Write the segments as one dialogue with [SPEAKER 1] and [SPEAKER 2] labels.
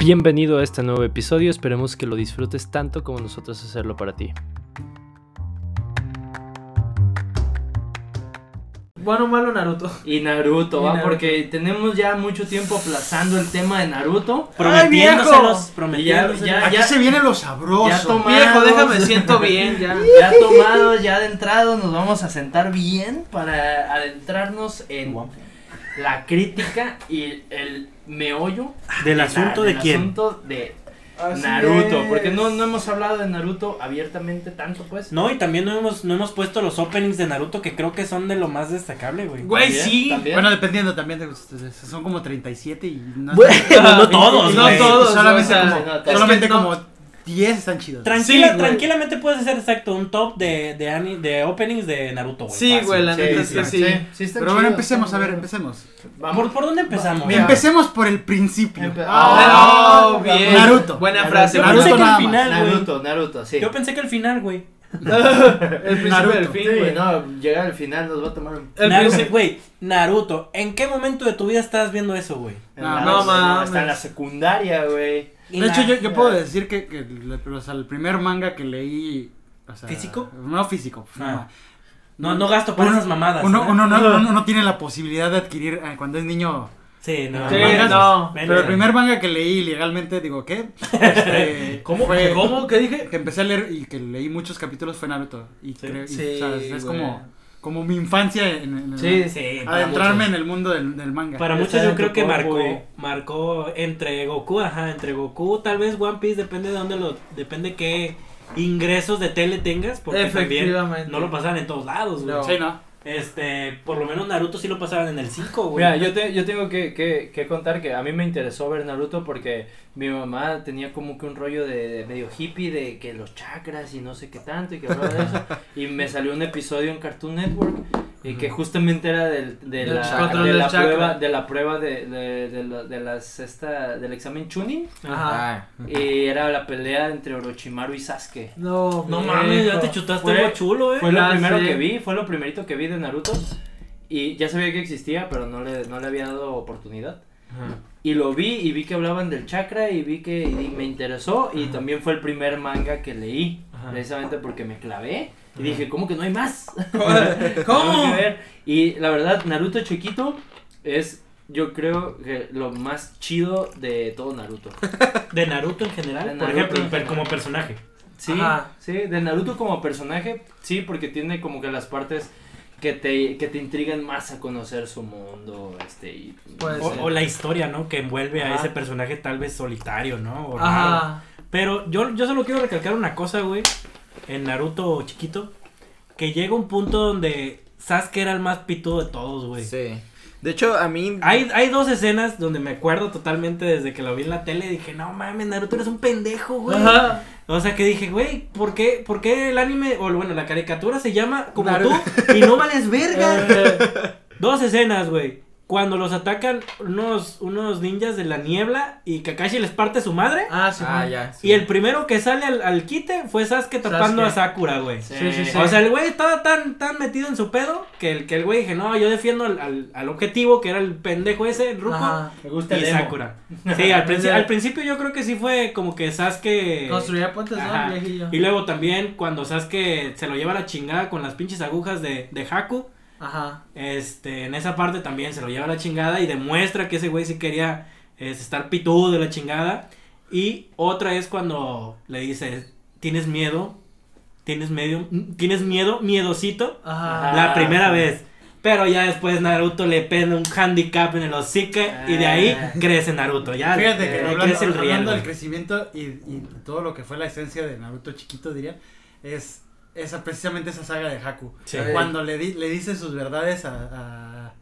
[SPEAKER 1] Bienvenido a este nuevo episodio, esperemos que lo disfrutes tanto como nosotros hacerlo para ti.
[SPEAKER 2] Bueno, malo Naruto.
[SPEAKER 3] Y Naruto,
[SPEAKER 2] Y
[SPEAKER 3] ¿va?
[SPEAKER 2] Naruto.
[SPEAKER 3] Porque tenemos ya mucho tiempo aplazando el tema de Naruto.
[SPEAKER 4] Prometiéndoselos,
[SPEAKER 3] ya,
[SPEAKER 4] prometiéndoselos.
[SPEAKER 3] ya,
[SPEAKER 5] Aquí
[SPEAKER 3] ya,
[SPEAKER 5] se viene lo sabroso.
[SPEAKER 3] ya tomados,
[SPEAKER 2] Viejo, déjame siento bien ya.
[SPEAKER 3] ya tomados, ya adentrados, nos vamos a sentar bien para adentrarnos en la crítica y el meollo
[SPEAKER 4] ¿Del
[SPEAKER 3] la-
[SPEAKER 4] asunto de
[SPEAKER 3] del
[SPEAKER 4] quién?
[SPEAKER 3] asunto de
[SPEAKER 2] Así
[SPEAKER 3] Naruto,
[SPEAKER 2] es.
[SPEAKER 3] porque no, no hemos hablado de Naruto abiertamente tanto, pues.
[SPEAKER 4] No, y también no hemos, no hemos puesto los openings de Naruto que creo que son de lo más destacable, güey.
[SPEAKER 2] Güey,
[SPEAKER 3] También,
[SPEAKER 2] sí.
[SPEAKER 3] también.
[SPEAKER 5] Bueno, dependiendo también de ustedes. Son como 37 y no,
[SPEAKER 4] Bueno, no todos,
[SPEAKER 2] No todos,
[SPEAKER 5] solamente como,
[SPEAKER 3] sí, no, todos.
[SPEAKER 5] solamente
[SPEAKER 2] Es que no-
[SPEAKER 5] como 10 están chidos.
[SPEAKER 4] Tranquila,
[SPEAKER 2] Sí,
[SPEAKER 4] tranquilamente puedes hacer exacto un top de, de, ani- de openings de Naruto, güey.
[SPEAKER 2] Sí, güey, la
[SPEAKER 3] Sí,
[SPEAKER 2] neta es
[SPEAKER 3] sí,
[SPEAKER 2] que
[SPEAKER 3] sí.
[SPEAKER 2] sí.
[SPEAKER 3] Sí, están
[SPEAKER 5] Pero bueno, empecemos, a ver, empecemos.
[SPEAKER 3] Vamos.
[SPEAKER 4] ¿Por, ¿Por dónde empezamos?
[SPEAKER 3] Mira.
[SPEAKER 5] Empecemos por el principio.
[SPEAKER 3] Empe-
[SPEAKER 2] Oh,
[SPEAKER 3] Ah,
[SPEAKER 2] bien.
[SPEAKER 5] Naruto.
[SPEAKER 2] Buena
[SPEAKER 3] Naruto.
[SPEAKER 2] frase.
[SPEAKER 4] Yo
[SPEAKER 5] Naruto
[SPEAKER 4] pensé que
[SPEAKER 5] nada más.
[SPEAKER 4] final, güey.
[SPEAKER 3] Naruto, Naruto, sí.
[SPEAKER 4] Yo pensé que al final, güey.
[SPEAKER 2] El principio
[SPEAKER 5] Naruto.
[SPEAKER 2] del fin, güey.
[SPEAKER 3] no, llegar al final nos va a tomar un...
[SPEAKER 2] El
[SPEAKER 4] Naruto,
[SPEAKER 2] principio-
[SPEAKER 4] güey, Naruto, ¿en qué momento de tu vida estabas viendo eso, güey?
[SPEAKER 5] No,
[SPEAKER 3] la-
[SPEAKER 2] no mames.
[SPEAKER 3] Está en la secundaria, güey.
[SPEAKER 5] De hecho, yo, yo puedo decir que, que el, o sea, el primer manga que leí. O sea,
[SPEAKER 4] ¿Físico?
[SPEAKER 5] No físico.
[SPEAKER 4] Ah.
[SPEAKER 5] no.
[SPEAKER 4] No, no gasto para
[SPEAKER 5] Uno-
[SPEAKER 4] esas mamadas.
[SPEAKER 5] Uno,
[SPEAKER 4] ¿no?
[SPEAKER 5] uno, no, uno no tiene la posibilidad de adquirir eh, cuando es niño.
[SPEAKER 4] Sí, no.
[SPEAKER 2] Sí,
[SPEAKER 5] mangas.
[SPEAKER 2] no.
[SPEAKER 4] Menos.
[SPEAKER 5] Pero el primer manga que leí legalmente, digo, ¿qué? Este,
[SPEAKER 2] ¿Cómo?
[SPEAKER 5] fue-
[SPEAKER 2] ¿Cómo? ¿Qué dije?
[SPEAKER 5] Que empecé a leer y que leí muchos capítulos fue Naruto. Y,
[SPEAKER 4] Sí.
[SPEAKER 5] creo- y,
[SPEAKER 2] Sí,
[SPEAKER 5] o sea, es como, como mi infancia en, en- en-
[SPEAKER 2] Sí,
[SPEAKER 5] adentrarme en el mundo del, del manga.
[SPEAKER 4] Para
[SPEAKER 3] Está
[SPEAKER 4] muchos yo creo que marcó, marcó entre Goku, ajá, entre Goku, tal vez One Piece, depende de dónde lo, depende qué ingresos de tele tengas, porque también
[SPEAKER 2] Efectivamente.
[SPEAKER 4] no lo pasaban en todos lados, güey.
[SPEAKER 2] No.
[SPEAKER 5] Sí, ¿no?
[SPEAKER 4] Este, por lo menos Naruto sí lo pasaban en el 5, güey.
[SPEAKER 3] Mira, yo, te, yo tengo que, que, que contar que a mí me interesó ver Naruto porque mi mamá tenía como que un rollo de, de medio hippie de que los chakras y no sé qué tanto y que hablaba de eso. y me salió un episodio en Cartoon Network y que justamente era del, de,
[SPEAKER 2] Del
[SPEAKER 3] la,
[SPEAKER 2] control
[SPEAKER 3] de, la prueba, de la prueba de, de, de, la- de las, esta, del examen Chunin.
[SPEAKER 2] Ajá.
[SPEAKER 3] Y era la pelea entre Orochimaru y Sasuke.
[SPEAKER 2] No,
[SPEAKER 4] no mames, ya te chutaste
[SPEAKER 3] Fue-
[SPEAKER 4] algo chulo, eh.
[SPEAKER 3] Fue lo
[SPEAKER 2] Ya
[SPEAKER 3] primero
[SPEAKER 2] sé.
[SPEAKER 3] que vi, fue lo primerito que vi de Naruto. Y ya sabía que existía, pero no le, no le había dado oportunidad.
[SPEAKER 4] Ajá.
[SPEAKER 3] Y lo vi y vi que hablaban del chakra y vi que y me interesó y también fue el primer manga que leí,
[SPEAKER 4] Ajá.
[SPEAKER 3] precisamente porque me clavé y dije, ¿cómo que no hay más?
[SPEAKER 2] ¿Cómo?
[SPEAKER 3] Y la verdad, Naruto chiquito es, yo creo que lo más chido de todo Naruto.
[SPEAKER 4] De Naruto en general,
[SPEAKER 3] De
[SPEAKER 4] por
[SPEAKER 3] Naruto
[SPEAKER 4] ejemplo,
[SPEAKER 3] general.
[SPEAKER 4] como personaje.
[SPEAKER 3] Sí,
[SPEAKER 2] Ajá.
[SPEAKER 3] sí, de Naruto como personaje, sí, porque tiene como que las partes que te, que te intrigan más a conocer su mundo, este, y...
[SPEAKER 2] Puede
[SPEAKER 4] O, o la historia, ¿no? Que envuelve a ese personaje tal vez solitario, ¿no? O raro. Pero yo, yo solo quiero recalcar una cosa, güey. En Naruto chiquito. Que llega un punto donde Sasuke era el más pitudo de todos, güey.
[SPEAKER 6] Sí. De hecho, a mí.
[SPEAKER 4] Hay, hay dos escenas donde me acuerdo totalmente desde que lo vi en la tele. Dije, no mames, Naruto eres un pendejo, güey.
[SPEAKER 2] Ajá.
[SPEAKER 4] O sea que dije, güey, ¿por qué, ¿por qué el anime, o bueno, la caricatura se llama como
[SPEAKER 6] Naruto.
[SPEAKER 4] tú y no vales verga? Dos escenas, güey. Cuando los atacan unos, unos ninjas de la niebla y Kakashi les parte su madre.
[SPEAKER 2] Ah, sí.
[SPEAKER 6] Ah, ya. sí.
[SPEAKER 4] Y el primero que sale al, al quite fue Sasuke tapando
[SPEAKER 2] Sasuke.
[SPEAKER 4] a Sakura, güey.
[SPEAKER 3] Sí,
[SPEAKER 2] Sí, sí, sí.
[SPEAKER 4] O sea, el güey estaba tan, tan metido en su pedo que el, que el güey dije, no, yo defiendo al, al, al objetivo que era el pendejo ese, el ruco.
[SPEAKER 2] Ajá.
[SPEAKER 3] Me gusta
[SPEAKER 4] Y
[SPEAKER 3] el.
[SPEAKER 4] Sakura. Sí, al, princi- al principio yo creo que sí fue como que Sasuke.
[SPEAKER 2] Construía puentes,
[SPEAKER 4] Ajá.
[SPEAKER 2] ¿no? Viejillo.
[SPEAKER 4] Y luego también cuando Sasuke se lo lleva a la chingada con las pinches agujas de, de Haku.
[SPEAKER 2] Ajá.
[SPEAKER 4] Este, en esa parte también se lo lleva a la chingada y demuestra que ese güey sí quería es, estar pitudo de la chingada. Y otra es cuando le dice, ¿tienes miedo? ¿Tienes medio? ¿Tienes miedo? Miedosito.
[SPEAKER 2] Ajá.
[SPEAKER 4] La primera vez. Pero ya después Naruto le pega un handicap en el hocique y de ahí
[SPEAKER 3] Ah.
[SPEAKER 4] crece Naruto. Ya
[SPEAKER 5] Fíjate que
[SPEAKER 4] eh,
[SPEAKER 5] hablando,
[SPEAKER 4] crece el
[SPEAKER 5] hablando del crecimiento y, y todo lo que fue la esencia de Naruto chiquito, diría, es esa precisamente esa saga de Haku.
[SPEAKER 4] Sí.
[SPEAKER 5] Cuando le, di- le dice sus verdades a, a,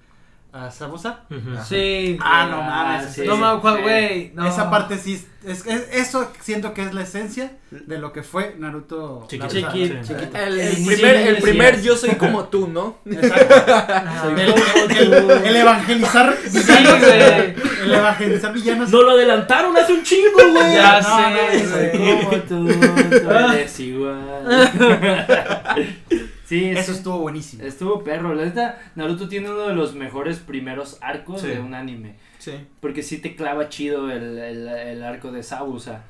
[SPEAKER 5] a Sabusa.
[SPEAKER 4] Ujú.
[SPEAKER 2] Sí.
[SPEAKER 5] Ah, no
[SPEAKER 3] Ah,
[SPEAKER 5] mames.
[SPEAKER 3] sí.
[SPEAKER 2] No mames, ¿cuál,
[SPEAKER 3] Sí.
[SPEAKER 2] güey. No.
[SPEAKER 5] Esa parte sí, es, es- es- eso siento que es la esencia de lo que fue Naruto.
[SPEAKER 4] Chiquito.
[SPEAKER 2] Chiquito.
[SPEAKER 5] chiquito.
[SPEAKER 6] El, el
[SPEAKER 2] Sí,
[SPEAKER 6] primer,
[SPEAKER 2] sí,
[SPEAKER 6] el
[SPEAKER 2] sí,
[SPEAKER 6] primer
[SPEAKER 2] sí.
[SPEAKER 6] yo soy como tú, ¿no?
[SPEAKER 5] Exacto. El, el- el- el evangelizar
[SPEAKER 2] Sí,
[SPEAKER 5] villanos.
[SPEAKER 2] güey.
[SPEAKER 5] el evangelizar villanos.
[SPEAKER 4] No lo adelantaron hace un chingo, güey.
[SPEAKER 2] Ya
[SPEAKER 5] No,
[SPEAKER 2] sé,
[SPEAKER 5] no,
[SPEAKER 2] güey.
[SPEAKER 3] Como tú, tú eres igual. Sí,
[SPEAKER 5] Eso
[SPEAKER 3] sí.
[SPEAKER 5] estuvo buenísimo.
[SPEAKER 3] Estuvo perro. La neta, Naruto tiene uno de los mejores primeros arcos
[SPEAKER 4] Sí.
[SPEAKER 3] de un anime.
[SPEAKER 6] Sí.
[SPEAKER 3] Porque sí te clava chido el, el, el arco de Sabusa.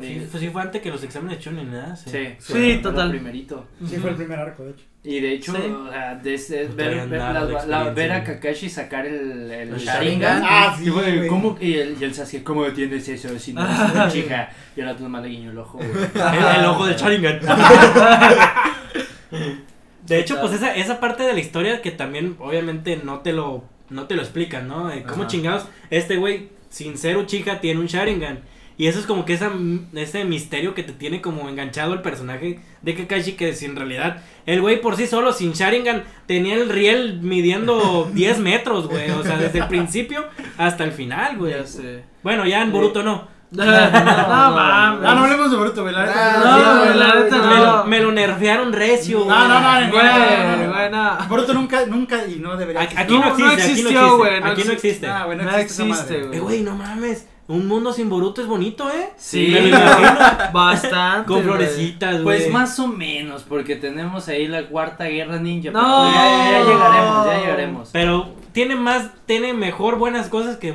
[SPEAKER 4] Sí,
[SPEAKER 3] Eh,
[SPEAKER 4] pues sí fue antes que los exámenes de Chunin, ¿verdad?
[SPEAKER 3] Sí,
[SPEAKER 2] Sí,
[SPEAKER 3] fue el
[SPEAKER 2] total.
[SPEAKER 3] primerito.
[SPEAKER 5] Sí, fue el primer arco, de hecho.
[SPEAKER 3] Y de hecho,
[SPEAKER 2] Sí.
[SPEAKER 3] o sea, de ese-
[SPEAKER 4] No
[SPEAKER 3] ver,
[SPEAKER 4] traían
[SPEAKER 3] ver,
[SPEAKER 4] nada de
[SPEAKER 3] la- la- ver a. Kakashi sacar el, el,
[SPEAKER 6] El
[SPEAKER 3] Sharingan.
[SPEAKER 5] Ah, sí,
[SPEAKER 3] y, fue. ¿cómo? Y el, y el Sasuke, ¿cómo tienes eso si no una chica? Y ahora tú nomás le guiño el ojo, güey.
[SPEAKER 4] El, el ojo del Sharingan. De hecho, pues esa, esa parte de la historia que también obviamente no te lo, no te lo explican, ¿no? ¿Cómo
[SPEAKER 6] Ajá.
[SPEAKER 4] chingados este güey, sin ser Uchiha, tiene un Sharingan? Y eso es como que esa, ese misterio que te tiene como enganchado el personaje de Kakashi, que si en realidad el güey por sí solo, sin Sharingan, tenía el riel midiendo 10 metros, güey. O sea, desde el principio hasta el final, güey.
[SPEAKER 2] Ya sé.
[SPEAKER 4] Bueno, ya en Boruto no.
[SPEAKER 2] No, mames.
[SPEAKER 5] Ah, no hablemos de Boruto, güey. La neta.
[SPEAKER 2] No, güey, la neta
[SPEAKER 4] Me lo,
[SPEAKER 2] no.
[SPEAKER 4] me lo nerfearon recio,
[SPEAKER 5] No, no, no,
[SPEAKER 2] Güey,
[SPEAKER 5] no, no, no.
[SPEAKER 2] güey, no.
[SPEAKER 5] Boruto nunca, nunca y no debería.
[SPEAKER 4] Aquí, aquí
[SPEAKER 2] No,
[SPEAKER 4] no,
[SPEAKER 2] no
[SPEAKER 4] existe, aquí no
[SPEAKER 2] existió,
[SPEAKER 4] existe.
[SPEAKER 2] güey, no
[SPEAKER 4] aquí no
[SPEAKER 2] existe.
[SPEAKER 5] Ah, güey, no,
[SPEAKER 2] No
[SPEAKER 5] existe,
[SPEAKER 2] güey.
[SPEAKER 4] Eh, güey, no mames. Un mundo sin Boruto es bonito, ¿eh?
[SPEAKER 2] Sí.
[SPEAKER 4] Me lo imagino.
[SPEAKER 2] Bastante.
[SPEAKER 4] Con florecitas, güey.
[SPEAKER 3] Pues más o menos, porque tenemos ahí la cuarta guerra ninja.
[SPEAKER 2] No.
[SPEAKER 3] Ya, ya llegaremos, ya llegaremos.
[SPEAKER 4] Pero tiene más, tiene mejor buenas cosas que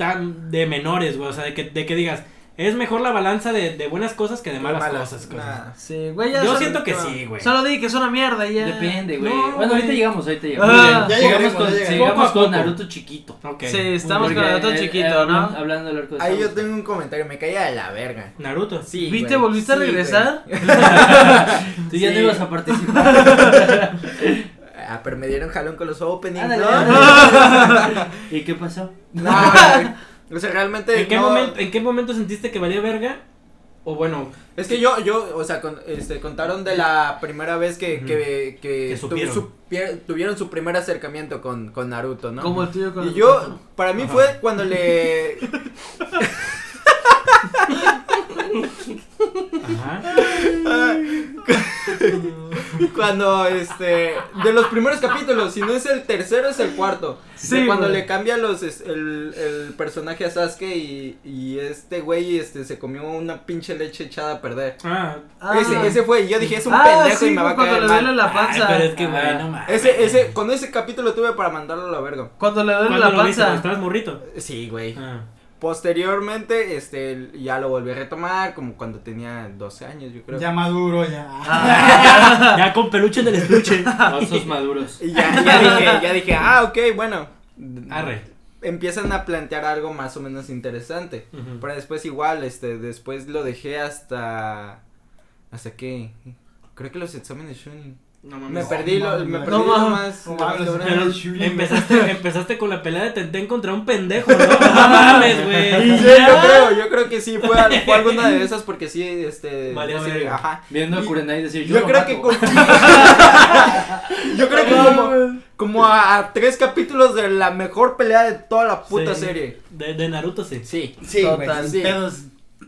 [SPEAKER 4] tan de menores, güey. O sea, de que, de que digas, es mejor la balanza de, de buenas cosas que de malas, cosas. güey.
[SPEAKER 6] Nah.
[SPEAKER 2] Sí, güey, ya
[SPEAKER 4] Yo
[SPEAKER 2] solo-
[SPEAKER 4] siento que sí, güey.
[SPEAKER 2] Solo di que es una mierda y ya.
[SPEAKER 3] Depende, güey.
[SPEAKER 4] No,
[SPEAKER 3] bueno, ahorita llegamos, ahorita llegamos.
[SPEAKER 2] Ah.
[SPEAKER 6] Ya
[SPEAKER 3] sigamos
[SPEAKER 6] llegaremos,
[SPEAKER 3] con,
[SPEAKER 6] ya
[SPEAKER 4] a
[SPEAKER 3] con. Naruto chiquito.
[SPEAKER 4] Ok.
[SPEAKER 2] Sí, estamos
[SPEAKER 3] Porque,
[SPEAKER 2] con Naruto
[SPEAKER 3] eh,
[SPEAKER 2] chiquito,
[SPEAKER 3] eh,
[SPEAKER 2] ¿no?
[SPEAKER 3] hablan- Hablando del arco de
[SPEAKER 6] Ahí yo tengo un comentario, me caía de la verga.
[SPEAKER 4] Naruto.
[SPEAKER 6] Sí,
[SPEAKER 2] ¿Viste? ¿Volviste a regresar?
[SPEAKER 3] Tú ya no ibas a participar.
[SPEAKER 6] Ah, pero me dieron jalón con los openings, ¿no?
[SPEAKER 3] ¿Y qué pasó?
[SPEAKER 6] No, güey. O sea, realmente
[SPEAKER 4] ¿En qué,
[SPEAKER 6] no-
[SPEAKER 4] momento, ¿En qué momento sentiste que valía verga? O bueno,
[SPEAKER 6] Es que yo, yo, o sea, con- este, contaron de la primera vez que,
[SPEAKER 4] Ujú.
[SPEAKER 6] que, que,
[SPEAKER 4] Que
[SPEAKER 6] tu-
[SPEAKER 4] supieron.
[SPEAKER 6] supie- tuvieron su primer acercamiento con, con Naruto, ¿no?
[SPEAKER 2] Como el tuyo con
[SPEAKER 6] Y yo, para mí
[SPEAKER 4] Ajá.
[SPEAKER 6] fue cuando le...
[SPEAKER 4] ajá.
[SPEAKER 6] Cuando, este, de los primeros capítulos, si no es el tercero, es el cuarto.
[SPEAKER 2] Sí,
[SPEAKER 6] De cuando
[SPEAKER 2] güey.
[SPEAKER 6] le cambia los, es- el, el personaje a Sasuke y, y este güey, este, se comió una pinche leche echada a perder.
[SPEAKER 4] Ah,
[SPEAKER 2] Ah.
[SPEAKER 6] Ese, ese fue, y yo dije, es un
[SPEAKER 2] Ah,
[SPEAKER 6] pendejo
[SPEAKER 2] sí,
[SPEAKER 6] y me va a
[SPEAKER 2] cuando
[SPEAKER 6] caer
[SPEAKER 2] le
[SPEAKER 6] mal.
[SPEAKER 2] duele la
[SPEAKER 4] Ay,
[SPEAKER 2] panza.
[SPEAKER 4] pero es que, güey,
[SPEAKER 3] Ah.
[SPEAKER 4] no mames.
[SPEAKER 6] Ese, ese, con ese capítulo tuve para mandarlo a la verga.
[SPEAKER 2] Cuando le duele
[SPEAKER 4] ¿Cuándo
[SPEAKER 2] la
[SPEAKER 4] lo viste? ¿Cuando
[SPEAKER 2] panza.
[SPEAKER 4] estabas morrito?
[SPEAKER 6] Sí, güey. Posteriormente, este, ya lo volví a retomar, como cuando tenía 12 años, yo creo.
[SPEAKER 5] Ya maduro, ya.
[SPEAKER 2] Ah.
[SPEAKER 4] Ya con peluche del estuche.
[SPEAKER 3] Osos maduros.
[SPEAKER 6] Y ya, ya dije, ya dije, ah, ok, bueno.
[SPEAKER 4] Arre.
[SPEAKER 6] Empiezan a plantear algo más o menos interesante. Pero después igual, este, después lo dejé hasta, hasta qué, creo que los exámenes Shunin.
[SPEAKER 4] No mames.
[SPEAKER 6] Me perdí lo, me
[SPEAKER 5] no,
[SPEAKER 6] perdí
[SPEAKER 2] no,
[SPEAKER 6] lo
[SPEAKER 2] no,
[SPEAKER 6] más,
[SPEAKER 5] no
[SPEAKER 6] más.
[SPEAKER 4] Pero
[SPEAKER 5] Shunin.
[SPEAKER 4] empezaste, empezaste con la pelea de Tenten contra un pendejo, ¿no? No mames, güey.
[SPEAKER 6] Sí, yo creo, yo creo que sí, fue, al- fue alguna de esas porque sí, este, yo
[SPEAKER 4] verga.
[SPEAKER 6] ajá.
[SPEAKER 3] Viendo a
[SPEAKER 6] Y-
[SPEAKER 3] Kurenai decir,
[SPEAKER 6] Yo,
[SPEAKER 3] lo
[SPEAKER 6] creo
[SPEAKER 3] mato".
[SPEAKER 6] que como, yo creo que como, como a, a tres capítulos de la mejor pelea de toda la puta
[SPEAKER 4] Sí.
[SPEAKER 6] serie.
[SPEAKER 4] De, de Naruto, sí.
[SPEAKER 6] Sí, sí,
[SPEAKER 2] Total.
[SPEAKER 6] sí.
[SPEAKER 5] Pedos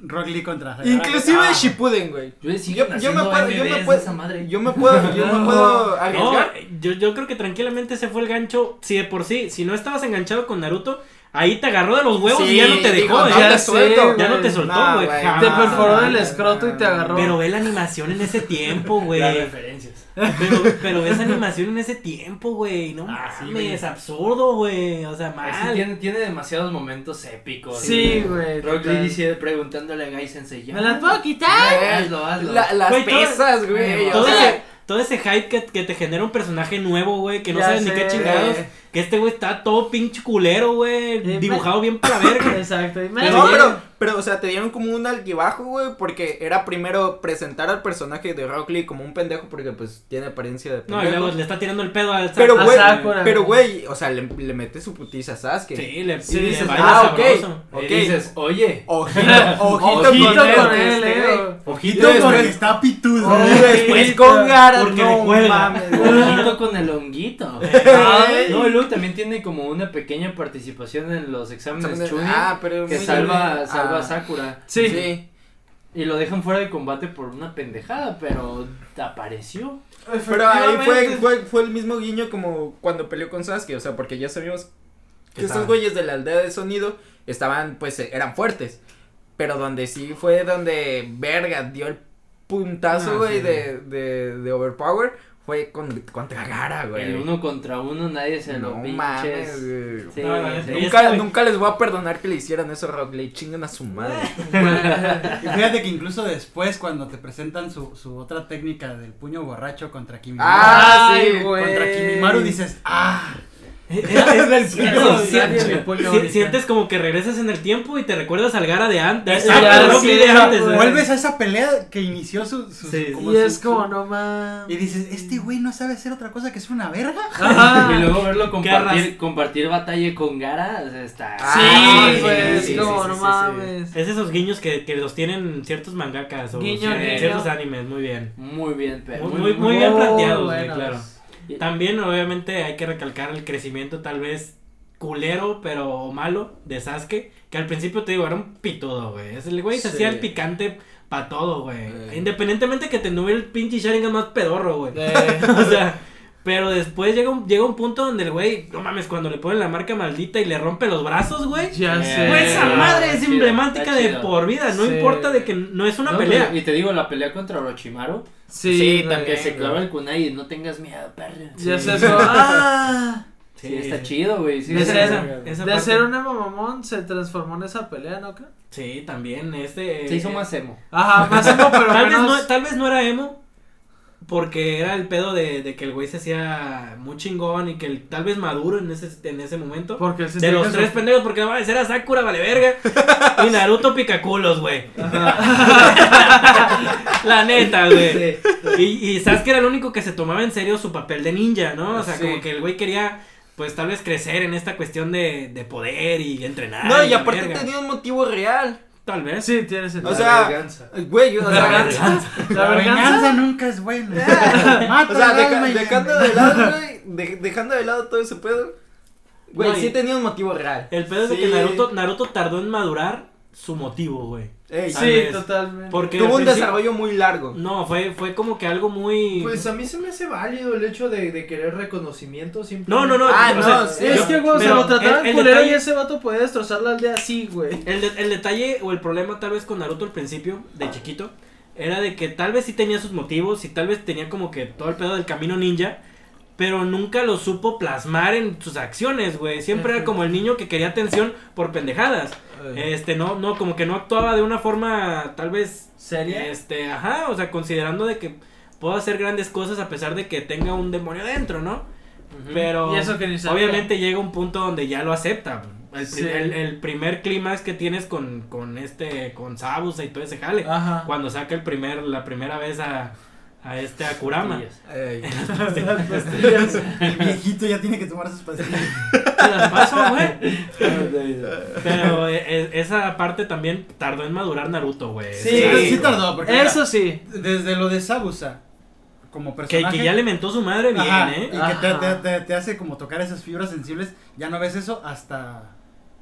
[SPEAKER 5] Rock Lee contra.
[SPEAKER 6] Inclusive
[SPEAKER 5] Ah.
[SPEAKER 6] Shippuden, güey.
[SPEAKER 3] Yo,
[SPEAKER 6] Yo, yo me puedo, yo me puedo,
[SPEAKER 3] esa madre.
[SPEAKER 6] yo me puedo, yo me puedo
[SPEAKER 4] No,
[SPEAKER 6] arriesgar.
[SPEAKER 4] yo, yo creo que tranquilamente ese fue el gancho. Si de por sí, si no estabas enganchado con Naruto, ahí te agarró de los huevos y ya no te dejó.
[SPEAKER 6] digo, no
[SPEAKER 4] ya,
[SPEAKER 6] te
[SPEAKER 2] sé,
[SPEAKER 6] suelto.
[SPEAKER 4] ya no te soltó, güey.
[SPEAKER 2] Te perforó el
[SPEAKER 6] no,
[SPEAKER 2] escroto y te agarró.
[SPEAKER 4] Pero ve la animación en ese tiempo, güey.
[SPEAKER 3] Las referencias.
[SPEAKER 4] Pero, pero ves animación en ese tiempo, güey. No
[SPEAKER 3] Ah, sí,
[SPEAKER 4] mames,
[SPEAKER 3] güey.
[SPEAKER 4] es absurdo, güey. O sea,
[SPEAKER 3] sí,
[SPEAKER 4] mal.
[SPEAKER 3] tiene, tiene demasiados momentos épicos.
[SPEAKER 2] Sí, güey.
[SPEAKER 3] Rock. Lee dice preguntándole a Gai Sensei.
[SPEAKER 2] ¿Me las puedo quitar?
[SPEAKER 3] Hazlo, hazlo.
[SPEAKER 6] La- las
[SPEAKER 4] Güey, todo-
[SPEAKER 6] pesas, güey. o
[SPEAKER 4] Todo
[SPEAKER 6] sea,
[SPEAKER 4] todo ese hype que, que te genera un personaje nuevo, güey, que no
[SPEAKER 2] Ya
[SPEAKER 4] sabes ni qué chingados. Que este güey está todo pinche culero, güey.
[SPEAKER 2] Eh,
[SPEAKER 4] dibujado bien para verga.
[SPEAKER 2] Exacto. Me
[SPEAKER 6] No,
[SPEAKER 4] Pero-
[SPEAKER 6] pero, o sea, te dieron como un altibajo, güey, porque era primero presentar al personaje de Rock Lee como un pendejo, porque pues tiene apariencia de
[SPEAKER 4] No, y
[SPEAKER 6] pendejo.
[SPEAKER 4] luego le está tirando el pedo al
[SPEAKER 6] pero,
[SPEAKER 2] a
[SPEAKER 6] güey,
[SPEAKER 2] Sakura.
[SPEAKER 6] pero, güey, o sea, le, le mete su putiza a Sasuke.
[SPEAKER 4] Sí, le,
[SPEAKER 2] Sí, dices,
[SPEAKER 4] baila
[SPEAKER 6] ah, ok.
[SPEAKER 4] sabroso.
[SPEAKER 3] Y
[SPEAKER 6] ok.
[SPEAKER 3] dices, oye,
[SPEAKER 6] Ojito, ojito,
[SPEAKER 2] Ojito
[SPEAKER 6] con él,
[SPEAKER 2] con él,
[SPEAKER 6] este,
[SPEAKER 2] eh.
[SPEAKER 6] güey.
[SPEAKER 3] ojito
[SPEAKER 5] con el está pitudo.
[SPEAKER 2] Oh,
[SPEAKER 6] Y después
[SPEAKER 2] Ojito,
[SPEAKER 6] con Gara,
[SPEAKER 4] porque
[SPEAKER 6] no
[SPEAKER 4] le cuelga.
[SPEAKER 6] mames, güey.
[SPEAKER 3] ojito con el honguito.
[SPEAKER 6] Ay.
[SPEAKER 3] No, y luego también tiene como una pequeña participación en los exámenes Chunin
[SPEAKER 6] Ah, pero
[SPEAKER 3] que salva. Salva a
[SPEAKER 6] Ah,
[SPEAKER 3] Sakura.
[SPEAKER 2] Sí.
[SPEAKER 6] sí.
[SPEAKER 3] Y lo dejan fuera de combate por una pendejada, pero apareció.
[SPEAKER 6] Pero ahí fue, fue, fue el mismo guiño como cuando peleó con Sasuke, o sea, porque ya sabíamos que estos güeyes de la aldea de sonido estaban, pues, eh, eran fuertes. Pero donde sí fue donde verga dio el puntazo,
[SPEAKER 5] Ah,
[SPEAKER 6] güey,
[SPEAKER 5] sí.
[SPEAKER 6] de, de, de Overpower fue con, contra Gara, güey.
[SPEAKER 3] El uno contra uno nadie se lo pinches.
[SPEAKER 6] mames, güey.
[SPEAKER 3] Sí,
[SPEAKER 4] No, la neta,
[SPEAKER 3] sí.
[SPEAKER 4] y es
[SPEAKER 6] Nunca,
[SPEAKER 4] que-
[SPEAKER 6] nunca les voy a perdonar que le hicieran eso a Rock Lee. Chingan a su madre.
[SPEAKER 5] Y fíjate que incluso después, cuando te presentan su, su otra técnica del puño borracho contra Kimimaru,
[SPEAKER 6] Ah, sí,
[SPEAKER 2] güey.
[SPEAKER 5] contra Kimimaru dices, ah,
[SPEAKER 4] Del
[SPEAKER 2] puño, ahorita.
[SPEAKER 4] sientes como que regresas en el tiempo y te recuerdas al Gara de antes.
[SPEAKER 2] Exacto, sí,
[SPEAKER 4] de antes, güey.
[SPEAKER 5] vuelves a esa pelea que inició su... su-
[SPEAKER 4] Sí.
[SPEAKER 5] como
[SPEAKER 2] Y
[SPEAKER 5] su-
[SPEAKER 2] es
[SPEAKER 5] su-
[SPEAKER 2] como, no mames.
[SPEAKER 5] Y dices, este güey no sabe hacer otra cosa que ser una verga.
[SPEAKER 2] Ajá.
[SPEAKER 3] Y luego verlo compartir, compartir batalla con Gara, o sea, está.
[SPEAKER 2] Sí,
[SPEAKER 6] Ah,
[SPEAKER 2] pues,
[SPEAKER 6] sí,
[SPEAKER 2] como,
[SPEAKER 6] sí,
[SPEAKER 2] no
[SPEAKER 6] sí, sí,
[SPEAKER 2] mames.
[SPEAKER 4] Es esos guiños que, que los tienen ciertos mangakas o
[SPEAKER 2] Guiño,
[SPEAKER 4] cier-
[SPEAKER 3] guiño.
[SPEAKER 4] ciertos animes, muy bien.
[SPEAKER 3] Muy bien, pero.
[SPEAKER 4] Muy, muy, muy bien planteados, güey,
[SPEAKER 2] buenos.
[SPEAKER 4] claro. También, obviamente, hay que recalcar el crecimiento tal vez culero, pero malo, de Sasuke, que al principio te digo, era un pitudo, güey. Ese güey se
[SPEAKER 6] Sí.
[SPEAKER 4] hacía el picante para todo, güey.
[SPEAKER 6] Eh.
[SPEAKER 4] Independientemente que te tuviera el pinche Sharingan más pedorro, güey.
[SPEAKER 2] Eh,
[SPEAKER 4] o sea, pero después llega un, llega un punto donde el güey, no mames, cuando le ponen la marca maldita y le rompe los brazos, güey.
[SPEAKER 2] ya
[SPEAKER 3] Eh,
[SPEAKER 2] sé.
[SPEAKER 4] Güey, esa madre es
[SPEAKER 3] chido,
[SPEAKER 4] emblemática de
[SPEAKER 3] chido.
[SPEAKER 4] por vida, no
[SPEAKER 2] Sí.
[SPEAKER 4] importa de que no es una
[SPEAKER 3] No,
[SPEAKER 4] pelea.
[SPEAKER 3] pero- Y te digo, la pelea contra Orochimaru.
[SPEAKER 2] Sí,
[SPEAKER 6] Sí, también.
[SPEAKER 3] Que se clava el kunai y no tengas miedo, perro.
[SPEAKER 2] Ya
[SPEAKER 4] Sí.
[SPEAKER 2] sé eso. Ah.
[SPEAKER 3] Sí, está chido, güey. Sí,
[SPEAKER 2] De ser-
[SPEAKER 4] esa
[SPEAKER 2] De
[SPEAKER 4] parte-
[SPEAKER 2] ser un emo mamón se transformó en esa pelea, ¿no creo?
[SPEAKER 4] Sí, también, este...
[SPEAKER 3] Se hizo
[SPEAKER 4] eh,
[SPEAKER 3] más emo.
[SPEAKER 2] Ajá, más emo, pero
[SPEAKER 4] tal, vez no, tal vez no era emo, porque era el pedo de, de que el güey se hacía muy chingón y que el- tal vez maduro en ese, en ese momento.
[SPEAKER 2] Porque se
[SPEAKER 4] De los tres
[SPEAKER 2] su-
[SPEAKER 4] pendejos, porque no, era Sakura, vale verga. Y Naruto picaculos, güey. La neta, güey. Y, y Sasuke era el único que se tomaba en serio su papel de ninja, ¿no? O sea,
[SPEAKER 6] Sí.
[SPEAKER 4] como que el güey quería, pues tal vez crecer en esta cuestión de, de poder y entrenar.
[SPEAKER 6] No, y
[SPEAKER 4] la
[SPEAKER 6] aparte tenía un motivo real.
[SPEAKER 4] Tal vez.
[SPEAKER 2] Sí, tiene sentido.
[SPEAKER 6] O sea, güey, o
[SPEAKER 2] La
[SPEAKER 6] sea,
[SPEAKER 2] venganza.
[SPEAKER 5] La,
[SPEAKER 2] La
[SPEAKER 5] venganza
[SPEAKER 2] venganza.
[SPEAKER 5] nunca es buena. Mata
[SPEAKER 6] o sea deja- dejando de lado, güey, de- dejando de lado todo ese pedo. Güey,
[SPEAKER 4] No,
[SPEAKER 6] sí tenía un motivo real.
[SPEAKER 4] El pedo es de
[SPEAKER 6] Sí.
[SPEAKER 4] que Naruto, Naruto tardó en madurar su motivo, güey.
[SPEAKER 2] Sí,
[SPEAKER 4] vez.
[SPEAKER 2] totalmente.
[SPEAKER 4] Porque
[SPEAKER 6] Tuvo un desarrollo muy largo.
[SPEAKER 4] No, fue, fue como que algo muy.
[SPEAKER 7] Pues a mí se me hace válido el hecho de, de querer reconocimiento
[SPEAKER 4] no,
[SPEAKER 7] simplemente.
[SPEAKER 4] no, no.
[SPEAKER 6] Ah, no,
[SPEAKER 4] sea,
[SPEAKER 6] sí.
[SPEAKER 2] Es
[SPEAKER 4] yo-
[SPEAKER 2] que, güey, se lo trataban
[SPEAKER 4] el- detalle-
[SPEAKER 2] y ese vato podía destrozar la aldea así, güey.
[SPEAKER 4] El, de- el detalle o el problema tal vez con Naruto al principio, de chiquito, era de que tal vez sí tenía sus motivos y tal vez tenía como que todo el pedo del camino ninja, pero nunca lo supo plasmar en sus acciones, güey. Siempre era como el niño que quería atención por pendejadas. Este, no, no, como que no actuaba de una forma tal vez,
[SPEAKER 2] ¿Seria?
[SPEAKER 4] este, ajá, o sea, considerando de que puedo hacer grandes cosas a pesar de que tenga un demonio dentro, ¿no? Pero
[SPEAKER 2] Y eso que
[SPEAKER 4] obviamente llega un punto donde ya lo acepta. El,
[SPEAKER 2] Sí.
[SPEAKER 4] el, el primer clímax que tienes con, con este, con Sabusa y todo ese jale.
[SPEAKER 2] Ajá.
[SPEAKER 4] Cuando saca el primer, la primera vez a, a este a Kurama.
[SPEAKER 6] Ey.
[SPEAKER 2] Las pastillas.
[SPEAKER 5] El viejito ya tiene que tomar sus pastillas.
[SPEAKER 4] Te las paso, güey. Pero eh, eh, esa parte también tardó en madurar Naruto, güey.
[SPEAKER 2] Sí.
[SPEAKER 5] Sí, tardó, porque mira,
[SPEAKER 2] Eso sí.
[SPEAKER 5] desde lo de Sabusa como personaje.
[SPEAKER 4] que ya le mentó su madre bien,
[SPEAKER 5] Ajá,
[SPEAKER 4] ¿eh?
[SPEAKER 5] Y que te,
[SPEAKER 2] Ajá.
[SPEAKER 5] te, te, te hace como tocar esas fibras sensibles. Ya no ves eso hasta.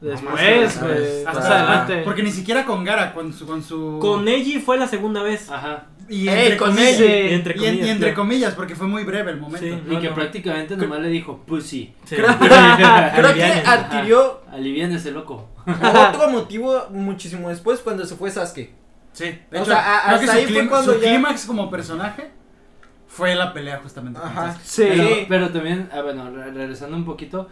[SPEAKER 2] Después, güey.
[SPEAKER 5] hasta
[SPEAKER 2] Más adelante.
[SPEAKER 5] Porque ni siquiera con Gara, con su. Con, su,
[SPEAKER 4] Con Neji fue la segunda vez.
[SPEAKER 3] Ajá.
[SPEAKER 5] y
[SPEAKER 6] Ey,
[SPEAKER 5] entre
[SPEAKER 6] con
[SPEAKER 5] comillas.
[SPEAKER 2] ella.
[SPEAKER 4] Y entre
[SPEAKER 5] Y, en- y
[SPEAKER 4] comillas,
[SPEAKER 5] entre
[SPEAKER 4] claro.
[SPEAKER 5] comillas, porque fue muy breve el momento.
[SPEAKER 4] Sí.
[SPEAKER 3] Y
[SPEAKER 4] No,
[SPEAKER 3] que
[SPEAKER 4] no.
[SPEAKER 3] prácticamente nomás le dijo, pussy.
[SPEAKER 4] Sí.
[SPEAKER 6] Creo, creo que adquirió
[SPEAKER 3] Alivian ese loco.
[SPEAKER 6] otro motivo muchísimo después cuando se fue Sasuke.
[SPEAKER 5] Sí, de
[SPEAKER 6] O
[SPEAKER 5] hecho,
[SPEAKER 6] sea, a-
[SPEAKER 5] que
[SPEAKER 6] ahí fue cuando
[SPEAKER 5] su
[SPEAKER 6] ya-
[SPEAKER 5] clímax como personaje fue la pelea justamente. con
[SPEAKER 6] Ajá.
[SPEAKER 5] Sasuke.
[SPEAKER 2] Sí.
[SPEAKER 3] Pero,
[SPEAKER 6] Sí.
[SPEAKER 3] pero también, ah, bueno, re- regresando un poquito,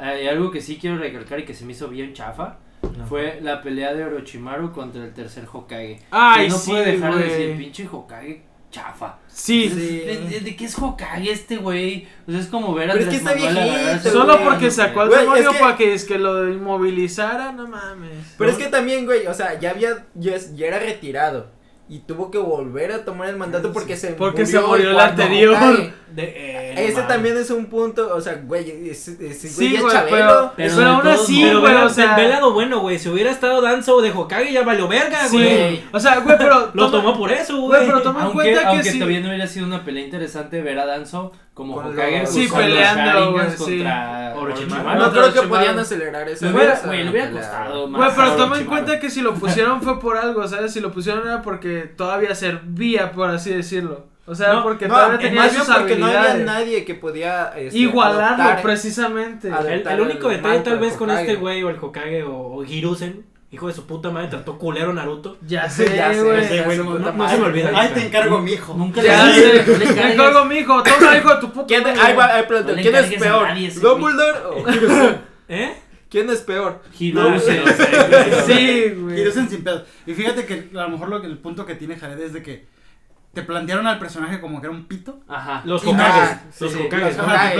[SPEAKER 3] hay algo que sí quiero recalcar y que se me hizo bien chafa.
[SPEAKER 4] No.
[SPEAKER 3] Fue la pelea de Orochimaru contra el tercer Hokage.
[SPEAKER 2] Ay,
[SPEAKER 3] que no
[SPEAKER 2] sí,
[SPEAKER 3] puede dejar de decir, pinche Hokage chafa.
[SPEAKER 2] Sí.
[SPEAKER 3] ¿De, de- de qué es Hokage este güey? O sea, es como ver a
[SPEAKER 6] Pero es que está viejito,
[SPEAKER 2] Solo porque sacó al demonio
[SPEAKER 6] es que-
[SPEAKER 2] para que, es que lo inmovilizara, no mames.
[SPEAKER 6] Pero es que también, güey, o sea, ya había, ya era retirado. Y tuvo que volver a tomar el mandato porque se
[SPEAKER 2] Porque se murió el anterior.
[SPEAKER 4] De- eh,
[SPEAKER 6] Ese también es un punto, o sea, güey, ese, ese
[SPEAKER 2] Sí,
[SPEAKER 6] ya es
[SPEAKER 2] güey,
[SPEAKER 6] Chabelo.
[SPEAKER 2] pero,
[SPEAKER 3] Pero
[SPEAKER 2] aún así,
[SPEAKER 4] Pero
[SPEAKER 2] güey,
[SPEAKER 4] ve,
[SPEAKER 2] o sea.
[SPEAKER 4] ve el lado bueno, güey. Si hubiera estado Danzo de Hokage, ya valió verga,
[SPEAKER 2] Sí,
[SPEAKER 4] güey.
[SPEAKER 2] o sea, güey, pero.
[SPEAKER 4] Lo
[SPEAKER 2] toma-
[SPEAKER 4] tomó por eso,
[SPEAKER 2] Güey,
[SPEAKER 4] güey.
[SPEAKER 2] pero toma en
[SPEAKER 3] Aunque,
[SPEAKER 2] cuenta que
[SPEAKER 3] aunque
[SPEAKER 2] sí.
[SPEAKER 3] todavía no hubiera sido una pelea interesante ver a Danzo como Hokage
[SPEAKER 2] Sí,
[SPEAKER 3] usando
[SPEAKER 2] peleando, sí.
[SPEAKER 3] contra
[SPEAKER 4] Orochimaru.
[SPEAKER 6] No
[SPEAKER 2] No,
[SPEAKER 6] creo que podían acelerar eso.
[SPEAKER 3] Le hubiera,
[SPEAKER 6] esa
[SPEAKER 3] güey, le hubiera costado más.
[SPEAKER 2] Güey, pero toma en cuenta que si lo pusieron fue por algo, ¿sabes? Si lo pusieron era porque todavía servía, por así decirlo. O sea,
[SPEAKER 4] No,
[SPEAKER 2] porque
[SPEAKER 6] No,
[SPEAKER 2] todavía tenía sus
[SPEAKER 6] porque no había nadie que podía este,
[SPEAKER 2] Igualarlo,
[SPEAKER 6] adoptar-
[SPEAKER 2] precisamente.
[SPEAKER 6] adoptar
[SPEAKER 4] El, el único detalle tal vez con
[SPEAKER 6] Hokage.
[SPEAKER 4] este güey o el Hokage o, o Hiruzen, hijo de su puta madre, trató culero Naruto.
[SPEAKER 2] Ya sé,
[SPEAKER 6] Ya sé,
[SPEAKER 2] güey.
[SPEAKER 6] sí,
[SPEAKER 4] güey,
[SPEAKER 6] su
[SPEAKER 4] no- no- no se me olvida.
[SPEAKER 5] Ahí te encargo, mijo.
[SPEAKER 3] Nunca
[SPEAKER 2] Ya
[SPEAKER 3] le
[SPEAKER 2] sé.
[SPEAKER 3] no le
[SPEAKER 2] Me
[SPEAKER 3] cargues.
[SPEAKER 2] cargo, mijo. Toma, hijo de tu puta
[SPEAKER 6] ¿Quién,
[SPEAKER 2] madre.
[SPEAKER 6] ¿Quién es peor?
[SPEAKER 3] nadie
[SPEAKER 6] ¿Dumbledore o?
[SPEAKER 4] ¿Eh?
[SPEAKER 6] ¿Quién es peor?
[SPEAKER 3] Hiruzen.
[SPEAKER 2] Sí, güey.
[SPEAKER 5] Hiruzen sin pedo. Y fíjate que a lo mejor lo que, el punto que tiene Jared es de que te plantearon al personaje como que era un pito.
[SPEAKER 3] Ajá.
[SPEAKER 4] Los
[SPEAKER 6] ah,
[SPEAKER 4] los
[SPEAKER 6] sí, los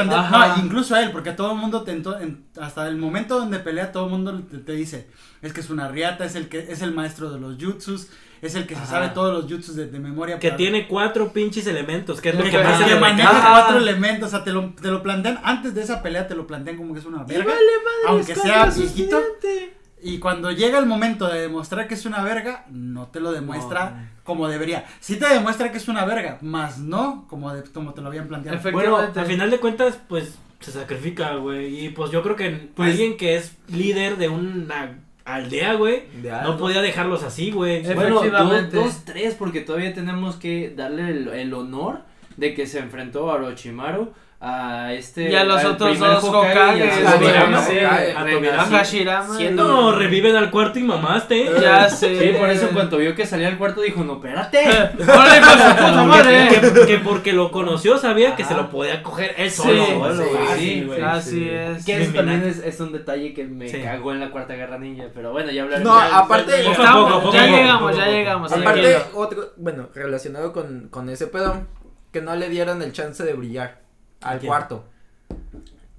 [SPEAKER 4] ¿no?
[SPEAKER 5] Te incluso a él, porque todo el mundo tentó, en- hasta el momento donde pelea, todo el mundo te, te dice, es que es una riata, es el que es el maestro de los jutsus, es el que se sabe todos los jutsus de, de memoria.
[SPEAKER 4] Que
[SPEAKER 5] para-
[SPEAKER 4] tiene cuatro pinches elementos, que es lo
[SPEAKER 2] Que-
[SPEAKER 4] que más
[SPEAKER 5] que maneja cuatro elementos, o sea, te lo, te lo plantean, antes de esa pelea te lo plantean como que es una
[SPEAKER 2] Y
[SPEAKER 5] verga,
[SPEAKER 2] vale madres
[SPEAKER 5] aunque sea viejito. Y cuando llega el momento de demostrar que es una verga, no te lo demuestra como debería. Sí te demuestra que es una verga, más no como, de- como te lo habían planteado.
[SPEAKER 4] Bueno, al final de cuentas, pues se sacrifica, güey. Y pues yo creo que
[SPEAKER 3] Pues-
[SPEAKER 4] alguien que es líder de una aldea, güey, no podía dejarlos así, güey.
[SPEAKER 3] Bueno, dos, dos, tres, porque todavía tenemos que darle el, el honor de que se enfrentó a Orochimaru, a este...
[SPEAKER 2] Y a los otros
[SPEAKER 3] primer
[SPEAKER 2] dos
[SPEAKER 3] Hokage,
[SPEAKER 2] Hokages, Hashirama.
[SPEAKER 6] Siendo-
[SPEAKER 4] No, reviven al cuarto y mamaste.
[SPEAKER 2] Ya sé.
[SPEAKER 3] Sí, por eso en cuanto vio que salía al cuarto dijo, no, espérate.
[SPEAKER 4] Que, que porque lo conoció sabía que se lo podía coger él solo.
[SPEAKER 2] Sí,
[SPEAKER 3] sí, sí.
[SPEAKER 2] Así es.
[SPEAKER 3] Que eso también es, es un detalle que me
[SPEAKER 4] Sí.
[SPEAKER 3] cagó en la cuarta guerra ninja, pero bueno, ya hablaremos.
[SPEAKER 6] No,
[SPEAKER 3] ya-
[SPEAKER 6] aparte-
[SPEAKER 3] ya-
[SPEAKER 2] Estamos-
[SPEAKER 4] poco, poco
[SPEAKER 2] ya llegamos, ya llegamos.
[SPEAKER 6] Aparte, otro, bueno, relacionado con, con ese pedo, que no le dieron el chance de brillar al
[SPEAKER 4] quién?
[SPEAKER 6] cuarto.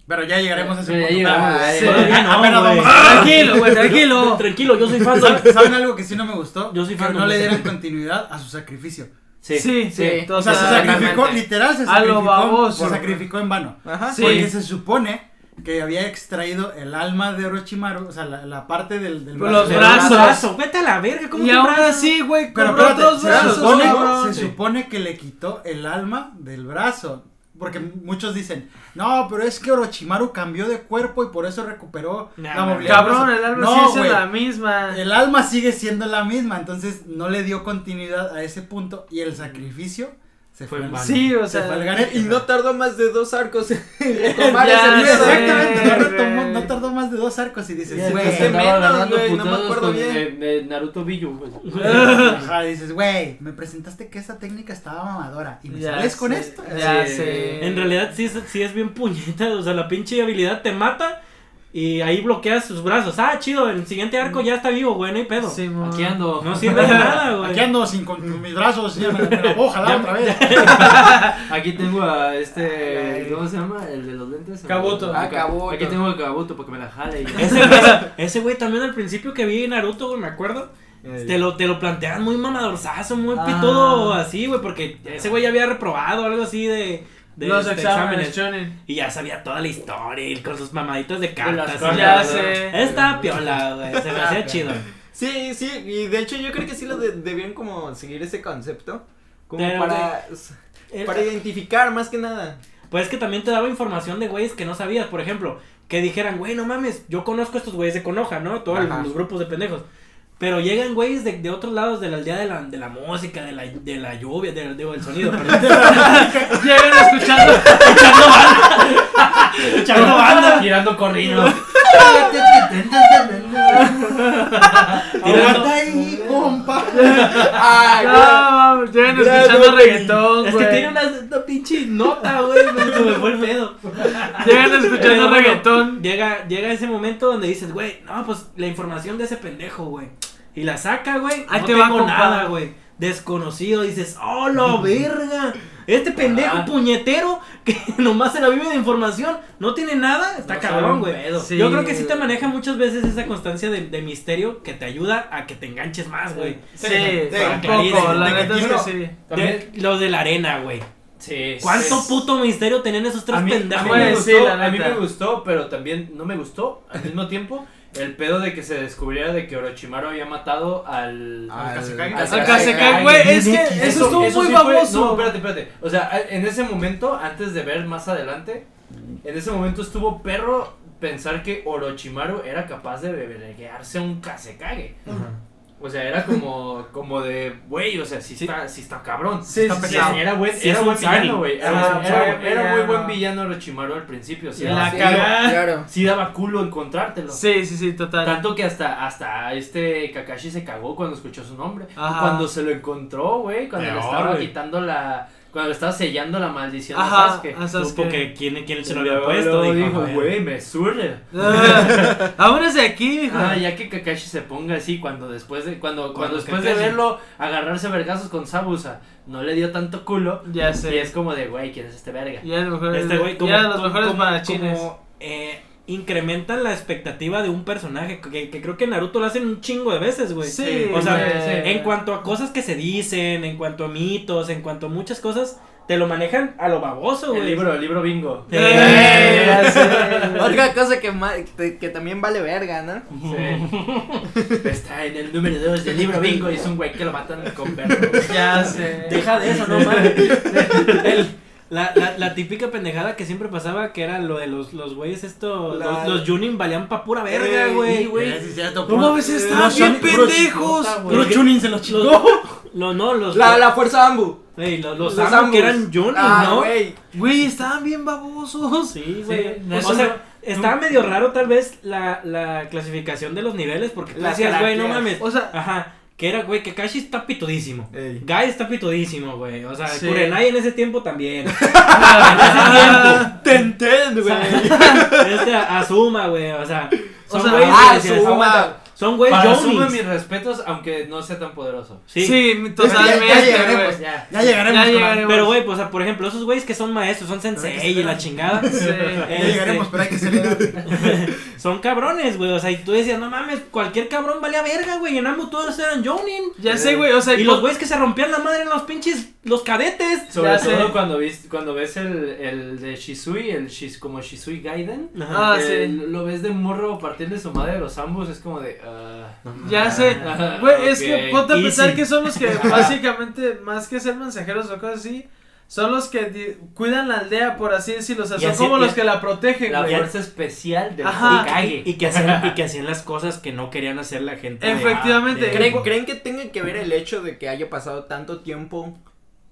[SPEAKER 5] Pero ya llegaremos a ese punto. Ah, sí.
[SPEAKER 4] Ah.
[SPEAKER 2] Tranquilo, güey, tranquilo.
[SPEAKER 4] Tranquilo, yo soy fan.
[SPEAKER 5] ¿Saben, saben algo que sí no me gustó?
[SPEAKER 4] Yo soy
[SPEAKER 5] que
[SPEAKER 4] fan de
[SPEAKER 5] no le dieran continuidad a su sacrificio.
[SPEAKER 2] Sí, sí,
[SPEAKER 6] sí.
[SPEAKER 5] O sea, se sacrificó, literal se
[SPEAKER 2] A lo
[SPEAKER 5] sacrificó,
[SPEAKER 2] baboso.
[SPEAKER 5] se sacrificó en vano.
[SPEAKER 6] Ajá.
[SPEAKER 2] Sí.
[SPEAKER 5] Porque se supone que había extraído el alma de Orochimaru, o sea, la, la parte del, del
[SPEAKER 2] Los
[SPEAKER 5] del
[SPEAKER 2] brazos.
[SPEAKER 4] Brazo, Vete a la verga, ¿cómo
[SPEAKER 2] Y
[SPEAKER 4] que
[SPEAKER 2] aún
[SPEAKER 4] brazo?
[SPEAKER 2] así, güey,
[SPEAKER 5] Pero espérate, se,
[SPEAKER 2] brazos,
[SPEAKER 5] supone, se supone que le quitó el alma del brazo. Porque muchos dicen, no, pero es que Orochimaru cambió de cuerpo y por eso recuperó
[SPEAKER 4] Nah,
[SPEAKER 5] la movilidad.
[SPEAKER 2] Cabrón,
[SPEAKER 5] brazo".
[SPEAKER 2] el alma
[SPEAKER 5] No,
[SPEAKER 2] es
[SPEAKER 5] güey,
[SPEAKER 2] la misma.
[SPEAKER 5] El alma sigue siendo la misma, entonces no le dio continuidad a ese punto y el sacrificio se
[SPEAKER 4] Fue
[SPEAKER 5] fue,
[SPEAKER 4] en vano.
[SPEAKER 2] Sí, o
[SPEAKER 5] se
[SPEAKER 2] sea.
[SPEAKER 5] fue al garete.
[SPEAKER 6] Y no tardó más de dos arcos en retomar
[SPEAKER 2] Ya
[SPEAKER 6] ese
[SPEAKER 2] sé.
[SPEAKER 6] pedo.
[SPEAKER 5] Exactamente, no, retomó- no tardó más de dos arcos y dices, güey,
[SPEAKER 3] se
[SPEAKER 6] menos, güey, no me acuerdo
[SPEAKER 3] con,
[SPEAKER 6] bien.
[SPEAKER 3] Naruto Billu, güey.
[SPEAKER 5] Ajá, dices, güey, me presentaste que esa técnica estaba mamadora y me
[SPEAKER 2] Ya
[SPEAKER 5] sales con
[SPEAKER 2] sé,
[SPEAKER 5] esto.
[SPEAKER 2] Ya
[SPEAKER 3] Sí.
[SPEAKER 2] sé.
[SPEAKER 4] En realidad sí es, sí es bien puñeta, o sea, la pinche habilidad te mata y ahí bloqueas sus brazos. Ah, chido, el siguiente arco ya está vivo, güey, no hay pedo.
[SPEAKER 2] Sí, mo.
[SPEAKER 3] Aquí ando.
[SPEAKER 4] No sirve de nada, güey.
[SPEAKER 5] Aquí ando sin con mis brazos, ya me, me la puedo jalar otra vez.
[SPEAKER 3] Aquí tengo a este. ¿Cómo se llama? El de los lentes.
[SPEAKER 2] Kabuto.
[SPEAKER 3] Ah,
[SPEAKER 6] Ah, Kabuto.
[SPEAKER 3] Aquí tengo el Kabuto para que me la jale. y-
[SPEAKER 4] Ese güey, ese güey también al principio que vi en Naruto, güey, me acuerdo. Te lo, te lo plantean muy mamadorzazo, muy
[SPEAKER 2] Ah.
[SPEAKER 4] pitudo así, güey, porque ese güey ya había reprobado algo así de, de
[SPEAKER 2] Los
[SPEAKER 4] este,
[SPEAKER 2] exámenes.
[SPEAKER 4] Y ya sabía toda la historia y con sus mamaditas de cartas.
[SPEAKER 2] Ya sé.
[SPEAKER 4] Estaba piola, güey, se me hacía chido.
[SPEAKER 6] Sí, sí, y de hecho yo creo que sí lo de- debían como seguir ese concepto. Como
[SPEAKER 4] Pero,
[SPEAKER 6] para, para identificar más que nada.
[SPEAKER 4] Pues es que también te daba información de güeyes que no sabías. Por ejemplo, que dijeran, güey, no mames, yo conozco a estos güeyes de Conoja, ¿no? Todos
[SPEAKER 6] Ajá.
[SPEAKER 4] los grupos de pendejos. Pero llegan güeyes de, de otros lados de la aldea de la, de la música, de la, de la lluvia, de- digo, del sonido, perdón.
[SPEAKER 2] Llegan escuchando.
[SPEAKER 4] Echando banda.
[SPEAKER 3] Tirando corrido.
[SPEAKER 4] Tirando-
[SPEAKER 5] ahí, compa.
[SPEAKER 6] Ah,
[SPEAKER 2] No, llegan escuchando reggaetón,
[SPEAKER 4] Es que tiene una, una pinche nota, güey, me- se me fue el pedo.
[SPEAKER 2] Llegan escuchando reggaetón.
[SPEAKER 4] Llega, llega ese momento donde dices, güey, no, pues la información de ese pendejo, güey. Y la saca, güey.
[SPEAKER 2] Ahí
[SPEAKER 4] no
[SPEAKER 2] te
[SPEAKER 4] tengo nada, güey. Desconocido, dices, oh, la verga. Este pendejo
[SPEAKER 3] Ah.
[SPEAKER 4] puñetero que nomás se la vive de información, no tiene nada, está
[SPEAKER 3] No
[SPEAKER 4] cabrón, güey.
[SPEAKER 2] Sí,
[SPEAKER 4] Yo creo que sí te maneja muchas veces esa constancia de, de misterio que te ayuda a que te enganches más, güey.
[SPEAKER 2] Sí,
[SPEAKER 5] Sí,
[SPEAKER 2] un poco. La
[SPEAKER 5] de que
[SPEAKER 2] neta es que
[SPEAKER 5] quiero-
[SPEAKER 2] sí.
[SPEAKER 3] También-
[SPEAKER 4] De- Lo de la arena, güey.
[SPEAKER 3] Sí.
[SPEAKER 4] ¿Cuánto
[SPEAKER 3] sí.
[SPEAKER 4] puto misterio tenían esos tres
[SPEAKER 3] a mí, a
[SPEAKER 4] pendejos?
[SPEAKER 3] mí me gustó, a mí me gustó, pero también no me gustó al mismo tiempo el pedo de que se descubriera de que Orochimaru había matado al...
[SPEAKER 6] Al-
[SPEAKER 5] Kazekage.
[SPEAKER 6] al
[SPEAKER 2] cae, güey. Es que eso estuvo muy
[SPEAKER 3] sí fue-
[SPEAKER 2] baboso.
[SPEAKER 3] no, espérate, espérate. O sea, en ese momento, antes de ver más adelante, en ese momento estuvo perro pensar que Orochimaru era capaz de beberearse a un Kasekage. O sea, era como, como de, güey, o sea, sí está, sí está cabrón.
[SPEAKER 2] Sí,
[SPEAKER 5] Está
[SPEAKER 2] sí, sí.
[SPEAKER 5] pesado.
[SPEAKER 3] Era buen,
[SPEAKER 4] Sí,
[SPEAKER 3] era
[SPEAKER 4] es
[SPEAKER 3] buen
[SPEAKER 4] un
[SPEAKER 3] villano, güey. Era, era-
[SPEAKER 2] buen
[SPEAKER 3] era muy
[SPEAKER 2] villano.
[SPEAKER 3] buen villano Orochimaru al principio. Sí,
[SPEAKER 2] La
[SPEAKER 3] daba,
[SPEAKER 6] Sí,
[SPEAKER 2] cagada.
[SPEAKER 6] Claro.
[SPEAKER 3] sí daba culo encontrártelo.
[SPEAKER 2] Sí, sí, sí, total.
[SPEAKER 3] Tanto que hasta, hasta este Kakashi se cagó cuando escuchó su nombre.
[SPEAKER 2] Ajá.
[SPEAKER 3] Cuando se lo encontró, güey, cuando le estaba quitando la... Cuando le estaba sellando la maldición a
[SPEAKER 2] Ajá,
[SPEAKER 3] Sasuke.
[SPEAKER 2] a Sasuke.
[SPEAKER 4] Supo que quién, quién se lo
[SPEAKER 3] Y
[SPEAKER 4] había puesto.
[SPEAKER 3] luego
[SPEAKER 4] dijo, "Joder".
[SPEAKER 3] güey, me surre.
[SPEAKER 2] Ah, Vámonos de aquí, hijo.
[SPEAKER 3] Ah, ya que Kakashi se ponga así cuando después de cuando, cuando,
[SPEAKER 4] Cuando
[SPEAKER 3] después de verlo agarrarse a vergazos con Sabusa no le dio tanto culo
[SPEAKER 2] Ya
[SPEAKER 3] y
[SPEAKER 2] sé.
[SPEAKER 3] es como de güey quién es este verga
[SPEAKER 2] Ya los mejores,
[SPEAKER 4] Este güey, como,
[SPEAKER 2] ya los mejores
[SPEAKER 4] como-
[SPEAKER 2] parachines.
[SPEAKER 4] como, eh, incrementan la expectativa de un personaje. Que, que creo que Naruto lo hacen un chingo de veces, güey.
[SPEAKER 2] Sí,
[SPEAKER 4] O sea. En cuanto a cosas que se dicen, en cuanto a mitos, en cuanto a muchas cosas, te lo manejan a lo baboso,
[SPEAKER 3] el
[SPEAKER 4] güey.
[SPEAKER 3] libro el libro bingo.
[SPEAKER 6] Otra cosa que, ma- que que también vale verga, ¿no?
[SPEAKER 3] Sí. está en el número 2 del libro bingo y es un güey que lo matan con perro
[SPEAKER 2] Ya sé.
[SPEAKER 4] Deja de eso, no mames. El- la, la, la típica pendejada que siempre pasaba, que era lo de los, los güeyes estos,
[SPEAKER 6] La-
[SPEAKER 4] los, los Junin valían pa' pura verga,
[SPEAKER 6] Eh,
[SPEAKER 4] güey.
[SPEAKER 2] No están
[SPEAKER 5] los
[SPEAKER 2] bien pendejos.
[SPEAKER 5] Puro Chunin se los chingó.
[SPEAKER 4] Los, no, no, los,
[SPEAKER 6] La, la fuerza Ambu.
[SPEAKER 4] Ey, los, los,
[SPEAKER 6] Los
[SPEAKER 4] que eran Junin,
[SPEAKER 6] Ah,
[SPEAKER 4] ¿no?
[SPEAKER 6] güey.
[SPEAKER 2] Güey, estaban bien babosos.
[SPEAKER 4] Sí, güey.
[SPEAKER 3] Sí,
[SPEAKER 4] o sea,
[SPEAKER 3] no-
[SPEAKER 4] estaba medio raro tal vez la, la clasificación de los niveles, porque tú
[SPEAKER 6] Las
[SPEAKER 4] decías, güey, no mames.
[SPEAKER 2] O sea,
[SPEAKER 4] Ajá, que era, güey, Kakashi está pitudísimo.
[SPEAKER 6] Ey.
[SPEAKER 4] Guy está pitudísimo, güey. O sea,
[SPEAKER 2] Sí.
[SPEAKER 4] Kurenai en ese tiempo también.
[SPEAKER 6] Tenten, güey.
[SPEAKER 4] este Azuma, güey. O sea, son
[SPEAKER 2] O sea,
[SPEAKER 4] güeyes que
[SPEAKER 6] ah,
[SPEAKER 4] decías,
[SPEAKER 6] Azuma.
[SPEAKER 4] Son güeyes
[SPEAKER 3] asume mis respetos aunque no sea tan poderoso
[SPEAKER 4] Sí.
[SPEAKER 2] sí,
[SPEAKER 5] Ya-
[SPEAKER 2] totalmente.
[SPEAKER 5] ya llegaremos.
[SPEAKER 3] ya
[SPEAKER 5] Ya llegaremos.
[SPEAKER 2] Ya
[SPEAKER 5] con-
[SPEAKER 2] llegaremos.
[SPEAKER 4] Pero, güey, pues, o sea, por ejemplo, esos güeyes que son maestros, son sensei y la chingada.
[SPEAKER 2] Sí.
[SPEAKER 5] Ya
[SPEAKER 4] este,
[SPEAKER 5] llegaremos, pero hay que acelerar.
[SPEAKER 4] Son cabrones, güey. O sea, y tú decías, no mames, cualquier cabrón valía verga, güey. En Amu todos eran Jonin.
[SPEAKER 2] Ya sé, güey, o sea,
[SPEAKER 4] Y los güeyes que se rompían la madre en los pinches, los cadetes.
[SPEAKER 3] sobre
[SPEAKER 2] Ya
[SPEAKER 3] todo
[SPEAKER 2] sé.
[SPEAKER 3] cuando ves cuando ves el, el de Shisui el Shis, como Shisui Gaiden
[SPEAKER 2] Ah,
[SPEAKER 3] eh,
[SPEAKER 2] sí.
[SPEAKER 3] lo ves de morro partir de su madre de los ambos es como de ah,
[SPEAKER 2] Ya sé.
[SPEAKER 3] Ah,
[SPEAKER 2] Güey, es
[SPEAKER 3] ok.
[SPEAKER 2] que ponte a pensar
[SPEAKER 4] Easy.
[SPEAKER 2] que son los que básicamente, más que ser mensajeros o cosas así, son los que cuidan la aldea, por así decirlo. O sea,
[SPEAKER 4] Y
[SPEAKER 2] son
[SPEAKER 4] así-
[SPEAKER 2] como
[SPEAKER 4] y-
[SPEAKER 2] los que la protegen,
[SPEAKER 3] la fuerza especial del
[SPEAKER 2] Ajá.
[SPEAKER 3] Hokage
[SPEAKER 4] Y que, hacían, y que hacían las cosas que no querían hacer la gente. de-
[SPEAKER 2] Efectivamente.
[SPEAKER 4] de-
[SPEAKER 6] ¿Creen, ¿Creen que tenga que ver el hecho de que haya pasado tanto tiempo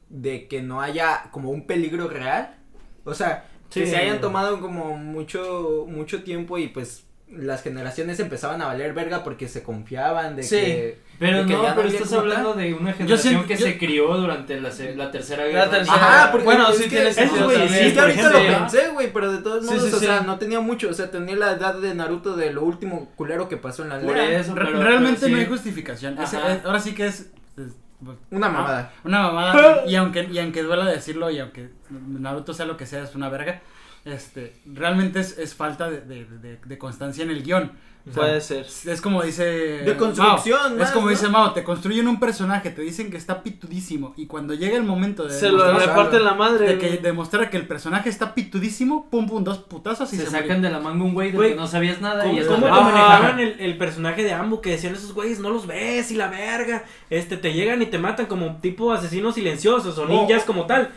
[SPEAKER 6] de que no haya como un peligro real? O sea, que se hayan tomado como mucho mucho tiempo y pues las generaciones empezaban a valer verga porque se confiaban de
[SPEAKER 2] Sí.
[SPEAKER 6] que
[SPEAKER 3] pero
[SPEAKER 6] de que
[SPEAKER 3] no pero estás hablando
[SPEAKER 6] tal.
[SPEAKER 3] de una generación que
[SPEAKER 5] yo-
[SPEAKER 3] se crió durante la, se- la tercera guerra
[SPEAKER 2] tercera-
[SPEAKER 6] Ajá, porque
[SPEAKER 2] Bueno, sí
[SPEAKER 6] que
[SPEAKER 2] tiene
[SPEAKER 6] esos
[SPEAKER 2] sentido
[SPEAKER 6] güeyes,
[SPEAKER 2] también,
[SPEAKER 6] sí, que ahorita
[SPEAKER 4] ejemplo.
[SPEAKER 6] lo pensé, güey, pero de todos
[SPEAKER 2] Sí,
[SPEAKER 6] modos,
[SPEAKER 2] sí,
[SPEAKER 6] o sea, no tenía mucho, o sea, tenía la edad de Naruto de lo último culero que pasó en la
[SPEAKER 3] por
[SPEAKER 6] aldea.
[SPEAKER 3] eso
[SPEAKER 5] Re- realmente
[SPEAKER 3] pero
[SPEAKER 5] no hay justificación. Ese-
[SPEAKER 3] Ajá.
[SPEAKER 5] es- ahora sí que es. es-
[SPEAKER 6] Una
[SPEAKER 5] ah,
[SPEAKER 6] mamada.
[SPEAKER 5] Una mamada. y, aunque, y aunque duela decirlo, y aunque Naruto sea lo que sea, es una verga. Este, realmente es, es falta de, de, de- de constancia en el guion. O sea,
[SPEAKER 2] Puede ser.
[SPEAKER 5] Es como dice.
[SPEAKER 6] De construcción,
[SPEAKER 5] Mao, es como
[SPEAKER 6] ¿no?
[SPEAKER 5] dice Mao, te construyen un personaje, te dicen que está pitudísimo. Y cuando llega el momento de,
[SPEAKER 2] Se lo reparten la madre.
[SPEAKER 5] de que demostrar que el personaje está pitudísimo, pum pum, dos putazos y
[SPEAKER 3] se
[SPEAKER 5] se,
[SPEAKER 3] sacan
[SPEAKER 5] murió.
[SPEAKER 3] de la manga un güey
[SPEAKER 4] Güey,
[SPEAKER 3] que no sabías nada
[SPEAKER 4] ¿Cómo,
[SPEAKER 3] y es
[SPEAKER 4] cómo te
[SPEAKER 3] verdad.
[SPEAKER 4] manejaban el, el personaje de Ambu que decían esos güeyes no los ves y la verga? Este te llegan y te matan como tipo asesinos silenciosos o ninjas como tal.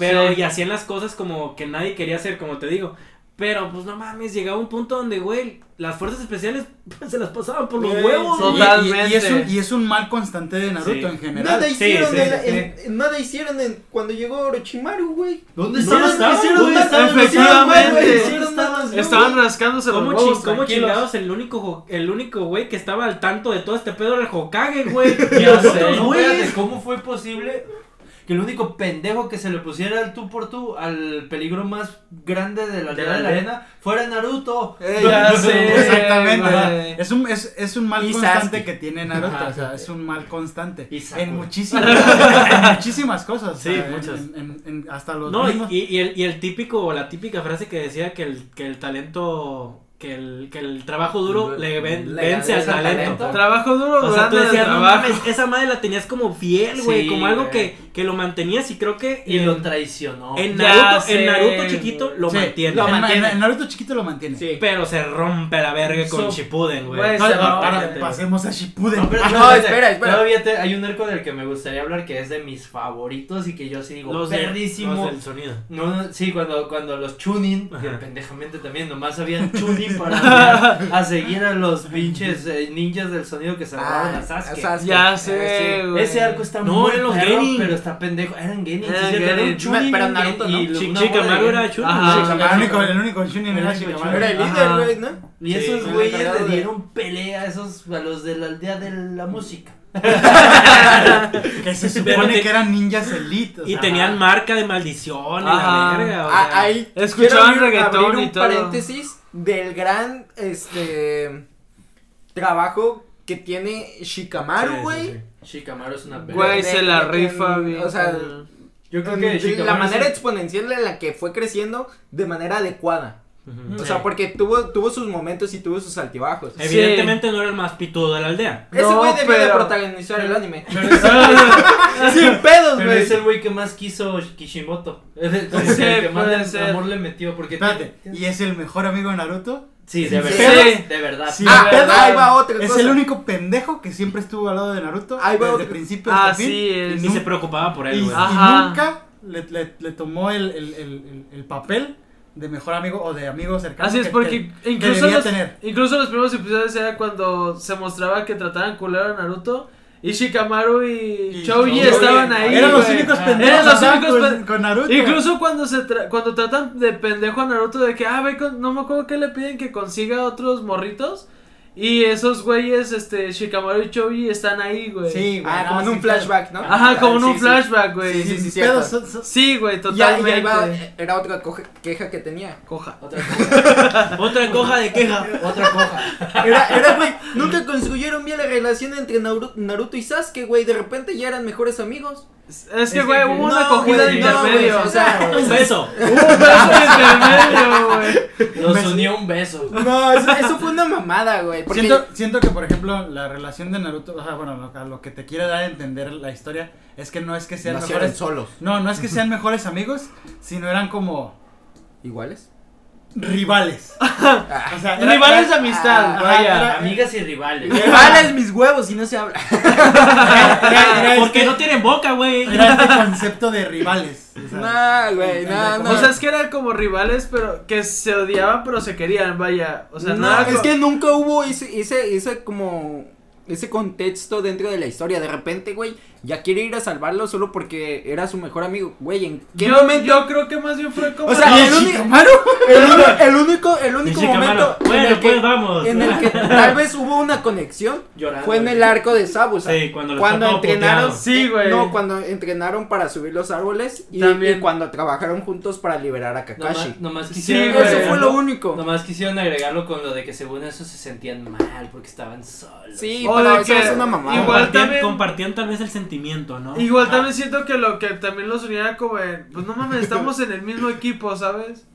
[SPEAKER 4] Pero
[SPEAKER 2] Sí.
[SPEAKER 4] y hacían las cosas como que nadie quería hacer, como te digo. Pero pues no mames, llegaba un punto donde, güey, las fuerzas especiales pues, se las pasaban por los
[SPEAKER 6] Güey,
[SPEAKER 4] huevos.
[SPEAKER 5] Y-
[SPEAKER 4] güey.
[SPEAKER 5] y-
[SPEAKER 2] Totalmente.
[SPEAKER 5] Y, es un, y es un mal constante de Naruto
[SPEAKER 4] Sí.
[SPEAKER 5] en general.
[SPEAKER 6] Nada hicieron,
[SPEAKER 4] sí,
[SPEAKER 6] en
[SPEAKER 4] sí,
[SPEAKER 6] la-
[SPEAKER 4] sí.
[SPEAKER 6] en- nada hicieron en- cuando llegó Orochimaru, güey.
[SPEAKER 3] ¿Dónde estaban? ¿Dónde estaban?
[SPEAKER 6] hicieron, güey,
[SPEAKER 2] Efectivamente.
[SPEAKER 6] nada.
[SPEAKER 2] Estaban rascándose los
[SPEAKER 4] ¿Cómo,
[SPEAKER 2] huevos,
[SPEAKER 4] cómo chingados el único el único güey que estaba al tanto de todo este pedo era el Hokage, güey? Y
[SPEAKER 3] Ya sé, no, ¿cómo fue posible que el único pendejo que se le pusiera al tú por tú al peligro más grande de la
[SPEAKER 2] De
[SPEAKER 3] aldea
[SPEAKER 2] la
[SPEAKER 3] de la
[SPEAKER 2] aldea.
[SPEAKER 3] arena fuera Naruto?
[SPEAKER 6] Ey,
[SPEAKER 2] Ya sé.
[SPEAKER 5] Exactamente. Es un, es, es un mal
[SPEAKER 6] Y
[SPEAKER 5] constante
[SPEAKER 6] Sasuke.
[SPEAKER 5] que tiene Naruto.
[SPEAKER 3] Ajá.
[SPEAKER 5] O sea, es un mal constante.
[SPEAKER 3] Y.
[SPEAKER 5] En muchísimas, en muchísimas cosas.
[SPEAKER 4] Sí,
[SPEAKER 5] en-
[SPEAKER 4] muchas.
[SPEAKER 5] en- en- en- hasta los
[SPEAKER 4] No, y,
[SPEAKER 5] mismos-
[SPEAKER 4] y- y el, y el típico, o la típica frase que decía que el, que el talento, que el, que el trabajo duro le, ven-
[SPEAKER 6] Le
[SPEAKER 4] vence al talento.
[SPEAKER 3] talento.
[SPEAKER 2] Trabajo duro,
[SPEAKER 4] O sea, tú decías, no
[SPEAKER 2] trabajo.
[SPEAKER 4] mames, esa madre la tenías como fiel, güey,
[SPEAKER 3] Sí,
[SPEAKER 4] como algo que, que lo mantenías y creo que
[SPEAKER 3] Y
[SPEAKER 4] en,
[SPEAKER 3] lo traicionó.
[SPEAKER 4] en Naruto,
[SPEAKER 2] sé,
[SPEAKER 4] en Naruto chiquito lo
[SPEAKER 5] Sí,
[SPEAKER 4] mantiene.
[SPEAKER 5] en-
[SPEAKER 6] mantiene.
[SPEAKER 5] En, en Naruto chiquito lo mantiene.
[SPEAKER 6] Sí.
[SPEAKER 4] Pero se rompe la verga con
[SPEAKER 2] So-
[SPEAKER 4] Shippuden, güey.
[SPEAKER 5] No,
[SPEAKER 4] güey.
[SPEAKER 5] pasemos a Shippuden.
[SPEAKER 3] No, pero-
[SPEAKER 6] No, espera, espera.
[SPEAKER 3] Todavía te- hay un arco del que me gustaría hablar que es de mis favoritos y que yo sí digo,
[SPEAKER 4] los,
[SPEAKER 3] perdísimo.
[SPEAKER 4] los del sonido.
[SPEAKER 3] No, no, sí, cuando, cuando los Chunin, que pendejamente también nomás habían Chunin Para a seguir a los pinches eh, ninjas del sonido que se robaron a Sasuke.
[SPEAKER 6] Sasuke.
[SPEAKER 2] Ya
[SPEAKER 6] Eh,
[SPEAKER 2] sé, güey.
[SPEAKER 3] Ese arco está
[SPEAKER 4] No,
[SPEAKER 3] muy perro,
[SPEAKER 4] Genin.
[SPEAKER 3] pero está pendejo. Eran Genin, sí,
[SPEAKER 2] Eran Genin.
[SPEAKER 3] Chunin,
[SPEAKER 6] Pero Naruto, ¿no?
[SPEAKER 3] y
[SPEAKER 4] Shikamaru era Chunin.
[SPEAKER 5] El único, el único Chunin era Shikamaru.
[SPEAKER 6] Era el líder, güey, ¿no?
[SPEAKER 3] Y esos güeyes le dieron pelea a esos, a los de la aldea de la música.
[SPEAKER 5] Que se supone
[SPEAKER 4] te-
[SPEAKER 5] que eran ninjas elite. o
[SPEAKER 4] Y
[SPEAKER 5] sea,
[SPEAKER 4] tenían marca de maldición y
[SPEAKER 2] Ajá.
[SPEAKER 4] la verga. o
[SPEAKER 6] Ah,
[SPEAKER 4] sea.
[SPEAKER 6] ahí
[SPEAKER 2] Escuchaban
[SPEAKER 6] abrir-
[SPEAKER 2] reggaetón y
[SPEAKER 6] un
[SPEAKER 2] todo.
[SPEAKER 6] paréntesis del gran este trabajo que tiene Shikamaru,
[SPEAKER 4] Sí, sí,
[SPEAKER 6] güey.
[SPEAKER 4] sí.
[SPEAKER 3] Shikamaru es una.
[SPEAKER 2] Güey, se la rifa,
[SPEAKER 6] o sea.
[SPEAKER 3] Yo creo que
[SPEAKER 6] de
[SPEAKER 3] Shikamaru
[SPEAKER 6] la manera
[SPEAKER 3] es-
[SPEAKER 6] exponencial en la que fue creciendo de manera adecuada. O sea, porque tuvo, tuvo sus momentos y tuvo sus altibajos.
[SPEAKER 2] Sí.
[SPEAKER 4] Evidentemente no era el más pitudo de la aldea.
[SPEAKER 6] Ese
[SPEAKER 2] No,
[SPEAKER 6] güey debió de
[SPEAKER 2] pero-
[SPEAKER 6] protagonizar el anime.
[SPEAKER 3] Pero es,
[SPEAKER 6] Sin pedos, güey.
[SPEAKER 3] es el güey que más quiso Kishimoto. Como
[SPEAKER 2] Sí,
[SPEAKER 3] que el que más
[SPEAKER 2] ser.
[SPEAKER 3] amor le metió. Porque
[SPEAKER 5] Espérate,
[SPEAKER 3] tiene-
[SPEAKER 5] ¿y es el mejor amigo de Naruto?
[SPEAKER 3] Sí, de verdad.
[SPEAKER 2] Sí.
[SPEAKER 3] De verdad.
[SPEAKER 5] Sí.
[SPEAKER 6] Ah,
[SPEAKER 5] de verdad.
[SPEAKER 6] ahí va otra
[SPEAKER 5] Es
[SPEAKER 6] cosa.
[SPEAKER 5] el único pendejo que siempre estuvo al lado de Naruto
[SPEAKER 6] Ahí va
[SPEAKER 5] desde
[SPEAKER 6] otro.
[SPEAKER 5] principio hasta
[SPEAKER 2] Ah,
[SPEAKER 5] fin.
[SPEAKER 2] sí,
[SPEAKER 5] y
[SPEAKER 2] es-
[SPEAKER 4] Ni se preocupaba por
[SPEAKER 5] y,
[SPEAKER 4] él, güey.
[SPEAKER 5] y
[SPEAKER 2] Ajá.
[SPEAKER 5] nunca le, le- le tomó el, el, el, el- el papel de mejor amigo o de amigo cercano.
[SPEAKER 2] Así es,
[SPEAKER 5] que-
[SPEAKER 2] porque
[SPEAKER 5] que-
[SPEAKER 2] incluso,
[SPEAKER 5] que
[SPEAKER 2] los,
[SPEAKER 5] tener.
[SPEAKER 2] incluso los primeros episodios era cuando se mostraba que trataban culero a Naruto y Shikamaru y,
[SPEAKER 5] Y
[SPEAKER 2] Choji estaban ahí.
[SPEAKER 5] Eran los únicos pendejos
[SPEAKER 2] Eran los
[SPEAKER 5] andaban
[SPEAKER 2] únicos
[SPEAKER 5] con, Naruto.
[SPEAKER 2] Incluso cuando se tra- cuando tratan de pendejo a Naruto de que, ah, ve, con- no me acuerdo que le piden que consiga otros morritos. Y esos güeyes, este, Shikamaru y Choji están ahí, güey.
[SPEAKER 5] Sí, güey.
[SPEAKER 6] Ah, como en
[SPEAKER 5] sí,
[SPEAKER 6] un flashback, ¿no?
[SPEAKER 2] Ajá, como en
[SPEAKER 6] Sí,
[SPEAKER 2] un
[SPEAKER 6] sí.
[SPEAKER 2] flashback, güey.
[SPEAKER 6] Sí,
[SPEAKER 2] Sí,
[SPEAKER 6] sí, sí,
[SPEAKER 2] güey, totalmente.
[SPEAKER 6] ahí va, era otra coja- queja que tenía.
[SPEAKER 2] Coja.
[SPEAKER 3] Otra cosa.
[SPEAKER 4] Otra coja de queja.
[SPEAKER 3] Otra cosa.
[SPEAKER 6] Era, era, güey, nunca construyeron bien la relación entre Naru- Naruto y Sasuke, güey. De repente ya eran mejores amigos.
[SPEAKER 2] Es que, güey, hubo una
[SPEAKER 6] no,
[SPEAKER 2] acogida de intermedio.
[SPEAKER 6] o sea,
[SPEAKER 4] Un beso.
[SPEAKER 2] hubo un beso de intermedio, güey.
[SPEAKER 3] Los unió un beso.
[SPEAKER 6] No, eso, eso fue una mamada, güey. Porque
[SPEAKER 5] Siento, siento que, por ejemplo, la relación de Naruto, o sea, bueno, lo, a lo que te quiere dar a entender la historia es que no es que sean
[SPEAKER 6] nacieron
[SPEAKER 5] mejores.
[SPEAKER 6] solos.
[SPEAKER 5] No, no es que sean mejores amigos, sino eran como
[SPEAKER 6] ¿Iguales?
[SPEAKER 5] rivales.
[SPEAKER 6] Ah.
[SPEAKER 5] O sea, era-
[SPEAKER 2] Rivales de
[SPEAKER 5] era-
[SPEAKER 2] amistad,
[SPEAKER 5] Ajá,
[SPEAKER 2] vaya.
[SPEAKER 5] era-
[SPEAKER 3] Amigas y rivales.
[SPEAKER 6] Rivales mis huevos y no se habla.
[SPEAKER 5] era- era
[SPEAKER 4] Porque
[SPEAKER 5] este-
[SPEAKER 4] no tienen boca, güey.
[SPEAKER 5] Era este concepto de rivales. o sea,
[SPEAKER 6] No, güey, no, no.
[SPEAKER 2] O sea, es que eran como rivales, pero que se odiaban, pero se querían, vaya. O sea, no,
[SPEAKER 6] es
[SPEAKER 2] co-
[SPEAKER 6] que nunca hubo ese, ese, ese como ese contexto dentro de la historia. De repente, güey, ya quiere ir a salvarlo solo porque era su mejor amigo. Güey, ¿en qué
[SPEAKER 2] yo,
[SPEAKER 6] momento?
[SPEAKER 2] yo creo que más bien fue como.
[SPEAKER 6] o sea,
[SPEAKER 5] ¿Y
[SPEAKER 6] el, único, el, único, el único, momento en
[SPEAKER 4] Bueno,
[SPEAKER 6] el que,
[SPEAKER 4] pues vamos.
[SPEAKER 6] en el que tal vez hubo una conexión
[SPEAKER 3] Llorando.
[SPEAKER 6] fue en el arco de Zabuza.
[SPEAKER 4] Sí, cuando
[SPEAKER 6] entrenaron,
[SPEAKER 4] puteado.
[SPEAKER 2] Sí, güey.
[SPEAKER 6] No, cuando entrenaron para subir los árboles y,
[SPEAKER 2] También.
[SPEAKER 6] y cuando trabajaron juntos para liberar a Kakashi.
[SPEAKER 3] Nomás, nomás
[SPEAKER 2] Sí,
[SPEAKER 3] quisieron.
[SPEAKER 6] Eso fue lo
[SPEAKER 3] agregarlo-
[SPEAKER 6] único.
[SPEAKER 3] Nomás quisieron agregarlo con lo de que según eso se sentían mal porque estaban solos.
[SPEAKER 6] Sí,
[SPEAKER 2] O
[SPEAKER 6] pero
[SPEAKER 2] de
[SPEAKER 6] eso
[SPEAKER 2] que
[SPEAKER 6] es una mamada.
[SPEAKER 2] igual
[SPEAKER 4] Compartían,
[SPEAKER 2] también-
[SPEAKER 4] compartían tal vez el sentimiento, ¿no?
[SPEAKER 2] Igual
[SPEAKER 4] Ajá.
[SPEAKER 2] también siento que lo que también los unía como en, pues no mames, estamos en el mismo equipo, ¿sabes?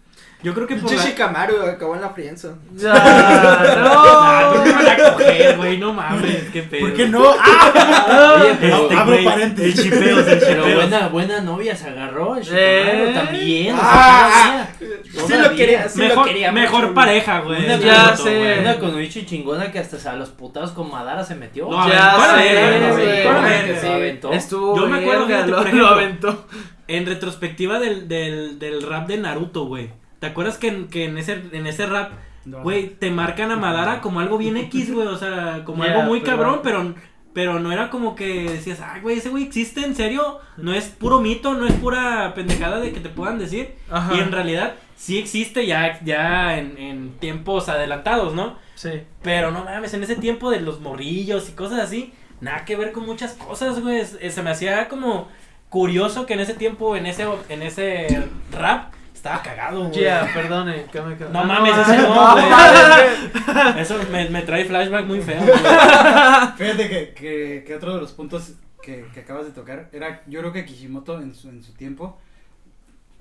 [SPEAKER 4] Yo creo que por la...
[SPEAKER 6] Shikamaru acabó en la friendzone.
[SPEAKER 2] Ya,
[SPEAKER 4] Ah,
[SPEAKER 2] no.
[SPEAKER 4] me van a coger, güey, no mames, qué pedo.
[SPEAKER 5] ¿Por qué no? ¡Ah!
[SPEAKER 3] Oye, pero,
[SPEAKER 4] Este,
[SPEAKER 5] Abro
[SPEAKER 4] güey,
[SPEAKER 5] paréntesis.
[SPEAKER 4] El chipeo, el
[SPEAKER 3] pero
[SPEAKER 4] chipeo.
[SPEAKER 3] buena, buena novia se agarró. El
[SPEAKER 2] Eh.
[SPEAKER 3] Shikamaru también. o
[SPEAKER 6] Ah,
[SPEAKER 3] sea, todavía-
[SPEAKER 6] Sí lo quería, sí lo
[SPEAKER 4] Mejor,
[SPEAKER 6] quería
[SPEAKER 4] mejor
[SPEAKER 6] mucho,
[SPEAKER 4] pareja, güey.
[SPEAKER 3] Una,
[SPEAKER 2] Ya
[SPEAKER 3] con-
[SPEAKER 2] sé.
[SPEAKER 3] una con Uichi chingona que hasta a los putados con Madara se metió.
[SPEAKER 4] No,
[SPEAKER 2] Ya sé,
[SPEAKER 3] se aventó.
[SPEAKER 2] Estuvo
[SPEAKER 4] Yo me acuerdo, fíjate,
[SPEAKER 2] lo, aventó.
[SPEAKER 4] En retrospectiva del, del, del rap de Naruto, güey. ¿Te acuerdas que, en- que en, ese, en ese rap, güey, te marcan a Madara como algo bien X, güey? O sea, como algo muy
[SPEAKER 2] pero-
[SPEAKER 4] cabrón, pero, pero no era como que decías, ay, güey, ese güey existe, en serio. No es puro mito, no es pura pendejada de que te puedan decir.
[SPEAKER 2] Ajá.
[SPEAKER 4] Y en realidad sí existe ya, ya en, en tiempos adelantados, ¿no?
[SPEAKER 2] Sí.
[SPEAKER 4] Pero no mames, en ese tiempo de los morrillos y cosas así, nada que ver con muchas cosas, güey. Se me hacía como curioso que en ese tiempo, en ese, en ese rap, estaba cagado, güey.
[SPEAKER 2] Ya, perdone, que me
[SPEAKER 4] No mames, ese no, güey. Eso me, me trae flashback muy feo, güey.
[SPEAKER 5] Fíjate que, que, que otro de los puntos que, que acabas de tocar era, yo creo que Kishimoto en su, en su tiempo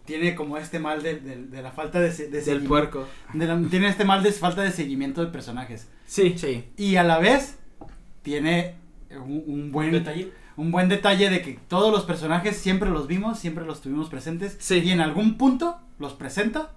[SPEAKER 5] tiene como este mal de, de, de la falta de, de
[SPEAKER 2] Del puerco.
[SPEAKER 5] de la- tiene este mal de falta de seguimiento de personajes.
[SPEAKER 2] Sí.
[SPEAKER 6] Sí.
[SPEAKER 5] Y a la vez tiene un, un buen
[SPEAKER 4] Detalle.
[SPEAKER 5] un buen detalle de que todos los personajes siempre los vimos, siempre los tuvimos presentes.
[SPEAKER 2] Sí.
[SPEAKER 5] Y en algún punto los presenta,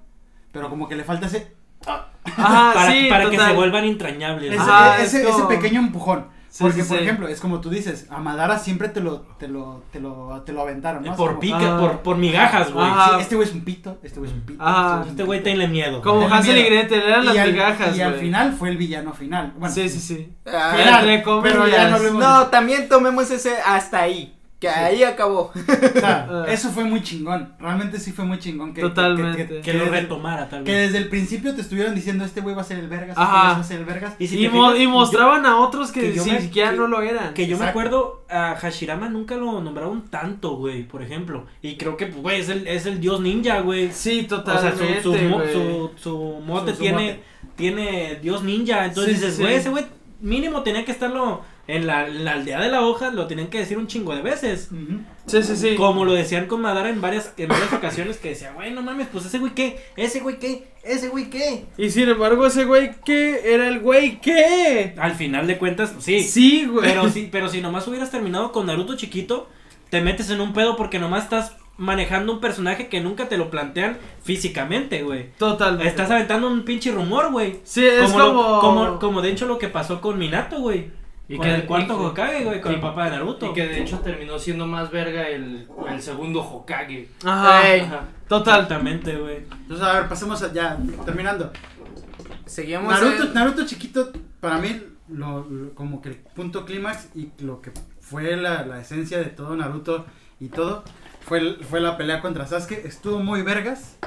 [SPEAKER 5] pero como que le falta ese,
[SPEAKER 2] Ajá,
[SPEAKER 4] para
[SPEAKER 2] sí,
[SPEAKER 4] para que se vuelvan entrañables.
[SPEAKER 5] ese.
[SPEAKER 2] Ajá,
[SPEAKER 5] ese,
[SPEAKER 2] es
[SPEAKER 5] ese
[SPEAKER 2] como-
[SPEAKER 5] pequeño empujón.
[SPEAKER 2] Sí,
[SPEAKER 5] Porque,
[SPEAKER 2] sí,
[SPEAKER 5] por
[SPEAKER 2] sí.
[SPEAKER 5] ejemplo, es como tú dices, a Madara siempre te lo, te lo, te lo, te lo aventaron, ¿no? Así
[SPEAKER 4] Por
[SPEAKER 5] como,
[SPEAKER 2] Ah.
[SPEAKER 4] por, por migajas, güey.
[SPEAKER 2] Ah.
[SPEAKER 5] sí, este güey es un pito, este güey es un pito.
[SPEAKER 2] Ah.
[SPEAKER 4] Este güey tenle miedo.
[SPEAKER 2] Como
[SPEAKER 5] Tenle
[SPEAKER 2] Hansel y. Gretel, eran las
[SPEAKER 5] al,
[SPEAKER 2] migajas,
[SPEAKER 5] y al final fue el villano final. Bueno,
[SPEAKER 2] Sí, sí, sí.
[SPEAKER 6] Ah,
[SPEAKER 5] Final, pero ya no hablemos
[SPEAKER 6] No, también tomemos ese hasta ahí. Que ahí acabó.
[SPEAKER 5] O sea,
[SPEAKER 2] Ah.
[SPEAKER 5] eso fue muy chingón. Realmente sí fue muy chingón. Que, que-
[SPEAKER 2] Totalmente.
[SPEAKER 5] Que,
[SPEAKER 4] Que lo
[SPEAKER 5] desde-
[SPEAKER 4] retomara tal
[SPEAKER 5] que
[SPEAKER 4] vez.
[SPEAKER 5] desde el principio te estuvieron diciendo este güey va a ser el vergas, este
[SPEAKER 2] Ajá.
[SPEAKER 5] va a ser el vergas.
[SPEAKER 4] Y si
[SPEAKER 2] Y,
[SPEAKER 4] te
[SPEAKER 2] mo-
[SPEAKER 4] fijas,
[SPEAKER 2] y mostraban a otros que,
[SPEAKER 4] que me-
[SPEAKER 2] siquiera
[SPEAKER 4] que-
[SPEAKER 2] no lo eran.
[SPEAKER 4] Que yo me acuerdo, a Hashirama nunca lo nombraron tanto, güey, por ejemplo. Y creo que, pues, güey, es el, es el dios ninja, güey.
[SPEAKER 2] Sí,
[SPEAKER 4] O sea,
[SPEAKER 2] totalmente,
[SPEAKER 4] su, su, mo- su, su mote
[SPEAKER 5] Su- su
[SPEAKER 4] tiene,
[SPEAKER 5] mote.
[SPEAKER 4] tiene dios ninja. Entonces
[SPEAKER 2] Sí,
[SPEAKER 4] dices,
[SPEAKER 2] sí.
[SPEAKER 4] güey, ese güey mínimo tenía que estarlo en la, en la aldea de la hoja, lo tenían que decir un chingo de veces.
[SPEAKER 2] Sí, sí, sí.
[SPEAKER 4] Como lo decían con Madara en varias, en varias ocasiones que decía, güey, no mames, pues ese güey qué, ese güey qué, ese güey qué.
[SPEAKER 2] Y sin embargo, ese güey, ¿qué? Era el güey, ¿qué?
[SPEAKER 4] Al final de cuentas, sí.
[SPEAKER 2] Sí, güey.
[SPEAKER 4] Pero si, pero si nomás hubieras terminado con Naruto chiquito, te metes en un pedo porque nomás estás manejando un personaje que nunca te lo plantean físicamente, güey.
[SPEAKER 2] Totalmente.
[SPEAKER 4] Estás aventando un pinche rumor, güey.
[SPEAKER 2] Sí, es
[SPEAKER 4] Como, lo-
[SPEAKER 2] como...
[SPEAKER 4] como, como de hecho lo que pasó con Minato, güey.
[SPEAKER 3] Y
[SPEAKER 4] con
[SPEAKER 3] que-
[SPEAKER 4] el cuarto Hokage, güey, con
[SPEAKER 3] y-
[SPEAKER 4] el papá de Naruto.
[SPEAKER 3] Y que de hecho terminó siendo más verga el, el segundo Hokage.
[SPEAKER 2] Ajá.
[SPEAKER 6] Ey.
[SPEAKER 3] Ajá.
[SPEAKER 2] Total.
[SPEAKER 4] Exactamente, güey.
[SPEAKER 5] Entonces, a ver, pasemos a- ya, terminando.
[SPEAKER 6] Seguimos.
[SPEAKER 5] Naruto, Naruto chiquito, para mí, lo, lo- como que el punto clímax y lo que fue la, la esencia de todo Naruto y todo, fue, el- fue la pelea contra Sasuke. Estuvo muy vergas.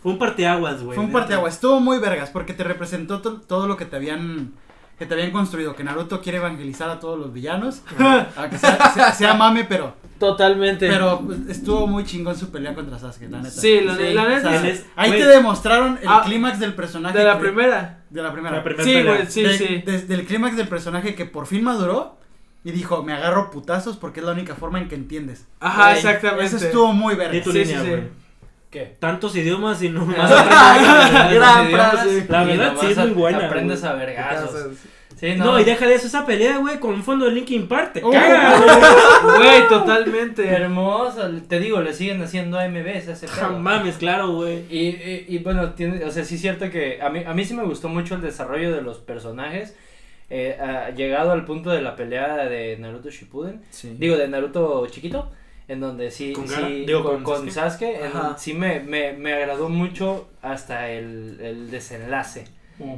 [SPEAKER 4] Fue un parteaguas, güey.
[SPEAKER 5] Fue un parteaguas, estuvo muy vergas porque te representó to- todo lo que te habían que te habían construido, que Naruto quiere evangelizar a todos los villanos, a que sea, sea- sea mame, pero
[SPEAKER 2] Totalmente.
[SPEAKER 5] pero pues, estuvo muy chingón su pelea contra Sasuke, la neta.
[SPEAKER 2] Sí, la,
[SPEAKER 6] Sí,
[SPEAKER 2] la
[SPEAKER 5] O sea,
[SPEAKER 2] neta.
[SPEAKER 4] Es-
[SPEAKER 5] ahí te demostraron el
[SPEAKER 2] Ah,
[SPEAKER 5] clímax del personaje
[SPEAKER 2] de la
[SPEAKER 5] que-
[SPEAKER 2] primera.
[SPEAKER 5] de la primera.
[SPEAKER 4] La primera
[SPEAKER 2] Sí, güey, sí,
[SPEAKER 5] De-
[SPEAKER 2] sí.
[SPEAKER 5] Desde el clímax del personaje que por fin maduró y dijo, me agarro putazos porque es la única forma en que entiendes.
[SPEAKER 2] Ajá, exactamente.
[SPEAKER 5] Eso estuvo muy verga.
[SPEAKER 4] tu
[SPEAKER 2] Sí,
[SPEAKER 4] línea,
[SPEAKER 2] sí, sí.
[SPEAKER 3] ¿Qué?
[SPEAKER 4] Tantos idiomas y no más.
[SPEAKER 6] Gran frase.
[SPEAKER 4] La verdad, sí, es muy
[SPEAKER 3] a-
[SPEAKER 4] buena,
[SPEAKER 3] Aprendes a vergazos. Sí,
[SPEAKER 4] No.
[SPEAKER 3] no.
[SPEAKER 4] y deja de eso, esa pelea, güey, con un fondo de Linkin Park. Te
[SPEAKER 5] Oh.
[SPEAKER 4] cagas, güey.
[SPEAKER 2] Güey, totalmente.
[SPEAKER 3] Hermoso. Te digo, le siguen haciendo AMVs a ese pedo.
[SPEAKER 4] Mames, claro, güey.
[SPEAKER 3] Y, y, y bueno, tiene, o sea, sí es cierto que a mí, a mí sí me gustó mucho el desarrollo de los personajes. eh, ah, llegado al punto de la pelea de Naruto Shippuden. Digo, de Naruto chiquito. En donde sí,
[SPEAKER 4] ¿Con
[SPEAKER 3] sí?
[SPEAKER 4] Digo,
[SPEAKER 3] con,
[SPEAKER 4] con
[SPEAKER 3] Sasuke, en
[SPEAKER 2] Ajá.
[SPEAKER 3] donde sí me, me, me agradó mucho hasta el, el desenlace.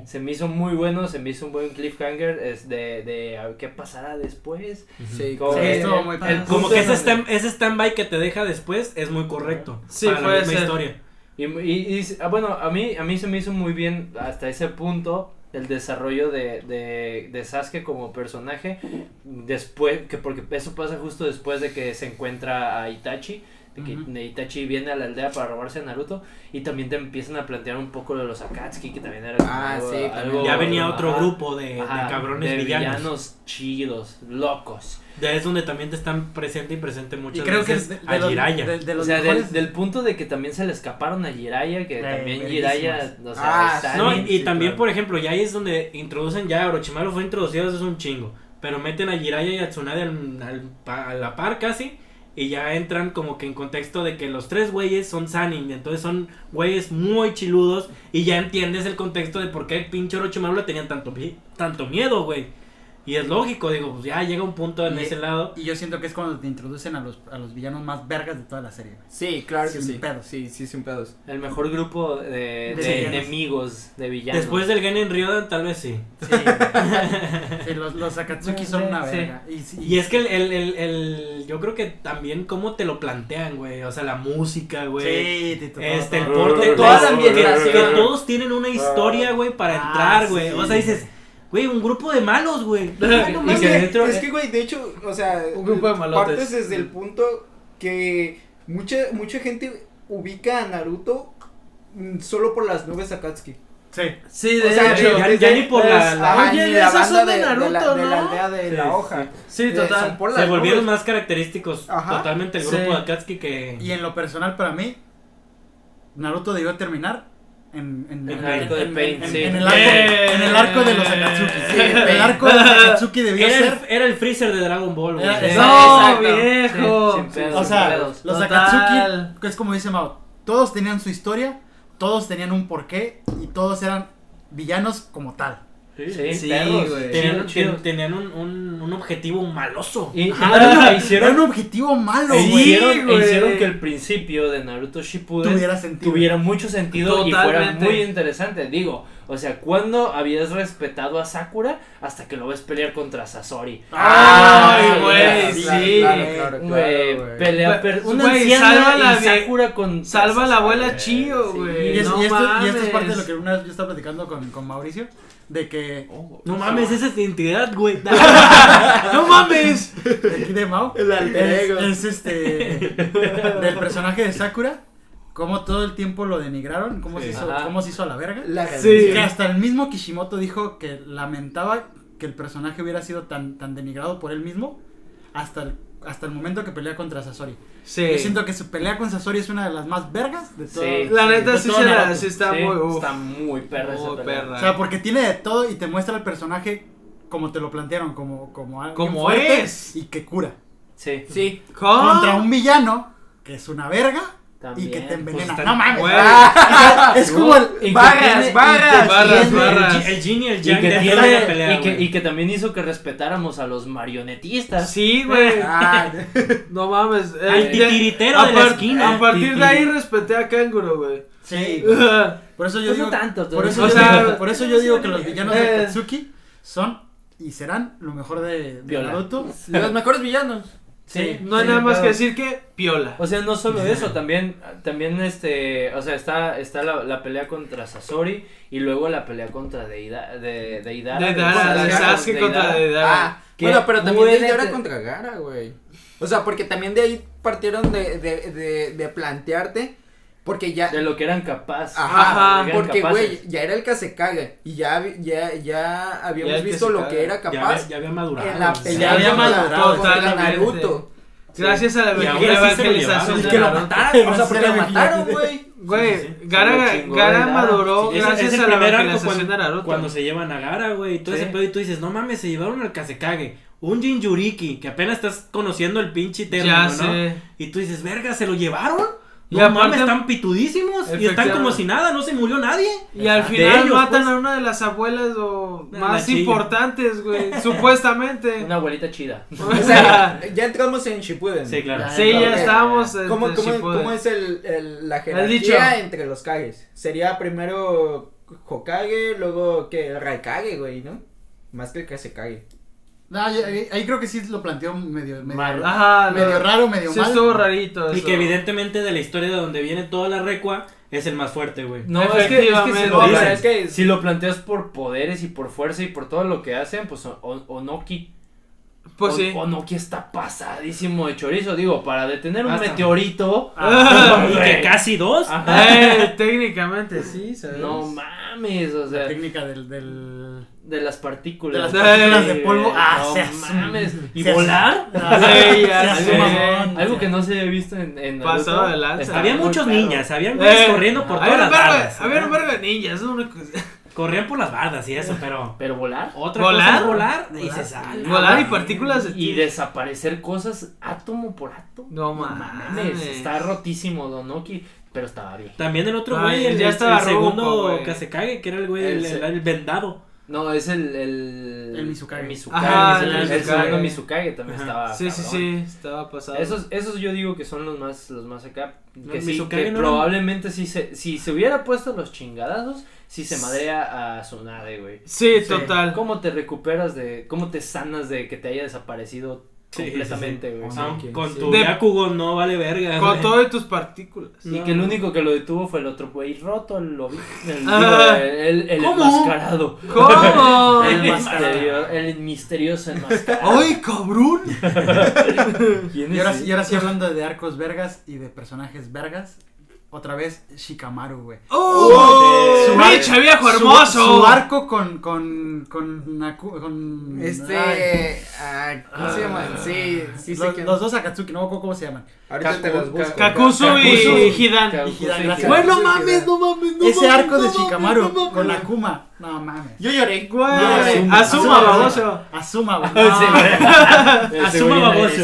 [SPEAKER 3] Se me hizo muy bueno, se me hizo un buen cliffhanger es de, de a ver qué pasará después.
[SPEAKER 6] Sí,
[SPEAKER 3] Como
[SPEAKER 5] Sí,
[SPEAKER 3] el-
[SPEAKER 5] estuvo muy
[SPEAKER 3] el
[SPEAKER 5] padre.
[SPEAKER 4] Como
[SPEAKER 3] punto
[SPEAKER 4] que ese, stand, ese stand-by que te deja después es muy correcto.
[SPEAKER 2] Sí,
[SPEAKER 4] para
[SPEAKER 2] puede
[SPEAKER 4] la misma
[SPEAKER 2] ser.
[SPEAKER 4] historia.
[SPEAKER 3] Y, y- y- ah, bueno, a mí, a mí se me hizo muy bien hasta ese punto el desarrollo de, de, de Sasuke como personaje. Después, que porque eso pasa justo después de que se encuentra a Itachi. De que
[SPEAKER 5] Ujú.
[SPEAKER 3] Itachi viene a la aldea para robarse a Naruto. Y también te empiezan a plantear un poco de los Akatsuki, que también era
[SPEAKER 6] Ah,
[SPEAKER 3] algo-
[SPEAKER 6] sí,
[SPEAKER 3] algo-
[SPEAKER 4] Ya venía otro
[SPEAKER 3] ajá,
[SPEAKER 4] grupo de, de
[SPEAKER 3] ajá,
[SPEAKER 4] cabrones
[SPEAKER 3] de
[SPEAKER 4] villanos.
[SPEAKER 3] chidos, locos.
[SPEAKER 4] Ya es donde también te están presente y presente
[SPEAKER 5] Y
[SPEAKER 4] muchas
[SPEAKER 5] creo que
[SPEAKER 4] veces
[SPEAKER 5] de, de
[SPEAKER 4] a
[SPEAKER 5] los,
[SPEAKER 4] Jiraiya.
[SPEAKER 5] de- de
[SPEAKER 3] O
[SPEAKER 5] los
[SPEAKER 3] sea, del, del punto de que también se le escaparon a Jiraiya, que
[SPEAKER 5] Eh,
[SPEAKER 3] también. Jiraiya, o sea,
[SPEAKER 6] Ah,
[SPEAKER 4] No, y, y
[SPEAKER 5] sí,
[SPEAKER 4] también,
[SPEAKER 5] claro.
[SPEAKER 4] por ejemplo, ya ahí es donde introducen ya, Orochimaru fue introducido desde un chingo, pero meten a Jiraiya y a Tsunade al, al a la par casi, y ya entran como que en contexto de que los tres güeyes son Sanin, entonces son güeyes muy chiludos, y ya entiendes el contexto de por qué el pinche Orochimaru le tenían tanto, tanto miedo, güey. Y es lógico, digo, pues ya llega un punto en
[SPEAKER 5] Y-
[SPEAKER 4] ese lado.
[SPEAKER 5] Y yo siento que es cuando te introducen a los, a los villanos más vergas de toda la serie. güey.
[SPEAKER 6] Sí, claro que
[SPEAKER 5] Sin
[SPEAKER 6] sí.
[SPEAKER 5] pedos.
[SPEAKER 6] Sí, sí, sin pedos.
[SPEAKER 3] El mejor grupo de, enemigos, de villanos.
[SPEAKER 4] Después del Genin Ryodan, tal vez sí.
[SPEAKER 5] Sí, Sí, los, los Akatsuki son una
[SPEAKER 3] Sí.
[SPEAKER 5] verga. Y, sí-
[SPEAKER 4] Y es que el, el, el, el- yo creo que también cómo te lo plantean, güey. O sea, la música, güey.
[SPEAKER 5] Sí,
[SPEAKER 4] Este, el porte,
[SPEAKER 6] Toda la
[SPEAKER 4] que-
[SPEAKER 6] ambientación.
[SPEAKER 4] Que, todos tienen una historia, güey, para
[SPEAKER 5] Ah,
[SPEAKER 4] entrar, güey.
[SPEAKER 5] sí.
[SPEAKER 4] O sea, dices, güey, un grupo de malos, güey.
[SPEAKER 6] No
[SPEAKER 3] dentro-
[SPEAKER 6] es que, güey, de hecho, o sea,
[SPEAKER 2] Un grupo de malotes.
[SPEAKER 6] partes desde el punto que mucha, mucha gente ubica a Naruto solo por las nubes Akatsuki.
[SPEAKER 5] Sí.
[SPEAKER 2] Sí, de
[SPEAKER 6] O sea,
[SPEAKER 2] hecho.
[SPEAKER 4] ya- ni por la- la-
[SPEAKER 6] ajá,
[SPEAKER 2] Oye,
[SPEAKER 6] ni la
[SPEAKER 2] esas
[SPEAKER 6] banda
[SPEAKER 2] son de
[SPEAKER 6] de, de la,
[SPEAKER 2] Naruto,
[SPEAKER 6] de la
[SPEAKER 2] ¿no?
[SPEAKER 6] aldea de
[SPEAKER 4] Sí,
[SPEAKER 6] la hoja.
[SPEAKER 2] Sí, total.
[SPEAKER 4] Se volvieron más característicos
[SPEAKER 6] Ajá.
[SPEAKER 4] totalmente el grupo
[SPEAKER 2] Sí.
[SPEAKER 4] de Akatsuki que...
[SPEAKER 5] Y en lo personal, para mí, Naruto debió terminar en, en,
[SPEAKER 3] En
[SPEAKER 5] en-
[SPEAKER 3] el arco de
[SPEAKER 5] en-
[SPEAKER 3] Pain, sí.
[SPEAKER 5] en el arco, de los Akatsuki. Sí, el arco de los Akatsuki debió
[SPEAKER 4] Era
[SPEAKER 5] ser.
[SPEAKER 4] el, era el freezer de Dragon Ball.
[SPEAKER 5] Era-
[SPEAKER 4] Sí.
[SPEAKER 2] No,
[SPEAKER 6] Exacto.
[SPEAKER 2] viejo.
[SPEAKER 3] Sí, sin pedos,
[SPEAKER 5] O
[SPEAKER 3] sin
[SPEAKER 5] sea,
[SPEAKER 3] pedos.
[SPEAKER 5] los
[SPEAKER 2] Total.
[SPEAKER 5] Akatsuki, que es como dice Mao, todos tenían su historia, todos tenían un porqué y todos eran villanos como tal.
[SPEAKER 3] Sí,
[SPEAKER 2] Sí,
[SPEAKER 3] perros.
[SPEAKER 2] güey.
[SPEAKER 4] Tenían,
[SPEAKER 3] Chido, chido.
[SPEAKER 4] ten- tenían un, un, un objetivo maloso.
[SPEAKER 3] Y,
[SPEAKER 5] Ajá,
[SPEAKER 3] y-
[SPEAKER 5] era,
[SPEAKER 3] hicieron,
[SPEAKER 5] era un objetivo malo,
[SPEAKER 3] e
[SPEAKER 5] güey.
[SPEAKER 3] hicieron, e
[SPEAKER 2] güey.
[SPEAKER 3] hicieron que el principio de Naruto Shippuden
[SPEAKER 5] Tuviera sentido.
[SPEAKER 3] tuviera mucho sentido y fuera muy interesante. Digo, o sea, ¿cuándo habías respetado a Sakura hasta que lo ves pelear contra Sasori?
[SPEAKER 2] Ay,
[SPEAKER 3] Ah,
[SPEAKER 2] güey,
[SPEAKER 3] sí,
[SPEAKER 2] sí.
[SPEAKER 6] Claro, claro,
[SPEAKER 3] Güey,
[SPEAKER 6] claro, güey.
[SPEAKER 3] pelea per-
[SPEAKER 2] Güey,
[SPEAKER 3] una
[SPEAKER 2] salva
[SPEAKER 3] anciana
[SPEAKER 2] la
[SPEAKER 3] Sakura con
[SPEAKER 2] Salva a la abuela
[SPEAKER 3] güey.
[SPEAKER 2] Chio,
[SPEAKER 3] Sí.
[SPEAKER 2] güey.
[SPEAKER 5] Y, es-
[SPEAKER 2] No
[SPEAKER 5] y esto, y esto es parte de lo que una vez yo estaba platicando con, con Mauricio, de que
[SPEAKER 4] No mames, esa es identidad, güey.
[SPEAKER 2] ¡No mames!
[SPEAKER 5] de aquí de Mao
[SPEAKER 6] El alter
[SPEAKER 5] es,
[SPEAKER 6] ego.
[SPEAKER 5] es este del personaje de Sakura, cómo todo el tiempo lo denigraron, cómo,
[SPEAKER 4] Sí.
[SPEAKER 5] se, hizo, cómo se hizo a la verga.
[SPEAKER 6] La
[SPEAKER 2] Sí.
[SPEAKER 5] Que hasta el mismo Kishimoto dijo que lamentaba que el personaje hubiera sido tan, tan denigrado por él mismo hasta el, hasta el momento que pelea contra Sasori.
[SPEAKER 2] Sí.
[SPEAKER 5] Yo siento que su pelea con Sasori es una de las más vergas de todo.
[SPEAKER 3] Sí.
[SPEAKER 2] La neta sí, se la, sí está
[SPEAKER 3] Sí,
[SPEAKER 2] muy. uf.
[SPEAKER 3] está muy perra esa
[SPEAKER 2] Muy
[SPEAKER 3] pelea.
[SPEAKER 2] perra.
[SPEAKER 5] O sea, porque tiene de todo y te muestra el personaje como te lo plantearon, como, como alguien
[SPEAKER 2] Como
[SPEAKER 5] fuerte
[SPEAKER 2] es.
[SPEAKER 5] y que cura.
[SPEAKER 3] Sí,
[SPEAKER 6] Sí.
[SPEAKER 2] ¿Cómo?
[SPEAKER 5] Contra un villano que es una verga
[SPEAKER 3] También,
[SPEAKER 5] y que te envenena.
[SPEAKER 4] pues,
[SPEAKER 5] no mames.
[SPEAKER 2] Güey.
[SPEAKER 5] Es como el.
[SPEAKER 3] Y que
[SPEAKER 6] Barras,
[SPEAKER 3] tiene- y
[SPEAKER 6] barras.
[SPEAKER 3] que
[SPEAKER 2] Barras,
[SPEAKER 3] tiene-
[SPEAKER 2] barras.
[SPEAKER 4] El Jin y el
[SPEAKER 3] Y
[SPEAKER 4] Yang
[SPEAKER 3] que,
[SPEAKER 4] de
[SPEAKER 3] tiene-
[SPEAKER 4] la pelea,
[SPEAKER 3] y, que, y que también hizo que respetáramos a los marionetistas.
[SPEAKER 2] Sí, güey.
[SPEAKER 6] Ah,
[SPEAKER 2] No mames.
[SPEAKER 4] Al
[SPEAKER 2] Eh, de-
[SPEAKER 4] titiritero
[SPEAKER 2] a
[SPEAKER 4] de la esquina.
[SPEAKER 2] A partir de ahí respeté a Kanguro, güey.
[SPEAKER 5] Sí.
[SPEAKER 2] O
[SPEAKER 5] Por eso yo
[SPEAKER 3] Pues
[SPEAKER 5] digo.
[SPEAKER 3] tanto,
[SPEAKER 5] por eso,
[SPEAKER 2] o
[SPEAKER 5] yo
[SPEAKER 2] sea,
[SPEAKER 5] digo, por eso yo digo que los villanos de
[SPEAKER 2] eh.
[SPEAKER 5] Katsuki son y serán lo mejor de, de. Naruto.
[SPEAKER 6] los mejores villanos.
[SPEAKER 3] Sí,
[SPEAKER 2] no hay
[SPEAKER 3] sí,
[SPEAKER 2] nada más que decir que piola.
[SPEAKER 3] O sea, no solo eso, también, también este, o sea, está, está la, la pelea contra Sasori y luego la pelea contra Deida, de, Deidara.
[SPEAKER 2] De
[SPEAKER 3] de
[SPEAKER 2] Dara, de
[SPEAKER 3] Sasuke
[SPEAKER 2] contra Deidara.
[SPEAKER 6] Ah,
[SPEAKER 3] Que
[SPEAKER 6] bueno, pero también
[SPEAKER 3] puede
[SPEAKER 6] de ahora
[SPEAKER 3] te-
[SPEAKER 6] contra Gara, güey. O sea, porque también de ahí partieron de, de, de, de plantearte. Porque ya.
[SPEAKER 3] De lo que eran capaces.
[SPEAKER 6] Ajá,
[SPEAKER 3] eran
[SPEAKER 6] porque, güey, ya era el Kazekage. Y ya, ya, ya habíamos
[SPEAKER 2] Ya
[SPEAKER 6] visto lo que era capaz
[SPEAKER 4] ya había madurado.
[SPEAKER 6] en la pelea
[SPEAKER 5] Ya había madurado,
[SPEAKER 6] contra. Naruto.
[SPEAKER 2] Gracias a la
[SPEAKER 4] se
[SPEAKER 2] evangelización.
[SPEAKER 6] Y que lo mataron, o sea, porque lo mataron, güey.
[SPEAKER 2] Güey,
[SPEAKER 4] Sí, sí, sí.
[SPEAKER 2] Gara,
[SPEAKER 3] Se
[SPEAKER 2] Gara maduró gracias a la evangelización
[SPEAKER 4] cuando,
[SPEAKER 2] de Naruto.
[SPEAKER 4] cuando se llevan a Gara, güey, y todo
[SPEAKER 3] Sí.
[SPEAKER 4] ese pedo y tú dices, no mames, se llevaron al Kazekage, un Jinjuriki, que apenas estás conociendo el pinche término,
[SPEAKER 2] Ya
[SPEAKER 4] ¿no?
[SPEAKER 2] sé.
[SPEAKER 4] Y tú dices, verga, ¿se lo llevaron?
[SPEAKER 2] Y
[SPEAKER 4] No
[SPEAKER 2] aparte-
[SPEAKER 4] mames, están pitudísimos y están como si nada, no se murió nadie.
[SPEAKER 2] Y al final
[SPEAKER 4] ellos,
[SPEAKER 2] matan
[SPEAKER 4] pues.
[SPEAKER 2] a una de las abuelas o más importantes, güey, supuestamente.
[SPEAKER 3] Una abuelita chida.
[SPEAKER 6] O sea, ya entramos en Shippuden.
[SPEAKER 4] Sí, claro.
[SPEAKER 5] Ya,
[SPEAKER 2] Sí, ya
[SPEAKER 6] claro.
[SPEAKER 2] estábamos. en-
[SPEAKER 6] ¿Cómo, cómo, es el, el- la jerarquía entre los Kages? Sería primero Hokage, luego que Raikage, güey, ¿no? Más que el Kazekage.
[SPEAKER 5] No, ahí, ahí- ahí creo que sí lo planteó medio, medio,
[SPEAKER 3] Mal.
[SPEAKER 2] Ajá,
[SPEAKER 5] medio raro, medio
[SPEAKER 2] Sí,
[SPEAKER 5] mal.
[SPEAKER 2] estuvo rarito.
[SPEAKER 4] Y que evidentemente de la historia de donde viene toda la recua es el más fuerte, güey.
[SPEAKER 3] No, es que, es que si
[SPEAKER 2] Efectivamente.
[SPEAKER 3] lo,
[SPEAKER 4] Dicen.
[SPEAKER 3] es que si lo planteas por poderes y por fuerza y por todo lo que hacen, pues o- o- Onoki.
[SPEAKER 2] Pues
[SPEAKER 3] O-
[SPEAKER 2] sí.
[SPEAKER 3] Onoki está pasadísimo de chorizo. Digo, para detener un
[SPEAKER 4] Hasta-
[SPEAKER 3] meteorito.
[SPEAKER 2] Ah,
[SPEAKER 4] y que casi dos.
[SPEAKER 3] Ajá.
[SPEAKER 2] Eh, técnicamente sí, ¿sabes?
[SPEAKER 3] No mames, o
[SPEAKER 5] La
[SPEAKER 3] sea,
[SPEAKER 5] técnica del, del...
[SPEAKER 3] de las partículas.
[SPEAKER 5] De las partículas de
[SPEAKER 3] Sí,
[SPEAKER 5] polvo. Ah,
[SPEAKER 3] no
[SPEAKER 5] seas-
[SPEAKER 3] mames. ¿Y
[SPEAKER 5] seas-
[SPEAKER 3] volar?
[SPEAKER 2] Sí, ya
[SPEAKER 5] Seas
[SPEAKER 2] sé.
[SPEAKER 5] mamón.
[SPEAKER 3] Algo que no se había visto en, en.
[SPEAKER 2] Pasado de lanza.
[SPEAKER 4] Había muchos ninjas, habían güeyes
[SPEAKER 2] Eh,
[SPEAKER 4] corriendo por todas las.
[SPEAKER 2] Había un vergo de ninjas, es una cosa.
[SPEAKER 4] Corrían por las bardas y eso, pero
[SPEAKER 3] Pero volar.
[SPEAKER 4] otra
[SPEAKER 2] ¿Volar?
[SPEAKER 4] cosa es volar y se sale.
[SPEAKER 2] Volar y partículas de
[SPEAKER 3] Y desaparecer cosas átomo por átomo.
[SPEAKER 2] No
[SPEAKER 3] mames.
[SPEAKER 2] mames.
[SPEAKER 3] Está rotísimo Donoki, pero estaba bien.
[SPEAKER 4] También el otro güey, el,
[SPEAKER 2] ya estaba
[SPEAKER 4] el segundo
[SPEAKER 2] ruco, güey.
[SPEAKER 4] Kazekage, que era el güey, el,
[SPEAKER 3] El
[SPEAKER 4] el-
[SPEAKER 3] se-
[SPEAKER 4] el vendado.
[SPEAKER 3] No, es el. El,
[SPEAKER 5] El Mizukage.
[SPEAKER 3] El Mizukage,
[SPEAKER 2] Ajá,
[SPEAKER 3] es el,
[SPEAKER 2] el
[SPEAKER 3] el
[SPEAKER 2] Mizukage.
[SPEAKER 3] segundo Mizukage también
[SPEAKER 4] Ajá.
[SPEAKER 3] estaba.
[SPEAKER 2] Sí, sí,
[SPEAKER 3] cabrón.
[SPEAKER 2] sí, estaba pasado.
[SPEAKER 3] Esos, esos yo digo que son los más, los más acá.
[SPEAKER 4] No,
[SPEAKER 3] Que sí,
[SPEAKER 4] Mizukage
[SPEAKER 3] que
[SPEAKER 4] no era-
[SPEAKER 3] probablemente sí se, si se hubiera puesto los chingadazos, sí se madrea a Tsunade, güey.
[SPEAKER 2] Sí, total.
[SPEAKER 3] ¿Cómo te recuperas de, cómo te sanas de que te haya desaparecido
[SPEAKER 4] Sí,
[SPEAKER 3] completamente, güey?
[SPEAKER 6] sí.
[SPEAKER 4] Con tu
[SPEAKER 2] De-
[SPEAKER 4] Yakugo no vale verga.
[SPEAKER 2] Con y tus partículas.
[SPEAKER 3] Y
[SPEAKER 4] No.
[SPEAKER 3] que el único que lo detuvo fue el otro güey roto, el lobi- el,
[SPEAKER 2] Ah.
[SPEAKER 3] el, el
[SPEAKER 2] ¿Cómo?
[SPEAKER 3] enmascarado.
[SPEAKER 2] ¿Cómo?
[SPEAKER 3] El, misterio- el misterioso enmascarado.
[SPEAKER 2] ¡Ay, cabrón!
[SPEAKER 3] ¿Quién
[SPEAKER 5] Y ahora, y ahora sí hablando de arcos vergas y de personajes vergas, otra vez Shikamaru, güey.
[SPEAKER 2] ¡Oh!
[SPEAKER 5] Su
[SPEAKER 2] ¡Pinche viejo
[SPEAKER 5] su-
[SPEAKER 2] hermoso!
[SPEAKER 5] Su, arco con, con, con, Naku- con ay,
[SPEAKER 6] Este. ah, ¿Cómo se llama? Sí, sí sé
[SPEAKER 5] los,
[SPEAKER 6] quién.
[SPEAKER 5] los dos Akatsuki, no me acuerdo cómo se llaman.
[SPEAKER 6] Ahorita te los busco.
[SPEAKER 2] Kakuzu y
[SPEAKER 3] Kakuzu.
[SPEAKER 2] Hidan.
[SPEAKER 3] Kakuzu
[SPEAKER 5] Y Hidan, gracias.
[SPEAKER 3] Hidan.
[SPEAKER 2] Güey, no mames, no mames, no
[SPEAKER 5] Ese
[SPEAKER 2] mames,
[SPEAKER 5] arco de
[SPEAKER 2] no mames,
[SPEAKER 5] Shikamaru
[SPEAKER 2] no mames.
[SPEAKER 5] con Akuma No mames.
[SPEAKER 6] Yo lloré.
[SPEAKER 2] Güey,
[SPEAKER 3] Asuma.
[SPEAKER 2] asuma, baboso.
[SPEAKER 5] Asuma, güey.
[SPEAKER 3] Asuma baboso.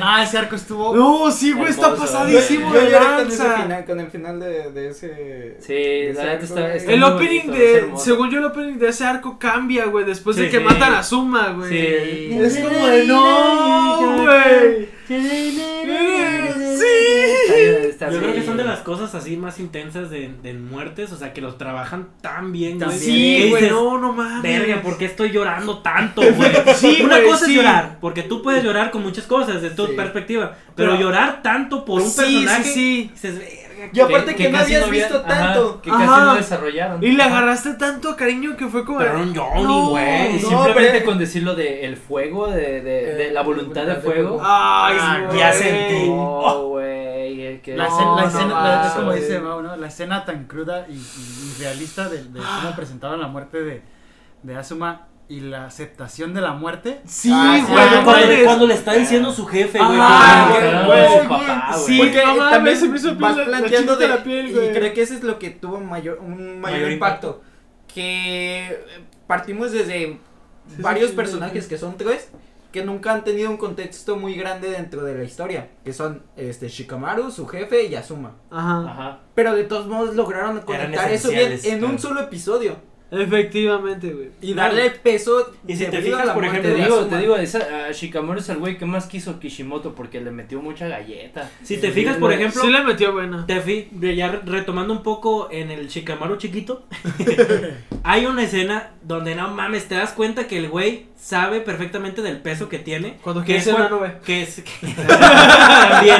[SPEAKER 5] No, ese arco estuvo.
[SPEAKER 2] No, sí, güey, está pasadísimo
[SPEAKER 6] Yo
[SPEAKER 2] de
[SPEAKER 6] lloré con ese
[SPEAKER 2] lanza.
[SPEAKER 6] final, con el final de, de ese.
[SPEAKER 3] Sí,
[SPEAKER 6] de
[SPEAKER 3] la neta está-
[SPEAKER 2] El opening
[SPEAKER 3] bonito,
[SPEAKER 2] de, según yo, el opening de ese arco cambia, güey, después de
[SPEAKER 3] Sí,
[SPEAKER 2] que
[SPEAKER 3] sí.
[SPEAKER 2] matan a Suma, güey.
[SPEAKER 3] Sí.
[SPEAKER 2] Es como de no, güey.
[SPEAKER 3] Está
[SPEAKER 4] Yo creo que son de las cosas así más intensas de, de muertes, o sea, que los trabajan tan bien, güey.
[SPEAKER 2] Sí,
[SPEAKER 4] que
[SPEAKER 2] güey,
[SPEAKER 4] dices,
[SPEAKER 2] no, no mames.
[SPEAKER 4] Verga, ¿por qué estoy llorando tanto, güey?
[SPEAKER 2] Sí,
[SPEAKER 4] Una
[SPEAKER 2] güey,
[SPEAKER 4] cosa
[SPEAKER 2] sí.
[SPEAKER 4] es llorar, porque tú puedes llorar con muchas cosas desde tu
[SPEAKER 6] Sí.
[SPEAKER 4] perspectiva, pero,
[SPEAKER 2] Pero-
[SPEAKER 4] llorar tanto por un
[SPEAKER 2] Sí,
[SPEAKER 4] personaje,
[SPEAKER 2] sí, sí.
[SPEAKER 4] dices, verga,
[SPEAKER 6] Y aparte que, no
[SPEAKER 3] casi
[SPEAKER 6] habías
[SPEAKER 3] había-
[SPEAKER 6] visto
[SPEAKER 3] ajá,
[SPEAKER 6] tanto.
[SPEAKER 3] que casi
[SPEAKER 2] Ajá.
[SPEAKER 3] no desarrollaron.
[SPEAKER 2] Y le agarraste tanto cariño que fue como.
[SPEAKER 4] pero era un Johnny,
[SPEAKER 2] No.
[SPEAKER 4] güey.
[SPEAKER 3] Y
[SPEAKER 6] No,
[SPEAKER 3] simplemente
[SPEAKER 6] pero-
[SPEAKER 3] con decirlo de el fuego, de, de, de
[SPEAKER 6] Eh,
[SPEAKER 3] la voluntad de
[SPEAKER 6] voluntad de
[SPEAKER 3] fuego.
[SPEAKER 2] Ay,
[SPEAKER 5] Ah,
[SPEAKER 4] ya sentí.
[SPEAKER 3] No, güey. Es que-
[SPEAKER 5] La
[SPEAKER 2] No,
[SPEAKER 5] escena, la
[SPEAKER 2] no
[SPEAKER 5] escena
[SPEAKER 2] mames.
[SPEAKER 5] la- como dice Mau, ¿no? La escena tan cruda y, y- y realista de, de cómo presentaban la muerte de, de Asuma y la aceptación de la muerte.
[SPEAKER 2] Sí,
[SPEAKER 6] Ah,
[SPEAKER 2] güey.
[SPEAKER 6] cuando-
[SPEAKER 4] le está diciendo su jefe, güey.
[SPEAKER 2] Ah,
[SPEAKER 6] güey,
[SPEAKER 3] su
[SPEAKER 6] güey,
[SPEAKER 3] papá, güey.
[SPEAKER 2] sí.
[SPEAKER 6] Porque
[SPEAKER 2] no mames,
[SPEAKER 6] también
[SPEAKER 2] se me hizo
[SPEAKER 6] vas planteando de,
[SPEAKER 2] la piel,
[SPEAKER 6] y
[SPEAKER 2] güey.
[SPEAKER 6] creo que eso es lo que tuvo mayor, un mayor,
[SPEAKER 4] Mayor
[SPEAKER 6] impacto. Que eh, partimos desde varios
[SPEAKER 2] sí,
[SPEAKER 6] personajes
[SPEAKER 2] sí.
[SPEAKER 6] que son tres que nunca han tenido un contexto muy grande dentro de la historia, que son este Shikamaru, su jefe y Asuma.
[SPEAKER 2] Ajá.
[SPEAKER 3] Ajá.
[SPEAKER 6] Pero de todos modos lograron conectar eso bien en un solo episodio
[SPEAKER 2] Efectivamente, güey.
[SPEAKER 6] y darle peso
[SPEAKER 4] Y si te fijas,
[SPEAKER 6] la
[SPEAKER 4] por ejemplo,
[SPEAKER 3] Te digo, te digo, esa, a Shikamaru es el güey que más quiso Kishimoto porque le metió mucha galleta.
[SPEAKER 4] Si te fijas, por ejemplo,
[SPEAKER 2] Sí le metió buena.
[SPEAKER 4] Te fi- ya re- retomando un poco en el Shikamaru chiquito, hay una escena donde no mames, te das cuenta que el güey sabe perfectamente del peso que tiene.
[SPEAKER 2] Cuando quiere ser una nube.
[SPEAKER 4] Que es. que- también.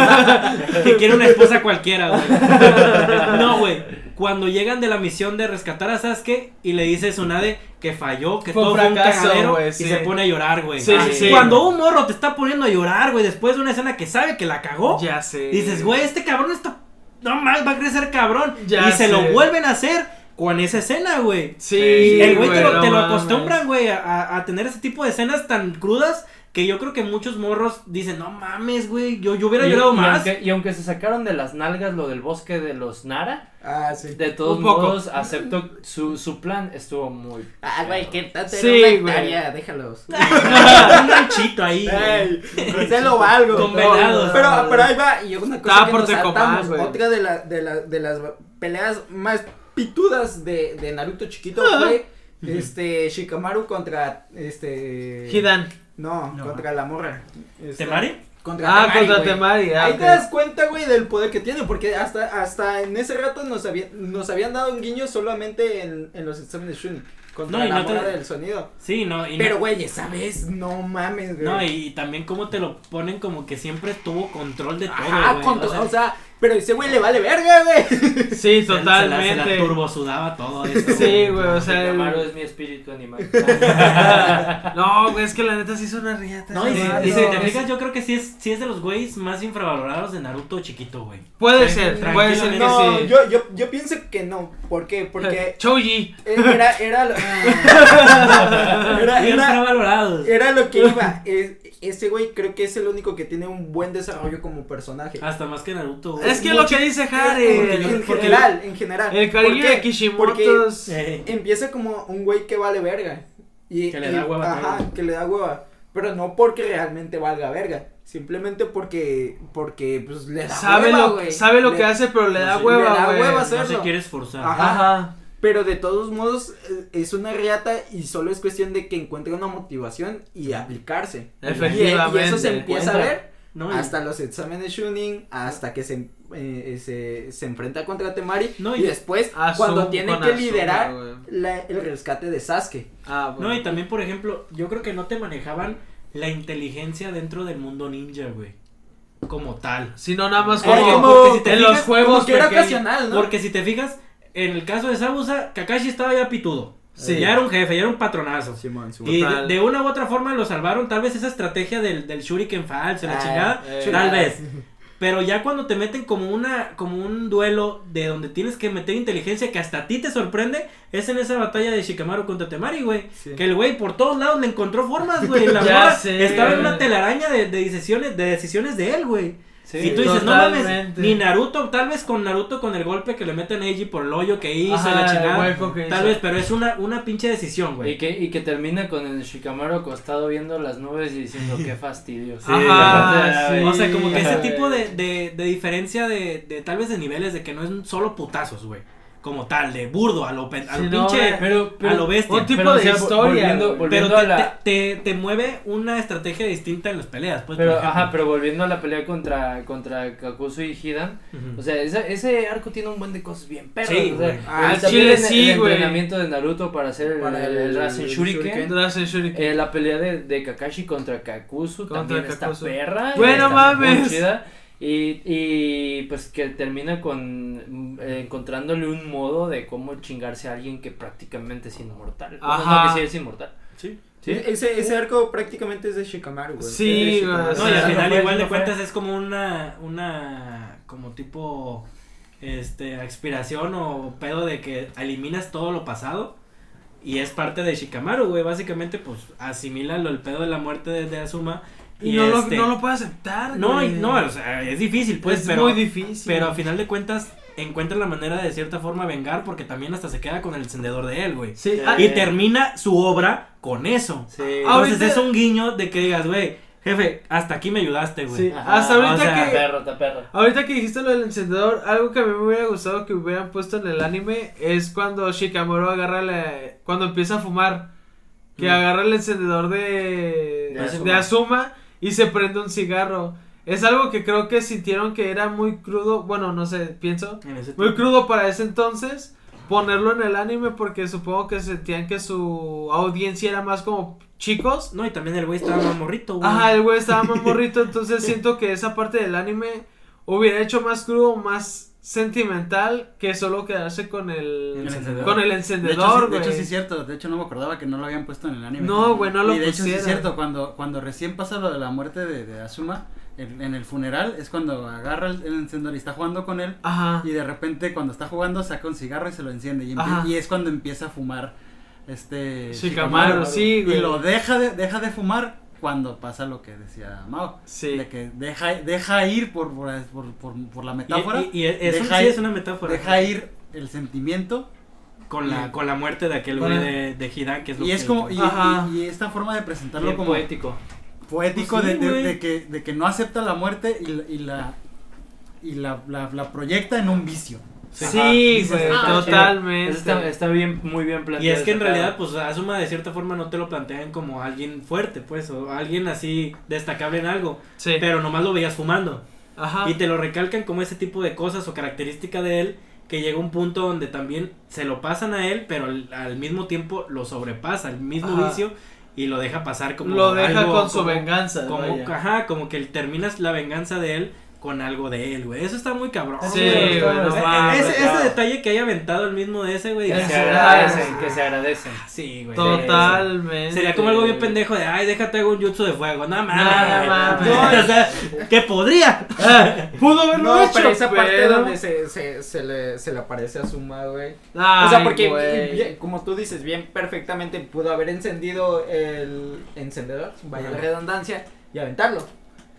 [SPEAKER 4] que quiere una esposa cualquiera, güey. No, güey. Cuando llegan de la misión de rescatar a Sasuke y le dice Tsunade que falló, que
[SPEAKER 2] Fue
[SPEAKER 4] todo fue un cagadero y se pone a llorar, güey.
[SPEAKER 2] Sí, sí, sí.
[SPEAKER 4] Cuando un morro te está poniendo a llorar, güey, después de una escena que sabe que la cagó,
[SPEAKER 2] Ya sé.
[SPEAKER 4] Dices, güey, este cabrón está. No más, va a crecer cabrón.
[SPEAKER 2] Ya
[SPEAKER 4] y se lo vuelven a hacer con esa escena, güey.
[SPEAKER 2] Sí,
[SPEAKER 4] el güey te lo,
[SPEAKER 2] no
[SPEAKER 4] te lo acostumbran, güey, a, a tener ese tipo de escenas tan crudas que yo creo que muchos morros dicen, no mames, güey, yo, yo hubiera
[SPEAKER 3] Y,
[SPEAKER 4] llorado
[SPEAKER 3] y
[SPEAKER 4] más.
[SPEAKER 3] aunque, y aunque se sacaron de las nalgas lo del bosque de los Nara,
[SPEAKER 6] Ah, sí.
[SPEAKER 3] de todos
[SPEAKER 2] Un poco.
[SPEAKER 3] modos acepto su, su plan estuvo muy.
[SPEAKER 6] Ah, güey, que tanto
[SPEAKER 2] Sí,
[SPEAKER 6] era una hectárea, déjalos.
[SPEAKER 4] un ranchito ahí, güey.
[SPEAKER 6] Se lo valgo.
[SPEAKER 4] Con
[SPEAKER 6] No. Pero, pero ahí va, y una cosa que
[SPEAKER 2] por
[SPEAKER 6] nos
[SPEAKER 2] güey.
[SPEAKER 6] otra de, la, de, la, de las peleas más pitudas de, de Naruto chiquito fue este Shikamaru contra este
[SPEAKER 2] Hidan.
[SPEAKER 6] No,
[SPEAKER 5] No.
[SPEAKER 6] contra la morra. Esta-
[SPEAKER 4] ¿Temari?
[SPEAKER 6] Contra
[SPEAKER 2] Ah,
[SPEAKER 6] Temari,
[SPEAKER 2] contra
[SPEAKER 6] güey.
[SPEAKER 2] Temari. ah,
[SPEAKER 6] Ahí te das cuenta, güey, del poder que tiene, porque hasta, hasta en ese rato nos, había, nos habían dado un guiño solamente en, en los exámenes Shunin, contra
[SPEAKER 4] No, y
[SPEAKER 6] la
[SPEAKER 4] no te-
[SPEAKER 6] morra del sonido.
[SPEAKER 4] Sí, no, y no-
[SPEAKER 6] Pero, güey, esa vez, no mames, güey.
[SPEAKER 4] No, y también como te lo ponen como que siempre tuvo control de todo,
[SPEAKER 6] Ajá,
[SPEAKER 4] güey.
[SPEAKER 6] con
[SPEAKER 4] o sea,
[SPEAKER 6] o sea, pero ese güey le vale verga, güey.
[SPEAKER 2] Sí,
[SPEAKER 4] se la- Se
[SPEAKER 2] totalmente.
[SPEAKER 4] la, turbo sudaba todo eso.
[SPEAKER 2] Sí, güey, o sea. El-
[SPEAKER 3] es mi espíritu animal.
[SPEAKER 2] No, güey, es que la neta sí son una riata.
[SPEAKER 4] No, y, y si te fijas, yo creo que sí es, sí es de los güeyes más infravalorados de Naruto chiquito, güey.
[SPEAKER 2] Puede
[SPEAKER 4] Sí,
[SPEAKER 2] ser, puede ser que
[SPEAKER 6] No,
[SPEAKER 2] sí.
[SPEAKER 6] yo, yo, yo pienso que no. ¿Por qué? Porque
[SPEAKER 2] Choji.
[SPEAKER 6] era, era, lo- era,
[SPEAKER 4] Bien
[SPEAKER 6] era,
[SPEAKER 4] infravalorados.
[SPEAKER 6] era lo que iba. Es- ese güey creo que es el único que tiene un buen desarrollo como personaje.
[SPEAKER 4] Hasta más que Naruto, güey.
[SPEAKER 2] Es que lo que dice Harry.
[SPEAKER 6] En, general, en general.
[SPEAKER 2] El cariño de Kishimoto.
[SPEAKER 6] Porque
[SPEAKER 4] Eh,
[SPEAKER 6] empieza como un güey que vale verga. Y,
[SPEAKER 4] Que le
[SPEAKER 6] y-
[SPEAKER 4] da hueva
[SPEAKER 6] Ajá, que le da hueva. Pero no porque realmente valga verga. Simplemente porque, porque pues le da
[SPEAKER 2] Sabe
[SPEAKER 6] hueva,
[SPEAKER 2] lo,
[SPEAKER 6] güey.
[SPEAKER 2] sabe lo
[SPEAKER 6] Le-
[SPEAKER 2] que hace, pero le da hueva,
[SPEAKER 6] le da
[SPEAKER 2] güey.
[SPEAKER 6] hueva
[SPEAKER 4] no se
[SPEAKER 6] hacerlo.
[SPEAKER 4] quiere esforzar.
[SPEAKER 6] Ajá.
[SPEAKER 2] Ajá.
[SPEAKER 6] Pero de todos modos eh, es una riata y solo es cuestión de que encuentre una motivación y aplicarse. Y-
[SPEAKER 2] Efectivamente.
[SPEAKER 6] Y, eso se empieza a ver
[SPEAKER 4] No, y-
[SPEAKER 6] hasta los exámenes Shunin, hasta que se, eh, se, se enfrenta contra Temari
[SPEAKER 4] No,
[SPEAKER 6] y,
[SPEAKER 4] y-
[SPEAKER 6] después cuando tiene que liderar la- el rescate de Sasuke.
[SPEAKER 2] Ah, bueno.
[SPEAKER 4] No, y también, por ejemplo, yo creo que no te manejaban la inteligencia dentro del mundo ninja, güey. Como tal.
[SPEAKER 2] Si no, nada más
[SPEAKER 6] Porque-
[SPEAKER 2] como,
[SPEAKER 6] porque
[SPEAKER 4] si te
[SPEAKER 2] en
[SPEAKER 4] fijas,
[SPEAKER 2] los juegos
[SPEAKER 6] Como que era ocasional, ¿no?
[SPEAKER 4] Porque si te fijas, en el caso de Sabusa, Kakashi estaba ya pitudo.
[SPEAKER 2] Sí.
[SPEAKER 4] Ya era un jefe, ya era un patronazo.
[SPEAKER 6] Simón,
[SPEAKER 4] Y de, una u otra forma lo salvaron. Tal vez esa estrategia del, del Shuriken falso, la
[SPEAKER 6] Ah,
[SPEAKER 4] chingada.
[SPEAKER 2] eh.
[SPEAKER 4] Tal vez. Pero ya cuando te meten como una como un duelo de donde tienes que meter inteligencia que hasta a ti te sorprende, es en esa batalla de Shikamaru contra Temari, güey.
[SPEAKER 6] Sí.
[SPEAKER 4] Que el güey por todos lados le encontró formas, güey. La
[SPEAKER 2] Ya sé.
[SPEAKER 4] estaba en una telaraña de, de decisiones, de decisiones de él, güey.
[SPEAKER 3] Sí,
[SPEAKER 4] y tú dices, no mames,
[SPEAKER 2] totalmente.
[SPEAKER 4] ni Naruto, tal vez con Naruto con el golpe que le meten a Eiji por el hoyo que hizo,
[SPEAKER 2] Ajá,
[SPEAKER 4] la chingada.
[SPEAKER 2] que
[SPEAKER 4] Tal
[SPEAKER 2] hizo.
[SPEAKER 4] vez, pero es una, una pinche decisión,
[SPEAKER 3] Y
[SPEAKER 4] güey.
[SPEAKER 3] que, y que termina con el Shikamaru acostado viendo las nubes y diciendo qué fastidio.
[SPEAKER 4] Sí,
[SPEAKER 2] Ajá, sí.
[SPEAKER 4] O sea, como que ese tipo de, de, de diferencia de, de tal vez de niveles de que no es solo putazos, güey. Como tal, de burdo, a lo, a lo
[SPEAKER 2] Sí, no,
[SPEAKER 4] pinche,
[SPEAKER 3] Pero, pero
[SPEAKER 4] a lo bestia.
[SPEAKER 2] un tipo
[SPEAKER 3] pero,
[SPEAKER 2] de
[SPEAKER 3] o sea,
[SPEAKER 2] historia,
[SPEAKER 3] Volviendo,
[SPEAKER 2] güey.
[SPEAKER 3] volviendo
[SPEAKER 4] pero
[SPEAKER 3] a
[SPEAKER 4] te,
[SPEAKER 3] la,
[SPEAKER 4] te, te, te mueve una estrategia distinta en las peleas, pues.
[SPEAKER 3] pero, ajá, volviendo a la pelea contra, contra Kakuzu y Hidan, o sea, ese, ese arco tiene un buen de cosas bien perras.
[SPEAKER 4] Sí,
[SPEAKER 3] o sea,
[SPEAKER 4] güey.
[SPEAKER 2] Ah,
[SPEAKER 3] el-
[SPEAKER 2] Chile
[SPEAKER 3] el-
[SPEAKER 2] sí,
[SPEAKER 3] el
[SPEAKER 2] güey.
[SPEAKER 3] entrenamiento de Naruto para hacer el,
[SPEAKER 6] Para
[SPEAKER 3] el,
[SPEAKER 6] el-
[SPEAKER 3] Rasen
[SPEAKER 6] el
[SPEAKER 3] Shuriken.
[SPEAKER 6] Shuriken.
[SPEAKER 2] Drazen Shuriken.
[SPEAKER 3] Eh, la pelea de, de Kakashi contra Kakuzu
[SPEAKER 2] Contra
[SPEAKER 3] también
[SPEAKER 2] Kakuzu.
[SPEAKER 3] está perra.
[SPEAKER 2] Bueno,
[SPEAKER 3] está muy
[SPEAKER 2] mames.
[SPEAKER 3] chida. Y, y pues que termina con mm, eh, encontrándole un modo de cómo chingarse a alguien que prácticamente es inmortal.
[SPEAKER 2] Ajá.
[SPEAKER 3] no, que sí es inmortal.
[SPEAKER 4] Sí.
[SPEAKER 3] ¿Sí?
[SPEAKER 6] Ese, ese arco prácticamente es de Shikamaru, güey.
[SPEAKER 2] Sí,
[SPEAKER 6] Shikamaru.
[SPEAKER 4] No, y al final igual de cuentas es como una, una, como tipo, este, expiración o pedo de que eliminas todo lo pasado y es parte de Shikamaru, güey, básicamente pues asimila lo- el pedo de la muerte de, de Asuma
[SPEAKER 2] Y no,
[SPEAKER 4] este,
[SPEAKER 2] lo, no lo puede aceptar,
[SPEAKER 4] no,
[SPEAKER 2] güey.
[SPEAKER 4] y- no, o sea, es difícil pues,
[SPEAKER 2] es
[SPEAKER 4] pero,
[SPEAKER 2] muy difícil.
[SPEAKER 4] pero a final de cuentas encuentra la manera de cierta forma vengar porque también hasta se queda con el encendedor de él, güey.
[SPEAKER 2] Sí, ah,
[SPEAKER 4] Y termina su obra con eso.
[SPEAKER 3] Sí.
[SPEAKER 2] Ahorita-
[SPEAKER 4] Entonces es un guiño de que digas, güey, jefe, hasta aquí me ayudaste, güey.
[SPEAKER 2] Sí.
[SPEAKER 3] Ajá,
[SPEAKER 2] hasta ahorita
[SPEAKER 4] o sea,
[SPEAKER 2] que-
[SPEAKER 3] Está perro, está perro.
[SPEAKER 2] Ahorita que dijiste lo del encendedor, algo que a mí me hubiera gustado que hubieran puesto en el anime es cuando Shikamaru agarra la, cuando empieza a fumar, que
[SPEAKER 4] Mm.
[SPEAKER 2] agarra el encendedor de,
[SPEAKER 3] De
[SPEAKER 2] de,
[SPEAKER 3] Asuma.
[SPEAKER 2] Asuma y se prende un cigarro. Es algo que creo que sintieron que era muy crudo, bueno, no sé, pienso, muy crudo para ese entonces ponerlo en el anime porque supongo que sentían que su audiencia era más como chicos.
[SPEAKER 4] No, y también el güey estaba más morrito, güey.
[SPEAKER 2] Ajá, el güey estaba más morrito, entonces siento que esa parte del anime hubiera hecho más crudo, más sentimental que solo quedarse con el,
[SPEAKER 4] El encendedor.
[SPEAKER 2] con el
[SPEAKER 5] De hecho,
[SPEAKER 2] encendedor,
[SPEAKER 5] sí, de hecho, sí es cierto. De hecho, no me acordaba que no lo habían puesto en el anime.
[SPEAKER 2] No, güey, no lo
[SPEAKER 5] Y de hecho, sí es cierto. Cuando, cuando recién pasa lo de la muerte de, de Asuma, en, en el funeral, es cuando agarra el, el encendedor y está jugando con él.
[SPEAKER 2] Ajá.
[SPEAKER 5] Y de repente, cuando está jugando, saca un cigarro y se lo enciende. Y es cuando empieza a fumar este
[SPEAKER 2] Shikamaru, sí, güey.
[SPEAKER 5] Y lo deja de, deja de fumar cuando pasa lo que decía Mao.
[SPEAKER 2] Sí.
[SPEAKER 5] De que deja, deja ir por, por, por, por- la metáfora.
[SPEAKER 4] Y, y eso
[SPEAKER 5] deja
[SPEAKER 4] sí
[SPEAKER 5] ir-
[SPEAKER 4] es una metáfora.
[SPEAKER 5] deja ir el sentimiento
[SPEAKER 4] Con la, con la muerte de aquel güey de, de Hidan, que es lo
[SPEAKER 5] y
[SPEAKER 4] que
[SPEAKER 5] es como y, y- esta forma de presentarlo
[SPEAKER 3] Bien
[SPEAKER 5] como
[SPEAKER 3] poético.
[SPEAKER 5] poético
[SPEAKER 4] Pues sí,
[SPEAKER 5] de, de-
[SPEAKER 4] güey.
[SPEAKER 5] de que, de que no acepta la muerte y, la- y la y la, la, la proyecta en un vicio.
[SPEAKER 2] Sí, güey,
[SPEAKER 5] ah,
[SPEAKER 2] totalmente.
[SPEAKER 3] Está, está bien, muy bien
[SPEAKER 4] Y
[SPEAKER 3] planteado.
[SPEAKER 4] es que en realidad, pues Asuma de cierta forma no te lo plantean como alguien fuerte, pues, o alguien así destacable en algo,
[SPEAKER 2] Sí.
[SPEAKER 4] pero nomás lo veías fumando.
[SPEAKER 2] Ajá.
[SPEAKER 4] Y te lo recalcan como ese tipo de cosas o característica de él que llega un punto donde también se lo pasan a él, pero al, al mismo tiempo lo sobrepasa, el mismo
[SPEAKER 2] Ajá.
[SPEAKER 4] vicio y lo deja pasar como
[SPEAKER 2] lo deja
[SPEAKER 4] algo
[SPEAKER 2] con su venganza.
[SPEAKER 4] como
[SPEAKER 2] vaya.
[SPEAKER 4] ajá, como que terminas la venganza de él con algo de él, güey. Eso está muy cabrón.
[SPEAKER 2] Sí,
[SPEAKER 4] güey.
[SPEAKER 2] güey, no
[SPEAKER 4] Ese-
[SPEAKER 2] mames,
[SPEAKER 4] ese, ese
[SPEAKER 3] claro.
[SPEAKER 4] detalle que haya aventado el mismo de ese, güey.
[SPEAKER 3] Que se
[SPEAKER 2] Ah,
[SPEAKER 3] agradecen,
[SPEAKER 2] sí.
[SPEAKER 3] que se agradecen.
[SPEAKER 4] Sí, güey.
[SPEAKER 2] Totalmente.
[SPEAKER 4] Sería como algo bien pendejo de, ay, déjate hago un jutsu de fuego. No mames.
[SPEAKER 2] No, mames.
[SPEAKER 4] No, o sea, que podría.
[SPEAKER 2] Pudo haberlo
[SPEAKER 6] No,
[SPEAKER 2] hecho,
[SPEAKER 6] pero esa parte
[SPEAKER 2] pero-
[SPEAKER 6] donde se, se, se, le, se le aparece a Suma, güey.
[SPEAKER 2] Ay,
[SPEAKER 6] o sea, porque,
[SPEAKER 2] güey.
[SPEAKER 6] bien, como tú dices, bien perfectamente pudo haber encendido el encendedor, vaya la redundancia, y aventarlo.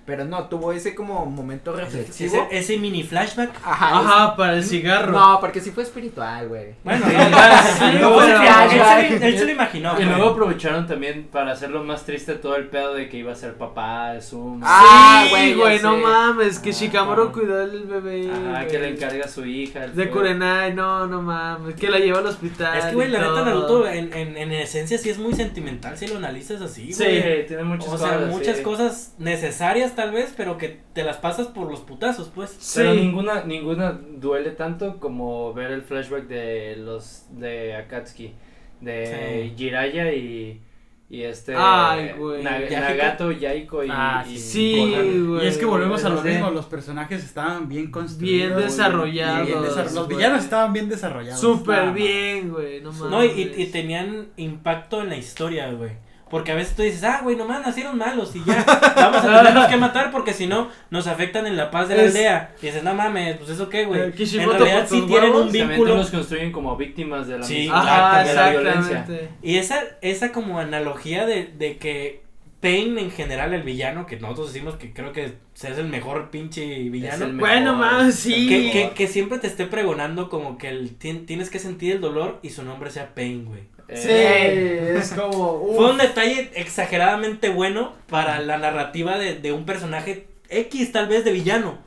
[SPEAKER 6] Pero no, tuvo ese como momento reflexivo.
[SPEAKER 4] Ese, ese mini flashback.
[SPEAKER 6] Ajá.
[SPEAKER 2] Ajá, para el cigarro.
[SPEAKER 6] No, porque sí fue espiritual, güey.
[SPEAKER 4] Bueno,
[SPEAKER 2] Sí,
[SPEAKER 4] él,
[SPEAKER 2] sí,
[SPEAKER 4] se- él se- él se lo imaginó.
[SPEAKER 3] Y luego aprovecharon también para hacerlo más triste todo el pedo de que iba a ser papá de Suma.
[SPEAKER 6] Ah,
[SPEAKER 2] sí,
[SPEAKER 6] güey,
[SPEAKER 2] no
[SPEAKER 6] sé.
[SPEAKER 2] mames, que
[SPEAKER 3] Ah,
[SPEAKER 2] Shikamaru
[SPEAKER 3] no.
[SPEAKER 2] cuidó del bebé.
[SPEAKER 3] Ajá, que le encarga a su hija. el
[SPEAKER 2] De. Kurenai, no, no mames, que la lleva al hospital.
[SPEAKER 4] Es que, güey, la neta. Naruto en, en, en esencia sí es muy sentimental si lo analizas así,
[SPEAKER 2] Sí.
[SPEAKER 4] güey.
[SPEAKER 3] Sí, tiene muchas
[SPEAKER 4] O
[SPEAKER 3] cosas.
[SPEAKER 4] sea, muchas
[SPEAKER 3] sí.
[SPEAKER 4] cosas necesarias tal vez, pero que te las pasas por los putazos, pues.
[SPEAKER 2] Sí.
[SPEAKER 3] Pero ninguna, ninguna duele tanto como ver el flashback de los de Akatsuki, de
[SPEAKER 4] Sí.
[SPEAKER 3] Jiraiya y, y este
[SPEAKER 2] Ay, güey.
[SPEAKER 3] Na-
[SPEAKER 4] Yahiko.
[SPEAKER 3] Nagato, Yaiko y,
[SPEAKER 5] Ah,
[SPEAKER 3] y
[SPEAKER 2] Sí,
[SPEAKER 3] Konan.
[SPEAKER 2] güey.
[SPEAKER 5] Y es que volvemos a lo
[SPEAKER 3] Sí.
[SPEAKER 5] mismo, los personajes estaban bien construidos.
[SPEAKER 2] Bien
[SPEAKER 5] güey,
[SPEAKER 2] desarrollados,
[SPEAKER 5] bien los
[SPEAKER 2] güey.
[SPEAKER 5] villanos estaban bien desarrollados.
[SPEAKER 2] Súper bien, güey, no mames.
[SPEAKER 4] No, y, y- y tenían impacto en la historia, güey. Porque a veces tú dices, ah, güey, nomás nacieron malos y ya, vamos a tenerlos que matar porque si no nos afectan en la paz de la
[SPEAKER 2] Es-
[SPEAKER 4] aldea. Y dices, no mames, pues eso qué, güey.
[SPEAKER 2] Eh,
[SPEAKER 4] En realidad sí tienen
[SPEAKER 2] huevos.
[SPEAKER 4] un vínculo.
[SPEAKER 3] los construyen como víctimas de la
[SPEAKER 4] Sí,
[SPEAKER 3] misma
[SPEAKER 2] Ajá,
[SPEAKER 3] de la violencia.
[SPEAKER 2] exactamente.
[SPEAKER 4] Y esa, esa como analogía de, de que Pain en general, el villano, que nosotros decimos que creo que es el mejor pinche villano.
[SPEAKER 3] el
[SPEAKER 2] Bueno,
[SPEAKER 3] mejor.
[SPEAKER 2] más, sí.
[SPEAKER 4] Que, que, que siempre te esté pregonando como que el, tien- tienes que sentir el dolor y su nombre sea Pain, güey.
[SPEAKER 2] Sí,
[SPEAKER 3] Eh,
[SPEAKER 2] es como. uf.
[SPEAKER 4] Fue un detalle exageradamente bueno para la narrativa de, de un personaje X, tal vez de villano.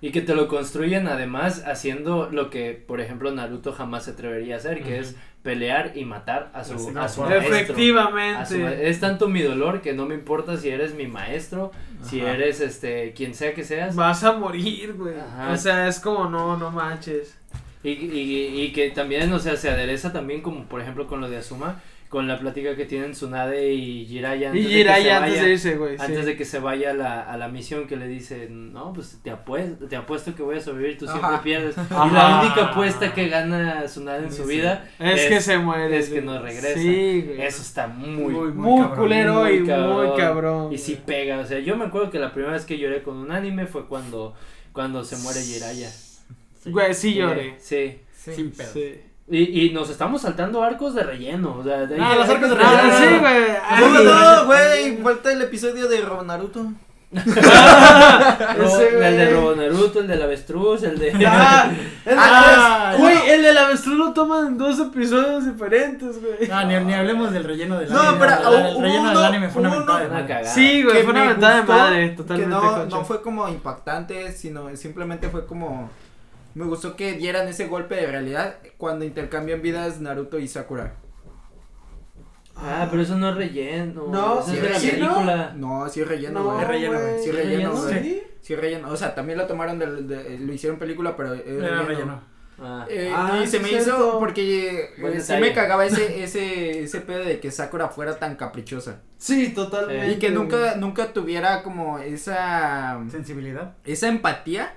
[SPEAKER 3] Y que te lo construyen además haciendo lo que, por ejemplo, Naruto jamás se atrevería a hacer, que es pelear y matar a su,
[SPEAKER 5] Sí,
[SPEAKER 3] a su maestro.
[SPEAKER 2] Efectivamente.
[SPEAKER 3] A su ma- es tanto mi dolor que no me importa si eres mi maestro, si eres este quien sea que seas.
[SPEAKER 2] Vas a morir, güey.
[SPEAKER 3] Ajá.
[SPEAKER 2] O sea, es como, no, no manches.
[SPEAKER 3] Y, y, y que también, o sea, se adereza también como por ejemplo con lo de Asuma, con la plática que tienen Tsunade y Jiraiya antes
[SPEAKER 2] Y
[SPEAKER 3] de que se
[SPEAKER 2] Jiraiya antes
[SPEAKER 3] vaya-
[SPEAKER 2] de irse, güey.
[SPEAKER 3] antes
[SPEAKER 2] sí.
[SPEAKER 3] de que se vaya a la, a la misión que le dice, no, pues te apuesto, te apuesto que voy a sobrevivir, tú siempre
[SPEAKER 6] Ajá.
[SPEAKER 3] pierdes. Y
[SPEAKER 2] Ajá.
[SPEAKER 3] la única apuesta que gana Tsunade en su
[SPEAKER 6] Sí.
[SPEAKER 3] vida
[SPEAKER 2] Es, que se muere.
[SPEAKER 3] es que no regresa.
[SPEAKER 2] Sí, güey.
[SPEAKER 3] Eso está muy,
[SPEAKER 5] Muy,
[SPEAKER 3] muy,
[SPEAKER 2] culero
[SPEAKER 3] muy
[SPEAKER 2] y muy
[SPEAKER 3] cabrón.
[SPEAKER 2] cabrón.
[SPEAKER 3] Y sí pega, o sea, yo me acuerdo que la primera vez que lloré con un anime fue cuando, cuando se muere Jiraiya.
[SPEAKER 2] Güey, sí lloré.
[SPEAKER 3] Sí.
[SPEAKER 5] Sin pedo.
[SPEAKER 2] Sí.
[SPEAKER 3] Y, y nos estamos saltando arcos de relleno. O sea, de ahí-
[SPEAKER 5] Ah, los arcos de
[SPEAKER 2] Ah,
[SPEAKER 5] relleno.
[SPEAKER 2] sí, güey.
[SPEAKER 6] No,
[SPEAKER 2] Ay,
[SPEAKER 6] no, güey, falta el episodio de Robo Naruto.
[SPEAKER 3] Ro- el de Robo Naruto, el del avestruz, el de...
[SPEAKER 2] Ah, el-
[SPEAKER 5] Ah,
[SPEAKER 2] güey, el del avestruz lo toman en dos episodios diferentes, güey.
[SPEAKER 5] No, ni, ni hablemos del relleno del
[SPEAKER 6] No,
[SPEAKER 5] anime.
[SPEAKER 6] pero
[SPEAKER 5] el, relleno del
[SPEAKER 6] uno-
[SPEAKER 5] anime fue una mentada de madre.
[SPEAKER 2] Sí, güey, fue una
[SPEAKER 6] me
[SPEAKER 2] mentada de madre, totalmente.
[SPEAKER 6] Que no, no fue como impactante, sino simplemente fue como. Me gustó que dieran ese golpe de realidad cuando intercambian vidas Naruto y Sakura.
[SPEAKER 3] Ah, pero eso no es relleno.
[SPEAKER 2] No,
[SPEAKER 3] eso
[SPEAKER 6] sí,
[SPEAKER 3] es de la
[SPEAKER 6] sí,
[SPEAKER 3] película.
[SPEAKER 6] No, sí es relleno,
[SPEAKER 2] No,
[SPEAKER 6] güey.
[SPEAKER 5] Es relleno, güey.
[SPEAKER 6] Sí es
[SPEAKER 3] ¿Es
[SPEAKER 6] relleno,
[SPEAKER 3] relleno?
[SPEAKER 6] güey. Sí es relleno. O sea, también lo tomaron del, de, lo hicieron película, pero es
[SPEAKER 5] Era
[SPEAKER 6] relleno.
[SPEAKER 5] relleno.
[SPEAKER 3] Ah.
[SPEAKER 6] Eh,
[SPEAKER 2] Ah,
[SPEAKER 6] y se me
[SPEAKER 2] cierto.
[SPEAKER 6] hizo porque eh, sí me cagaba ese, ese, ese pedo de que Sakura fuera tan caprichosa.
[SPEAKER 2] Sí, totalmente.
[SPEAKER 6] Y que nunca, nunca tuviera como esa,
[SPEAKER 5] Sensibilidad.
[SPEAKER 6] esa empatía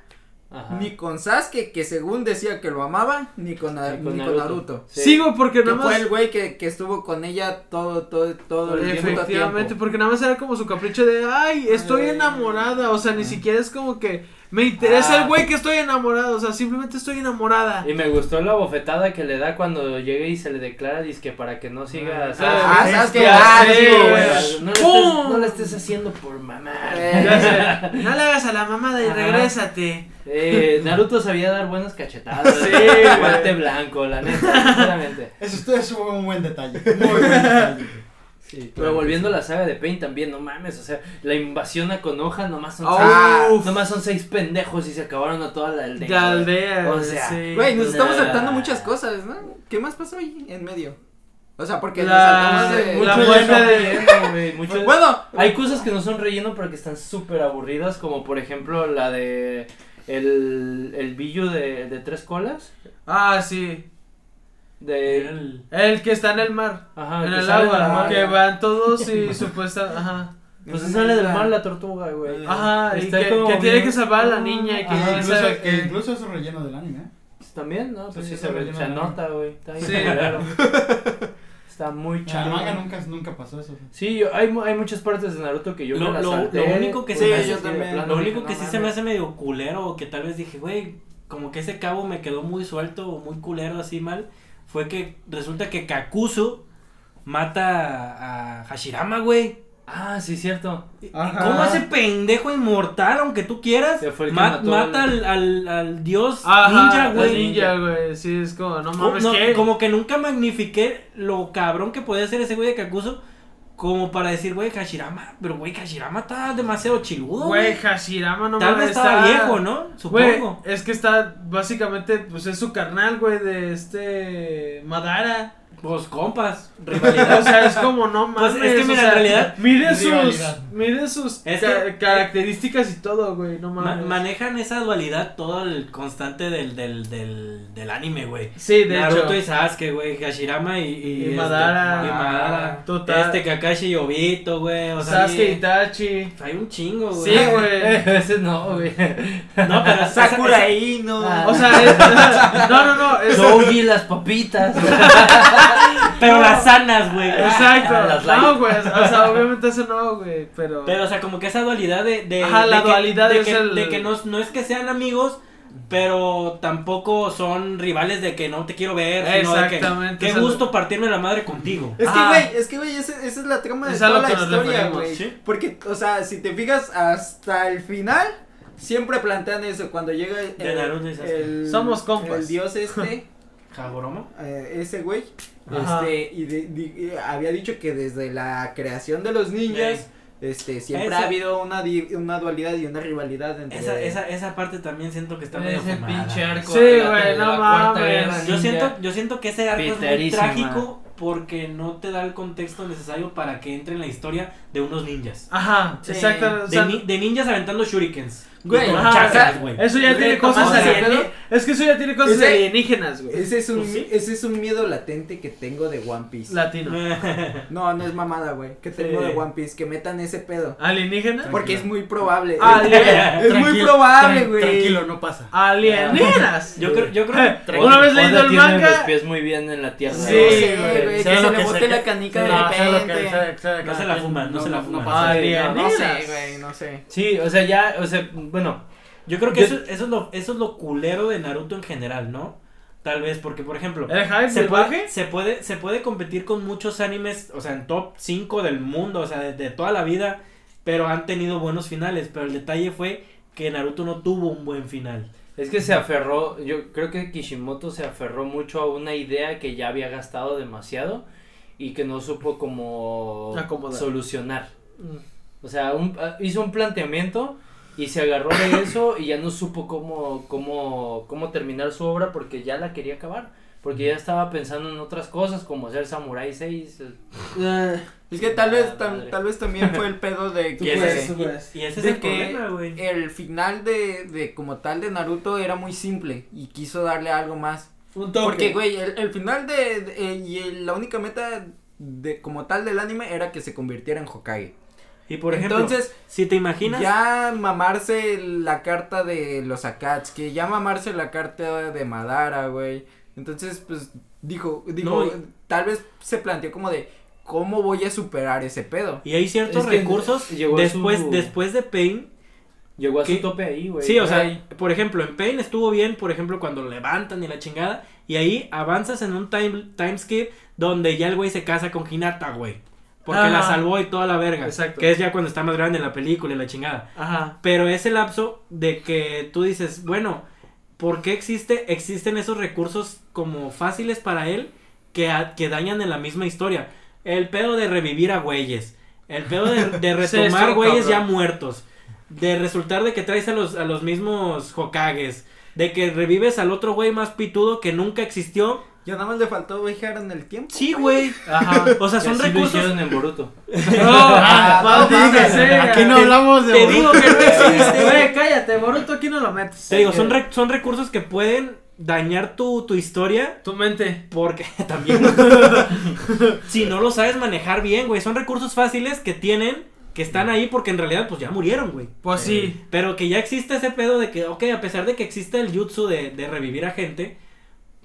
[SPEAKER 3] Ajá.
[SPEAKER 6] Ni con Sasuke, que según decía que lo amaba, ni con,
[SPEAKER 3] Ni con
[SPEAKER 6] ni con
[SPEAKER 3] Naruto. Sí.
[SPEAKER 2] Güey, porque
[SPEAKER 6] Que
[SPEAKER 2] nada
[SPEAKER 6] fue
[SPEAKER 2] más.
[SPEAKER 6] el güey que, que estuvo con ella todo, todo, todo el tiempo.
[SPEAKER 2] Efectivamente, porque nada más era como su capricho de, ay, estoy
[SPEAKER 6] Ay.
[SPEAKER 2] enamorada, o sea, ni siquiera es como que me interesa
[SPEAKER 3] Ah.
[SPEAKER 2] el güey que estoy enamorado, o sea, simplemente estoy enamorada.
[SPEAKER 3] Y me gustó la bofetada que le da cuando llega y se le declara que para que no siga.
[SPEAKER 5] Ah.
[SPEAKER 6] Ah, ah.
[SPEAKER 3] No le, estés,
[SPEAKER 2] ¡Pum!
[SPEAKER 3] no le estés haciendo por mamá.
[SPEAKER 6] Eh,
[SPEAKER 2] no le hagas a la mamada y
[SPEAKER 3] Ajá.
[SPEAKER 2] regrésate.
[SPEAKER 3] Eh, Naruto sabía dar buenas cachetadas.
[SPEAKER 2] Sí,
[SPEAKER 3] Guante
[SPEAKER 2] güey.
[SPEAKER 3] blanco, la neta, sinceramente.
[SPEAKER 5] Eso, eso fue un buen detalle. Muy buen detalle.
[SPEAKER 6] Sí,
[SPEAKER 3] Pero volviendo a la saga de Pain también, no mames, o sea, la invasión a Konoha nomás son
[SPEAKER 6] Ah,
[SPEAKER 3] seis, nomás son seis pendejos y se acabaron a toda la aldea.
[SPEAKER 2] De aldea,
[SPEAKER 3] O sea,
[SPEAKER 2] sí.
[SPEAKER 6] Güey, nos estamos saltando muchas cosas, ¿no? ¿Qué más pasó ahí en medio? O sea, porque nos
[SPEAKER 2] La-
[SPEAKER 6] saltamos de...
[SPEAKER 2] la
[SPEAKER 3] Mucho
[SPEAKER 2] muerte de-
[SPEAKER 3] relleno, güey, mucho-
[SPEAKER 6] Bueno,
[SPEAKER 3] Hay cosas que no son relleno pero que están súper aburridas, como por ejemplo la de el, el billo de, de tres colas.
[SPEAKER 2] Ah, sí.
[SPEAKER 3] De,
[SPEAKER 4] El-
[SPEAKER 2] El que está en el mar.
[SPEAKER 3] ajá,
[SPEAKER 2] en
[SPEAKER 3] que
[SPEAKER 2] el agua.
[SPEAKER 3] mar.
[SPEAKER 2] Que van todos y supuesta. Ajá.
[SPEAKER 3] Pues se sale del mar la tortuga, güey.
[SPEAKER 2] Ajá, y
[SPEAKER 3] Está
[SPEAKER 2] que,
[SPEAKER 3] como
[SPEAKER 2] que tiene que salvar a la niña. Y que
[SPEAKER 3] Ajá,
[SPEAKER 5] Incluso,
[SPEAKER 2] que-
[SPEAKER 5] incluso eso es relleno del anime.
[SPEAKER 3] Pues también, ¿no? Pues
[SPEAKER 5] Sí,
[SPEAKER 3] se, se güey. Está bien
[SPEAKER 2] Sí.
[SPEAKER 3] culero. Está muy
[SPEAKER 5] En el
[SPEAKER 3] chido.
[SPEAKER 5] manga nunca, nunca pasó eso.
[SPEAKER 3] Sí, yo, hay, mu- hay muchas partes de Naruto que yo
[SPEAKER 4] Lo-
[SPEAKER 3] me las
[SPEAKER 4] lo-
[SPEAKER 3] salté,
[SPEAKER 4] lo único que sí,
[SPEAKER 6] yo también.
[SPEAKER 3] plano
[SPEAKER 4] Lo único que
[SPEAKER 3] no
[SPEAKER 4] sí se me hace medio culero, o que tal vez dije, güey, como que ese cabo me quedó muy suelto o muy culero así mal, fue que resulta que Kakuzu mata a, Hashirama, güey.
[SPEAKER 3] Ah, sí, cierto.
[SPEAKER 4] ¿Y
[SPEAKER 2] Ajá.
[SPEAKER 4] ¿Cómo ese pendejo inmortal, aunque tú quieras,
[SPEAKER 3] Se fue el que
[SPEAKER 4] ma-
[SPEAKER 3] mató
[SPEAKER 4] mata
[SPEAKER 3] al-
[SPEAKER 4] al, al, dios
[SPEAKER 2] Ajá,
[SPEAKER 4] ninja, güey?
[SPEAKER 2] ninja, güey. Sí, es como, no
[SPEAKER 4] Como,
[SPEAKER 2] mames,
[SPEAKER 4] no,
[SPEAKER 2] ¿qué?
[SPEAKER 4] como que nunca magnifiqué lo cabrón que podía ser ese güey de Kakuzu. Como para decir, güey, Hashirama. Pero, güey, Hashirama está demasiado chiludo,
[SPEAKER 2] Güey. Hashirama no
[SPEAKER 4] Tal vez estaba
[SPEAKER 2] está-
[SPEAKER 4] viejo, ¿no? Supongo.
[SPEAKER 2] es que está, básicamente, pues es su carnal, güey, de este Madara.
[SPEAKER 4] Pues compas,
[SPEAKER 2] O
[SPEAKER 4] rivalidad.
[SPEAKER 2] sea, es como, no
[SPEAKER 4] Pues,
[SPEAKER 2] mames.
[SPEAKER 4] es que
[SPEAKER 2] o
[SPEAKER 4] mira,
[SPEAKER 2] sea,
[SPEAKER 4] en realidad-
[SPEAKER 2] Mide sus, mide sus
[SPEAKER 4] Es
[SPEAKER 2] ca-
[SPEAKER 4] que-
[SPEAKER 2] características y todo, güey, no
[SPEAKER 4] Ma-
[SPEAKER 2] mames.
[SPEAKER 4] manejan esa dualidad todo el constante del, del, del, del anime, güey.
[SPEAKER 2] sí, de
[SPEAKER 4] Naruto
[SPEAKER 2] hecho.
[SPEAKER 4] y Sasuke, güey, Hashirama y, y,
[SPEAKER 2] Y
[SPEAKER 4] este,
[SPEAKER 2] Madara.
[SPEAKER 4] y Madara.
[SPEAKER 2] Total.
[SPEAKER 4] Este Kakashi y Obito, güey. O sea,
[SPEAKER 2] Sasuke
[SPEAKER 4] sí,
[SPEAKER 2] Itachi.
[SPEAKER 4] hay un chingo, güey.
[SPEAKER 2] Sí, güey.
[SPEAKER 3] Ese no, güey.
[SPEAKER 4] No, pero
[SPEAKER 6] Sakura Ino.
[SPEAKER 3] Ah.
[SPEAKER 2] O sea, es- no, no, no, es,
[SPEAKER 3] las papitas.
[SPEAKER 4] Pero las sanas, güey.
[SPEAKER 2] exacto.
[SPEAKER 3] Ah.
[SPEAKER 2] No, güey, o sea, obviamente eso no, güey, pero
[SPEAKER 4] Pero, o sea, como que esa dualidad de. de
[SPEAKER 2] Ajá, la
[SPEAKER 4] que-
[SPEAKER 2] dualidad
[SPEAKER 4] de
[SPEAKER 2] es
[SPEAKER 4] que,
[SPEAKER 2] el-
[SPEAKER 4] de que no, no es que sean amigos, pero tampoco son rivales de que no te quiero ver, sino de que
[SPEAKER 2] Exactamente,
[SPEAKER 4] qué gusto partirme la madre contigo.
[SPEAKER 6] Es que,
[SPEAKER 2] Ah.
[SPEAKER 6] güey, es que, güey, esa, esa es la trama de
[SPEAKER 2] Es
[SPEAKER 6] toda la historia, güey.
[SPEAKER 4] ¿sí?
[SPEAKER 6] Porque, o sea, si te fijas hasta el final, siempre plantean eso. Cuando llega el,
[SPEAKER 4] De Naruto y Sasuke.
[SPEAKER 6] el-
[SPEAKER 2] Somos compas.
[SPEAKER 6] el dios este,
[SPEAKER 4] Jagoromo.
[SPEAKER 6] eh, ese güey,
[SPEAKER 2] Ajá.
[SPEAKER 6] este, y de- di- eh, había dicho que desde la creación de los ninjas, este, siempre
[SPEAKER 4] Esa-
[SPEAKER 6] ha habido una, di- una dualidad y una rivalidad entre...
[SPEAKER 4] Esa, esa, esa parte también siento que está medio
[SPEAKER 3] Ese
[SPEAKER 4] fumada.
[SPEAKER 3] pinche arco.
[SPEAKER 2] Sí,
[SPEAKER 3] de la-
[SPEAKER 2] güey, no mames.
[SPEAKER 4] Yo siento, yo siento que ese arco es muy trágico porque no te da el contexto necesario para que entre en la historia de unos ninjas.
[SPEAKER 2] Ajá,
[SPEAKER 6] Sí.
[SPEAKER 2] exactamente. o
[SPEAKER 4] De,
[SPEAKER 2] sea,
[SPEAKER 4] ni- de ninjas aventando shurikens.
[SPEAKER 6] Güey,
[SPEAKER 2] ajá, sea,
[SPEAKER 4] güey.
[SPEAKER 2] Eso ya
[SPEAKER 6] Güey,
[SPEAKER 2] tiene
[SPEAKER 6] ¿cómo
[SPEAKER 2] cosas alienígenas. Es que eso ya tiene cosas
[SPEAKER 6] Ese-
[SPEAKER 2] alienígenas, güey.
[SPEAKER 6] Ese es, un,
[SPEAKER 4] Pues sí.
[SPEAKER 6] ese es un miedo latente que tengo de One Piece.
[SPEAKER 2] Latino.
[SPEAKER 6] No, no es mamada, güey. Que tengo
[SPEAKER 4] Sí.
[SPEAKER 6] de One Piece. Que metan ese pedo.
[SPEAKER 2] ¿Alienígenas?
[SPEAKER 6] Porque es muy probable.
[SPEAKER 2] Alien-
[SPEAKER 6] es muy
[SPEAKER 5] Tranquilo,
[SPEAKER 6] probable, güey.
[SPEAKER 5] Tranquilo, no pasa.
[SPEAKER 2] Alienígenas.
[SPEAKER 4] Yo creo, yo creo que
[SPEAKER 2] Una vez leído el
[SPEAKER 3] tiene los
[SPEAKER 2] manga.
[SPEAKER 3] pies muy bien en la tierra.
[SPEAKER 2] Sí, güey.
[SPEAKER 6] Que se le bote la canica de repente.
[SPEAKER 4] No se la fuman, no se la fuman.
[SPEAKER 6] No sé, güey, no sé.
[SPEAKER 3] Sí, o sea, ya, o sea, bueno.
[SPEAKER 4] Yo creo que
[SPEAKER 3] Yo-
[SPEAKER 4] eso, eso, es lo, eso es lo culero de Naruto en general, ¿no? Tal vez, porque por ejemplo,
[SPEAKER 2] ¿El hype
[SPEAKER 4] se puede,
[SPEAKER 2] baje?
[SPEAKER 4] se, puede, se puede competir con muchos animes, o sea, en top 5 del mundo, o sea, de, de toda la vida, pero han tenido buenos finales. Pero el detalle fue que Naruto no tuvo un buen final.
[SPEAKER 3] Es que se aferró, yo creo que Kishimoto se aferró mucho a una idea que ya había gastado demasiado y que no supo cómo
[SPEAKER 2] Acomodar.
[SPEAKER 3] solucionar. O sea, un- ah, hizo un planteamiento y se agarró de eso y ya no supo cómo, cómo, cómo terminar su obra porque ya la quería acabar. Porque ya estaba pensando en otras cosas como hacer Samurai 6. eh,
[SPEAKER 6] Es que tal vez,
[SPEAKER 3] madre.
[SPEAKER 6] tal vez también fue el pedo de que...
[SPEAKER 2] puedes, puedes.
[SPEAKER 4] Y ese es
[SPEAKER 6] de
[SPEAKER 4] el
[SPEAKER 6] que
[SPEAKER 4] problema, güey.
[SPEAKER 6] el final de, de como tal de Naruto era muy simple y quiso darle algo más.
[SPEAKER 2] Un toque.
[SPEAKER 6] Porque, güey, el, el final de, de- eh, y el- la única meta de como tal del anime era que se convirtiera en Hokage.
[SPEAKER 4] Y por ejemplo,
[SPEAKER 6] Entonces,
[SPEAKER 4] si te imaginas,
[SPEAKER 6] ya mamarse la carta de los Akatsuki, ya mamarse la carta de Madara, güey. Entonces, pues, dijo, dijo,
[SPEAKER 4] No,
[SPEAKER 6] tal vez se planteó como de, ¿cómo voy a superar ese pedo?
[SPEAKER 4] y hay ciertos
[SPEAKER 3] Es que
[SPEAKER 4] recursos después,
[SPEAKER 3] su-
[SPEAKER 4] después de Pain.
[SPEAKER 3] Llegó a
[SPEAKER 4] ¿Qué?
[SPEAKER 3] su tope ahí, güey.
[SPEAKER 4] Sí, o sea, por ejemplo, en Pain estuvo bien, por ejemplo, cuando lo levantan y la chingada. Y ahí avanzas en un time, time skip donde ya el güey se casa con Hinata, güey. Porque
[SPEAKER 2] Ajá.
[SPEAKER 4] la salvó y toda la verga.
[SPEAKER 2] Exacto.
[SPEAKER 4] Que es ya cuando está más grande en la película y la chingada.
[SPEAKER 2] Ajá.
[SPEAKER 4] Pero ese lapso de que tú dices, bueno, ¿por qué existe, existen esos recursos como fáciles para él que, a- que dañan en la misma historia? El pedo de revivir a güeyes. El pedo de, retomar güeyes ya muertos. De resultar de que traes a los, a los mismos Hokages. De que revives al otro güey más pitudo que nunca existió.
[SPEAKER 6] Ya nada más le faltó viajar en el tiempo.
[SPEAKER 4] Sí, güey.
[SPEAKER 2] Ajá.
[SPEAKER 4] O sea, son
[SPEAKER 3] así lo
[SPEAKER 4] recursos.
[SPEAKER 3] hicieron en Boruto.
[SPEAKER 2] No,
[SPEAKER 6] Ah,
[SPEAKER 2] maldita
[SPEAKER 6] no,
[SPEAKER 2] sea.
[SPEAKER 5] Aquí no hablamos de
[SPEAKER 4] Te
[SPEAKER 5] Boruto.
[SPEAKER 4] digo que no existe.
[SPEAKER 2] Güey, cállate, Boruto aquí no lo metes.
[SPEAKER 4] Te digo, son, re- son recursos que pueden dañar tu, tu historia
[SPEAKER 2] Tu mente.
[SPEAKER 4] Porque también. si no lo sabes manejar bien, güey. Son recursos fáciles que tienen, que están ahí porque en realidad, pues ya murieron, güey.
[SPEAKER 2] Pues sí.
[SPEAKER 4] Pero que ya existe ese pedo de que, ok, a pesar de que existe el jutsu de, de revivir a gente,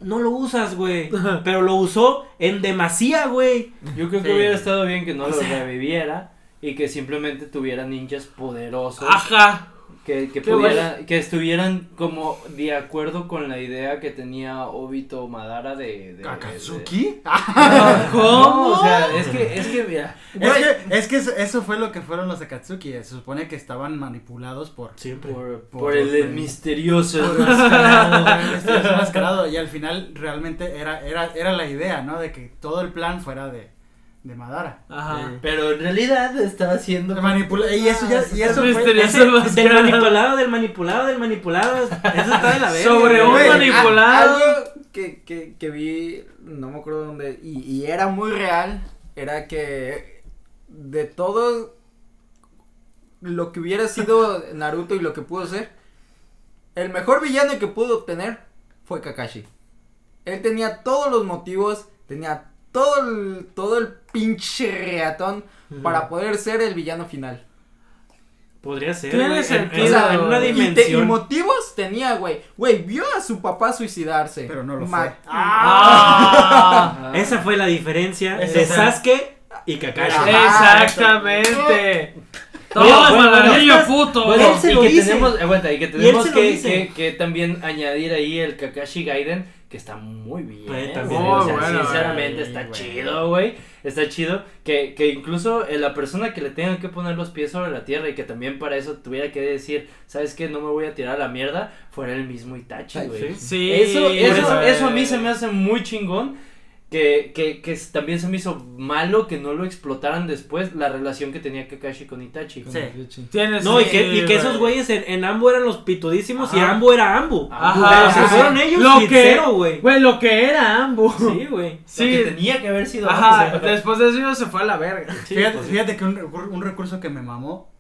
[SPEAKER 4] no lo usas, güey. Pero lo usó en demasía, güey.
[SPEAKER 3] Yo creo que
[SPEAKER 6] Sí.
[SPEAKER 3] hubiera estado bien que no
[SPEAKER 4] O
[SPEAKER 3] lo
[SPEAKER 4] sea-
[SPEAKER 3] reviviera y que simplemente tuviera ninjas poderosos
[SPEAKER 2] Ajá.
[SPEAKER 3] Que, que pudiera, que estuvieran como de acuerdo con la idea que tenía Obito Madara de, de-
[SPEAKER 5] ¿Akatsuki?
[SPEAKER 3] de-
[SPEAKER 2] ¿Cómo?
[SPEAKER 3] No, o sea, es que, es que mira,
[SPEAKER 5] Es que, es que eso, eso fue lo que fueron los Akatsuki. Se supone que estaban manipulados por.
[SPEAKER 4] Siempre.
[SPEAKER 3] por,
[SPEAKER 5] Por-
[SPEAKER 3] por el misterioso.
[SPEAKER 5] por enmascarado, güey, este es enmascarado, y al final realmente era, era, era la idea, ¿no? De que todo el plan fuera de, de Madara.
[SPEAKER 2] Ajá.
[SPEAKER 3] Pero en realidad estaba haciendo
[SPEAKER 5] Manipula y eso ya, y
[SPEAKER 2] Es
[SPEAKER 5] eso fue,
[SPEAKER 2] misterioso.
[SPEAKER 4] Ese-
[SPEAKER 2] más
[SPEAKER 4] del manipulado, del manipulado, del manipulado. Eso está de la verga.
[SPEAKER 2] Sobre un manipulado.
[SPEAKER 6] a- algo que, que, que vi, no me acuerdo dónde, y, y era muy real, era que de todo lo que hubiera sido Naruto y lo que pudo ser, el mejor villano que pudo obtener fue Kakashi. Él tenía todos los motivos, tenía todo el, todo el pinche reatón para poder ser el villano final.
[SPEAKER 4] Podría ser.
[SPEAKER 2] Tiene
[SPEAKER 4] en-
[SPEAKER 2] sentido,
[SPEAKER 4] En, una- en una
[SPEAKER 2] güey.
[SPEAKER 6] Y, te- y
[SPEAKER 4] dimensión.
[SPEAKER 6] motivos tenía, güey. Güey, vio a su papá suicidarse.
[SPEAKER 5] pero no lo
[SPEAKER 6] Ma-
[SPEAKER 5] fue.
[SPEAKER 2] Ah.
[SPEAKER 4] Esa fue la diferencia
[SPEAKER 5] Esa
[SPEAKER 4] de Sasuke y Kakashi.
[SPEAKER 6] Ajá.
[SPEAKER 2] Exactamente. Toma,
[SPEAKER 3] bueno,
[SPEAKER 2] puto.
[SPEAKER 3] Bueno,
[SPEAKER 4] Él se
[SPEAKER 3] y
[SPEAKER 4] lo
[SPEAKER 3] que
[SPEAKER 4] dice.
[SPEAKER 3] tenemos, aguanta, y que tenemos que, que, que también añadir ahí el Kakashi Gaiden, que está muy bien.
[SPEAKER 4] Pues, también.
[SPEAKER 3] o
[SPEAKER 2] Muy
[SPEAKER 3] sea,
[SPEAKER 2] bueno,
[SPEAKER 3] sinceramente está chido, güey. Está chido que, que incluso eh, la persona que le tenga que poner los pies sobre la tierra y que también para eso tuviera que decir, ¿sabes qué? No me voy a tirar a la mierda, fuera el mismo Itachi, güey.
[SPEAKER 2] Sí.
[SPEAKER 3] Eso, eso,
[SPEAKER 2] güey.
[SPEAKER 3] eso a mí se me hace muy chingón. Que, que, que también se me hizo malo que no lo explotaran después la relación que tenía Kakashi con Itachi.
[SPEAKER 2] Sí. Tienes
[SPEAKER 4] No, y que, y que esos
[SPEAKER 2] güey.
[SPEAKER 4] güeyes en, en Ambo eran los pitudísimos y
[SPEAKER 2] Ajá.
[SPEAKER 4] Ambo era Ambo.
[SPEAKER 2] Ajá.
[SPEAKER 4] Pero se
[SPEAKER 2] Ajá.
[SPEAKER 4] fueron ellos
[SPEAKER 2] Lo
[SPEAKER 4] y
[SPEAKER 2] que-
[SPEAKER 4] cero, güey.
[SPEAKER 2] Güey, lo que era Ambu.
[SPEAKER 4] Sí, güey.
[SPEAKER 2] Sí.
[SPEAKER 3] Lo que tenía que haber sido.
[SPEAKER 2] Ajá, después de eso se fue a la verga.
[SPEAKER 4] Sí,
[SPEAKER 5] fíjate,
[SPEAKER 4] pues,
[SPEAKER 5] fíjate que un, un recurso que me mamó,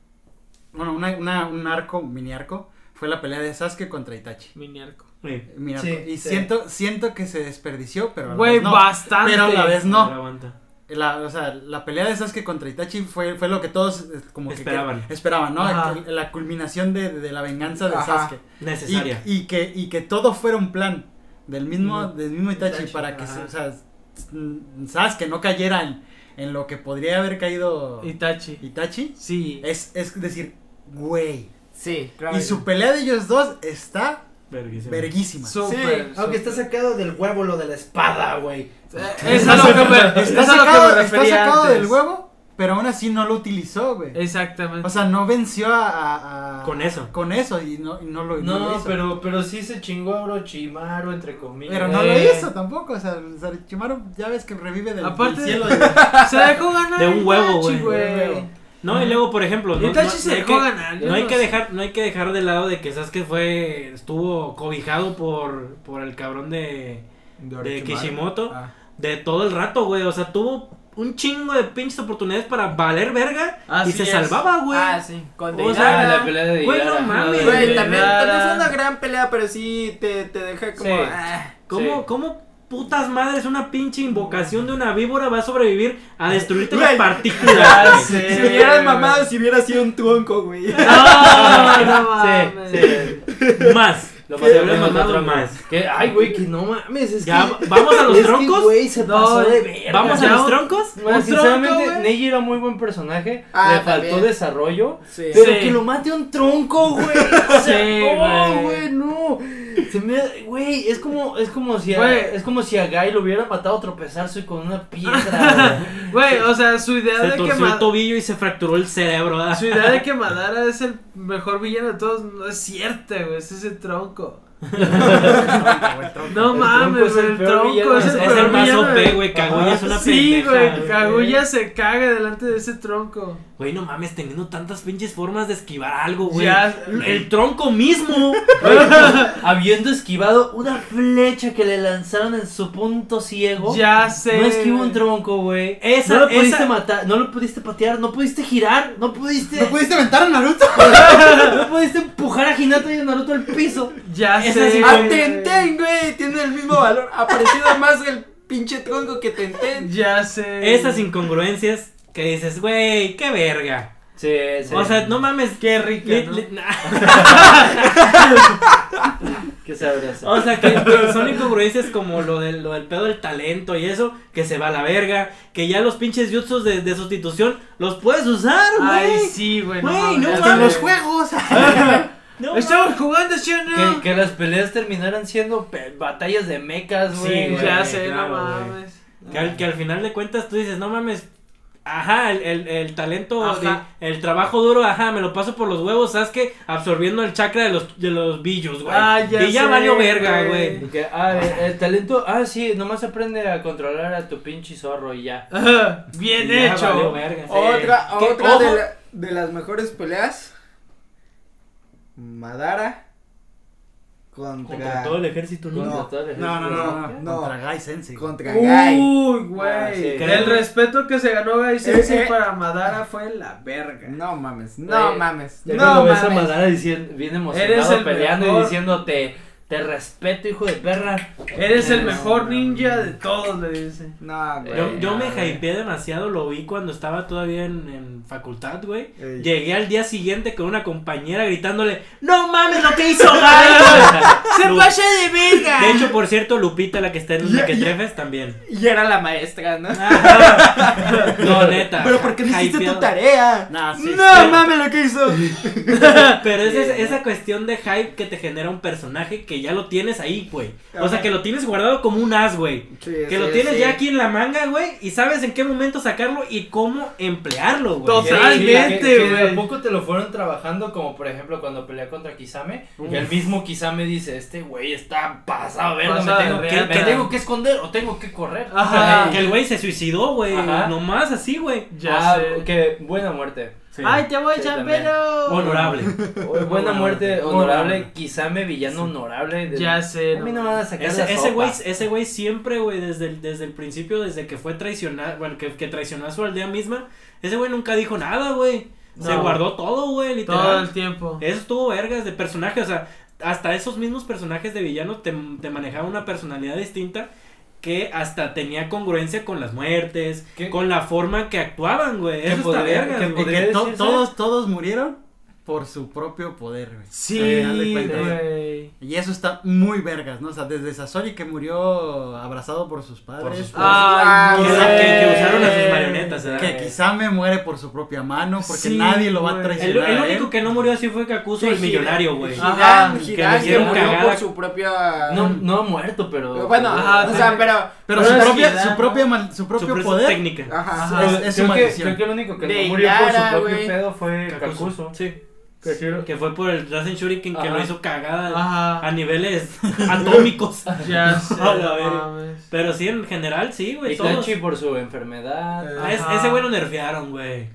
[SPEAKER 5] bueno, una, una- un arco, mini arco, fue la pelea de Sasuke contra Itachi.
[SPEAKER 2] Mini arco.
[SPEAKER 4] Sí.
[SPEAKER 5] Mini
[SPEAKER 3] Sí,
[SPEAKER 5] y
[SPEAKER 3] sí.
[SPEAKER 5] siento, siento que se desperdició, pero a la
[SPEAKER 2] Güey,
[SPEAKER 5] vez no.
[SPEAKER 2] bastante.
[SPEAKER 5] Pero a la vez no.
[SPEAKER 4] aguanta.
[SPEAKER 5] La, o sea, la pelea de Sasuke contra Itachi fue, fue lo que todos eh, como que-
[SPEAKER 4] Esperaban.
[SPEAKER 5] que, esperaban, ¿no?
[SPEAKER 2] Ajá.
[SPEAKER 5] La culminación de, de la venganza de
[SPEAKER 6] Ajá.
[SPEAKER 5] Sasuke.
[SPEAKER 4] Necesaria.
[SPEAKER 5] Y, y que, y que todo fuera un plan del mismo, del mismo Itachi,
[SPEAKER 2] Itachi,
[SPEAKER 5] para que, o sea, Sasuke no cayera en, en lo que podría haber caído
[SPEAKER 2] Itachi.
[SPEAKER 5] Itachi.
[SPEAKER 2] Sí.
[SPEAKER 5] Es, es decir, güey.
[SPEAKER 6] Sí, claro.
[SPEAKER 5] Y su pelea de ellos dos está
[SPEAKER 4] Verguísima.
[SPEAKER 7] Aunque está sacado del huevo lo de la espada, güey.
[SPEAKER 2] Es a lo que me,
[SPEAKER 5] Está
[SPEAKER 2] es a lo que
[SPEAKER 5] sacado,
[SPEAKER 2] me
[SPEAKER 5] está sacado
[SPEAKER 2] antes.
[SPEAKER 5] del huevo, pero aún así no lo utilizó, güey.
[SPEAKER 2] Exactamente.
[SPEAKER 5] O sea, no venció a, a- a-
[SPEAKER 4] Con eso.
[SPEAKER 5] Con eso y no, y no lo, no lo
[SPEAKER 3] No,
[SPEAKER 5] hizo.
[SPEAKER 3] pero, pero sí se chingó a Orochimaru, entre comillas.
[SPEAKER 5] Pero no lo
[SPEAKER 2] Eh.
[SPEAKER 5] hizo tampoco, o sea, el Sarichimaru ya ves que revive del,
[SPEAKER 2] Aparte-
[SPEAKER 5] del cielo.
[SPEAKER 2] se dejó ganar.
[SPEAKER 4] De un huevo, güey. No, y luego, por ejemplo, no,
[SPEAKER 2] Itachi
[SPEAKER 4] no-
[SPEAKER 2] se
[SPEAKER 4] no hay
[SPEAKER 2] dejó
[SPEAKER 4] que-
[SPEAKER 2] ganar. yo
[SPEAKER 4] No hay
[SPEAKER 2] no
[SPEAKER 4] que
[SPEAKER 2] sé.
[SPEAKER 4] dejar, no hay que dejar de lado de que Sasuke fue, estuvo cobijado por, por el cabrón de, de. Kishimoto
[SPEAKER 6] Ah.
[SPEAKER 4] de todo el rato, güey. O sea, tuvo un chingo de pinches oportunidades para valer verga y
[SPEAKER 2] Así
[SPEAKER 4] se
[SPEAKER 2] es.
[SPEAKER 4] salvaba, güey.
[SPEAKER 6] Ah, sí. Con
[SPEAKER 4] O
[SPEAKER 3] Ah,
[SPEAKER 4] sea,
[SPEAKER 3] la pelea de
[SPEAKER 4] güey, no mames.
[SPEAKER 3] Ah,
[SPEAKER 6] Güey, también, también fue una gran pelea, pero sí te, te deja como.
[SPEAKER 3] Sí.
[SPEAKER 6] ah.
[SPEAKER 4] ¿Cómo,
[SPEAKER 3] Sí.
[SPEAKER 4] ¿Cómo putas madres una pinche invocación de una víbora va a sobrevivir a destruirte las partículas?
[SPEAKER 6] Si hubieras mamado, si hubiera sido un tronco, güey.
[SPEAKER 2] No, no
[SPEAKER 3] Sí.
[SPEAKER 4] Más.
[SPEAKER 3] Lo
[SPEAKER 4] habrá
[SPEAKER 3] hablando
[SPEAKER 4] mamado
[SPEAKER 3] otro
[SPEAKER 4] más.
[SPEAKER 3] Que, ay, güey, que no mames. Es
[SPEAKER 4] Ya,
[SPEAKER 3] que,
[SPEAKER 4] ¿Vamos a los
[SPEAKER 3] es que,
[SPEAKER 4] troncos?
[SPEAKER 3] güey, se
[SPEAKER 2] No,
[SPEAKER 3] pasó de verga.
[SPEAKER 4] ¿Vamos a los troncos?
[SPEAKER 3] Bueno, sinceramente,
[SPEAKER 2] tronco.
[SPEAKER 3] Neji era muy buen personaje.
[SPEAKER 6] Ah,
[SPEAKER 3] le faltó
[SPEAKER 6] también.
[SPEAKER 3] desarrollo.
[SPEAKER 6] Sí.
[SPEAKER 3] Pero
[SPEAKER 2] Sí.
[SPEAKER 3] que lo mate un tronco, güey. O sea,
[SPEAKER 2] Sí, güey,
[SPEAKER 3] no. Se me, güey, es como, es como si a,
[SPEAKER 2] Güey.
[SPEAKER 3] es como si a Guy lo hubiera matado a tropezarse con una piedra.
[SPEAKER 2] Güey, o sea, su idea
[SPEAKER 4] Se
[SPEAKER 2] de que
[SPEAKER 4] torció el
[SPEAKER 2] Ma-
[SPEAKER 4] tobillo y se fracturó el cerebro. ¿verdad?
[SPEAKER 2] su idea de que Madara es el mejor villano de todos no es cierta, güey, es ese tronco. No
[SPEAKER 3] El
[SPEAKER 2] mames,
[SPEAKER 3] tronco es
[SPEAKER 2] güey,
[SPEAKER 3] el
[SPEAKER 2] el tronco es el
[SPEAKER 4] Es
[SPEAKER 2] peor
[SPEAKER 4] el más
[SPEAKER 2] villano
[SPEAKER 4] OP, güey. Kaguya es una
[SPEAKER 2] Sí,
[SPEAKER 4] pendeja.
[SPEAKER 2] güey, Kaguya se caga delante de ese tronco.
[SPEAKER 4] Güey, no mames, teniendo tantas pinches formas de esquivar algo, güey.
[SPEAKER 2] Ya-
[SPEAKER 4] El tronco mismo.
[SPEAKER 3] Habiendo esquivado una flecha que le lanzaron en su punto ciego.
[SPEAKER 2] Ya sé.
[SPEAKER 3] No esquivó un tronco, güey.
[SPEAKER 4] Esa-
[SPEAKER 3] no lo pudiste
[SPEAKER 4] esa-
[SPEAKER 3] matar, no lo pudiste patear, no pudiste girar, no pudiste.
[SPEAKER 5] ¿No pudiste aventar a Naruto?
[SPEAKER 3] no pudiste empujar a Hinata y a Naruto al piso.
[SPEAKER 2] Ya
[SPEAKER 4] Esa
[SPEAKER 2] sé.
[SPEAKER 4] sí
[SPEAKER 6] A
[SPEAKER 4] fue-
[SPEAKER 6] Tenten, güey. Tiene el mismo valor. Aparecido más el pinche tronco que Tenten.
[SPEAKER 2] Ya sé.
[SPEAKER 4] Esas incongruencias que dices, güey, qué verga.
[SPEAKER 3] Sí, sí.
[SPEAKER 4] O sea, no mames.
[SPEAKER 2] Qué rica,
[SPEAKER 4] le-
[SPEAKER 2] ¿no?
[SPEAKER 4] le- nah.
[SPEAKER 3] qué sabroso.
[SPEAKER 4] O sea, que, que son incongruencias como lo del, lo del pedo del talento y eso, que se va a la verga, que ya los pinches jutsus de, de sustitución los puedes usar, güey.
[SPEAKER 2] Ay, sí, güey.
[SPEAKER 4] Güey,
[SPEAKER 2] mames.
[SPEAKER 4] no mames.
[SPEAKER 5] los juegos.
[SPEAKER 4] No
[SPEAKER 2] Estamos jugando, ¿sí o no?
[SPEAKER 3] Que, que las peleas terminaran siendo pe- batallas de mechas,
[SPEAKER 4] Sí,
[SPEAKER 3] güey.
[SPEAKER 4] güey.
[SPEAKER 2] ya sé,
[SPEAKER 4] claro,
[SPEAKER 2] no mames.
[SPEAKER 4] Que al, que al final de cuentas tú dices, no mames. Ajá, el, el, el talento,
[SPEAKER 2] Ajá.
[SPEAKER 4] de- el trabajo duro, ajá, me lo paso por los huevos, ¿sabes qué? Absorbiendo el chakra de los, de los billos, güey.
[SPEAKER 2] Ah, ya
[SPEAKER 4] y ya valió verga,
[SPEAKER 2] güey.
[SPEAKER 4] güey.
[SPEAKER 3] Y que, ah, el, el talento, ah, sí, nomás aprende a controlar a tu pinche zorro y ya.
[SPEAKER 2] Bien
[SPEAKER 4] Y ya valió
[SPEAKER 2] hecho.
[SPEAKER 4] verga.
[SPEAKER 6] Otra,
[SPEAKER 4] Que,
[SPEAKER 6] otra de, la- de las mejores peleas. Madara contra
[SPEAKER 4] Contra todo el ejército
[SPEAKER 6] No.
[SPEAKER 4] ninja.
[SPEAKER 3] Todo el
[SPEAKER 5] No, no, no, no.
[SPEAKER 6] No.
[SPEAKER 5] Contra Gai Sensei.
[SPEAKER 6] contra Gai.
[SPEAKER 2] Uy,
[SPEAKER 3] Ah,
[SPEAKER 2] güey.
[SPEAKER 3] sí.
[SPEAKER 2] El respeto que se ganó Gai Sensei
[SPEAKER 6] Eh, eh.
[SPEAKER 2] para Madara fue la verga.
[SPEAKER 6] No mames, no
[SPEAKER 3] Güey,
[SPEAKER 6] mames. No
[SPEAKER 3] cuando ves a
[SPEAKER 6] mames.
[SPEAKER 3] Madara diciendo, bien
[SPEAKER 2] Eres
[SPEAKER 3] emocionado
[SPEAKER 2] el
[SPEAKER 3] peleando
[SPEAKER 2] mejor.
[SPEAKER 3] y diciéndote, Te respeto, hijo de perra.
[SPEAKER 2] Eres el mejor ninja de todos, le dice.
[SPEAKER 6] No, güey.
[SPEAKER 4] Yo, yo me
[SPEAKER 3] Ah,
[SPEAKER 4] hypeé demasiado, lo vi cuando estaba todavía en, en facultad, güey.
[SPEAKER 6] Ey.
[SPEAKER 4] Llegué al día siguiente con una compañera gritándole, ¡No mames lo que hizo Gaio!
[SPEAKER 6] ¡Se
[SPEAKER 4] Lu-
[SPEAKER 6] pasa de verga!
[SPEAKER 4] De hecho, por cierto, Lupita, la que está en los
[SPEAKER 6] Ya,
[SPEAKER 4] mequetrefes, también.
[SPEAKER 6] Y era la maestra, ¿no?
[SPEAKER 4] No, neta.
[SPEAKER 6] Pero ¿por qué no hiciste tu tarea?
[SPEAKER 5] Nah, sí.
[SPEAKER 6] no mames lo que hizo.
[SPEAKER 4] Pero es esa, esa cuestión de hype que te genera un personaje que ya lo tienes ahí, güey. O sea,
[SPEAKER 6] Ajá.
[SPEAKER 4] que lo tienes guardado como un as, güey. Que lo tienes ya aquí en la manga, güey, y sabes en qué momento sacarlo y cómo emplearlo, güey.
[SPEAKER 2] Total. Totalmente,
[SPEAKER 3] que- que de
[SPEAKER 2] güey.
[SPEAKER 3] a poco te lo fueron trabajando, como por ejemplo cuando pelea contra Kisame. Y el mismo Kisame dice: Este güey está pasado, verga,
[SPEAKER 2] Pasado
[SPEAKER 3] me tengo, que,
[SPEAKER 2] reata.
[SPEAKER 3] me tengo que esconder o tengo que correr.
[SPEAKER 2] Ajá.
[SPEAKER 4] Que el güey se suicidó, güey.
[SPEAKER 3] Ajá.
[SPEAKER 4] Nomás así, güey.
[SPEAKER 2] Ya
[SPEAKER 3] Ah,
[SPEAKER 2] sé.
[SPEAKER 3] que buena muerte.
[SPEAKER 4] Sí.
[SPEAKER 6] Ay, te voy,
[SPEAKER 3] Sí,
[SPEAKER 6] champero.
[SPEAKER 4] Honorable.
[SPEAKER 3] Buena muerte,
[SPEAKER 2] Muy
[SPEAKER 3] honorable.
[SPEAKER 2] buena.
[SPEAKER 3] Quizame, villano honorable. de-
[SPEAKER 2] Ya sé.
[SPEAKER 3] A mí no me van a sacar
[SPEAKER 4] Ese,
[SPEAKER 3] la
[SPEAKER 4] ese güey, ese güey siempre, güey, desde el, desde el principio, desde que fue traicionado, bueno, que, que traicionó a su aldea misma, ese güey nunca dijo nada, güey. Se guardó todo, güey, literal.
[SPEAKER 2] Todo el tiempo.
[SPEAKER 4] Eso estuvo vergas de personaje, o sea, hasta esos mismos personajes de villano te, te manejaban una personalidad distinta que hasta tenía congruencia con las muertes,
[SPEAKER 3] ¿Qué?
[SPEAKER 4] con la forma que actuaban, güey.
[SPEAKER 3] Que
[SPEAKER 4] Eso está vergas,
[SPEAKER 3] que
[SPEAKER 5] que to- todos, todos murieron por su propio poder, güey.
[SPEAKER 2] Sí, güey.
[SPEAKER 5] Y eso está muy vergas, ¿no? O sea, desde Sasori que murió abrazado por sus padres.
[SPEAKER 3] Por sus
[SPEAKER 5] que-
[SPEAKER 2] Ay,
[SPEAKER 4] Que, que- que usaron a sus marionetas, ¿verdad?
[SPEAKER 5] que quizá me muere por su propia mano, porque
[SPEAKER 2] Sí,
[SPEAKER 5] nadie lo va a.
[SPEAKER 4] El,
[SPEAKER 5] traicionar.
[SPEAKER 4] el
[SPEAKER 5] a
[SPEAKER 4] único que no murió así fue Kakuzu, el millonario, güey.
[SPEAKER 2] Ajá, que
[SPEAKER 6] que murió
[SPEAKER 4] cagada.
[SPEAKER 6] por su propia...
[SPEAKER 3] No, no ha muerto, pero.
[SPEAKER 6] Bueno,
[SPEAKER 2] Ajá,
[SPEAKER 6] o sea,
[SPEAKER 2] sí.
[SPEAKER 6] pero...
[SPEAKER 5] Pero
[SPEAKER 2] Pero
[SPEAKER 5] su propia, su
[SPEAKER 2] ¿no?
[SPEAKER 5] propio, mal- su
[SPEAKER 4] Su
[SPEAKER 5] propio
[SPEAKER 4] propia
[SPEAKER 5] poder
[SPEAKER 4] técnica.
[SPEAKER 6] Ajá.
[SPEAKER 2] Ajá.
[SPEAKER 5] es, es su
[SPEAKER 3] que,
[SPEAKER 5] maldición.
[SPEAKER 3] creo que el único que no murió por su propio pedo fue.
[SPEAKER 4] Kakuzu. Sí.
[SPEAKER 3] Que
[SPEAKER 4] fue por el Rasen Shuriken que
[SPEAKER 3] Ajá.
[SPEAKER 4] lo hizo cagada
[SPEAKER 2] Ajá.
[SPEAKER 4] a niveles atómicos.
[SPEAKER 2] Ya sé.
[SPEAKER 4] Pero sí, en general, sí, güey. Todos.
[SPEAKER 3] Itachi por su enfermedad.
[SPEAKER 2] Eh,
[SPEAKER 4] Ah, es- ese güey lo nerfearon, güey.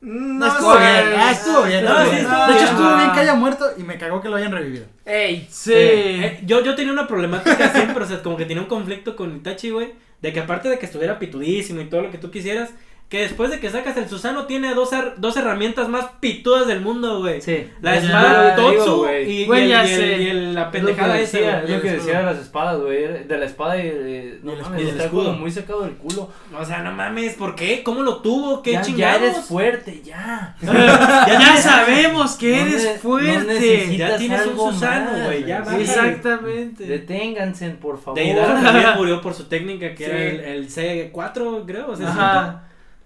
[SPEAKER 6] No,
[SPEAKER 5] estuvo bien, ah, estuvo bien.
[SPEAKER 4] No, sí, estuvo
[SPEAKER 5] de hecho, estuvo bien que haya muerto y me cagó que lo hayan revivido.
[SPEAKER 6] Ey.
[SPEAKER 2] Sí.
[SPEAKER 4] Eh, yo, yo tenía una problemática siempre, o sea, como que tenía un conflicto con Itachi, güey. De que aparte de que estuviera pitudísimo y todo lo que tú quisieras, que después de que sacas el Susano tiene dos, ar- dos herramientas más pitudas del mundo, güey.
[SPEAKER 3] Sí.
[SPEAKER 4] La
[SPEAKER 2] Ya,
[SPEAKER 4] espada Totsu y, y el-
[SPEAKER 2] ya
[SPEAKER 4] y el-
[SPEAKER 2] sé.
[SPEAKER 4] y el- la pendejada esa,
[SPEAKER 3] es lo que decía de las espadas, güey. De la espada y. y- no
[SPEAKER 5] Y el
[SPEAKER 3] mames,
[SPEAKER 4] escudo.
[SPEAKER 3] muy sacado del culo.
[SPEAKER 4] O sea, no mames, ¿por qué? ¿Cómo lo tuvo? ¿Qué
[SPEAKER 3] ya, ya eres fuerte, ya.
[SPEAKER 2] Ya, sabemos que
[SPEAKER 3] No
[SPEAKER 2] eres
[SPEAKER 3] no
[SPEAKER 2] fuerte.
[SPEAKER 4] Ya tienes un Susano, güey, ya.
[SPEAKER 3] Sí.
[SPEAKER 2] Exactamente.
[SPEAKER 3] Deténganse, por favor.
[SPEAKER 4] Deidara también murió por su técnica que
[SPEAKER 2] Sí.
[SPEAKER 4] era el, el C4, creo, o sea,
[SPEAKER 2] Ajá.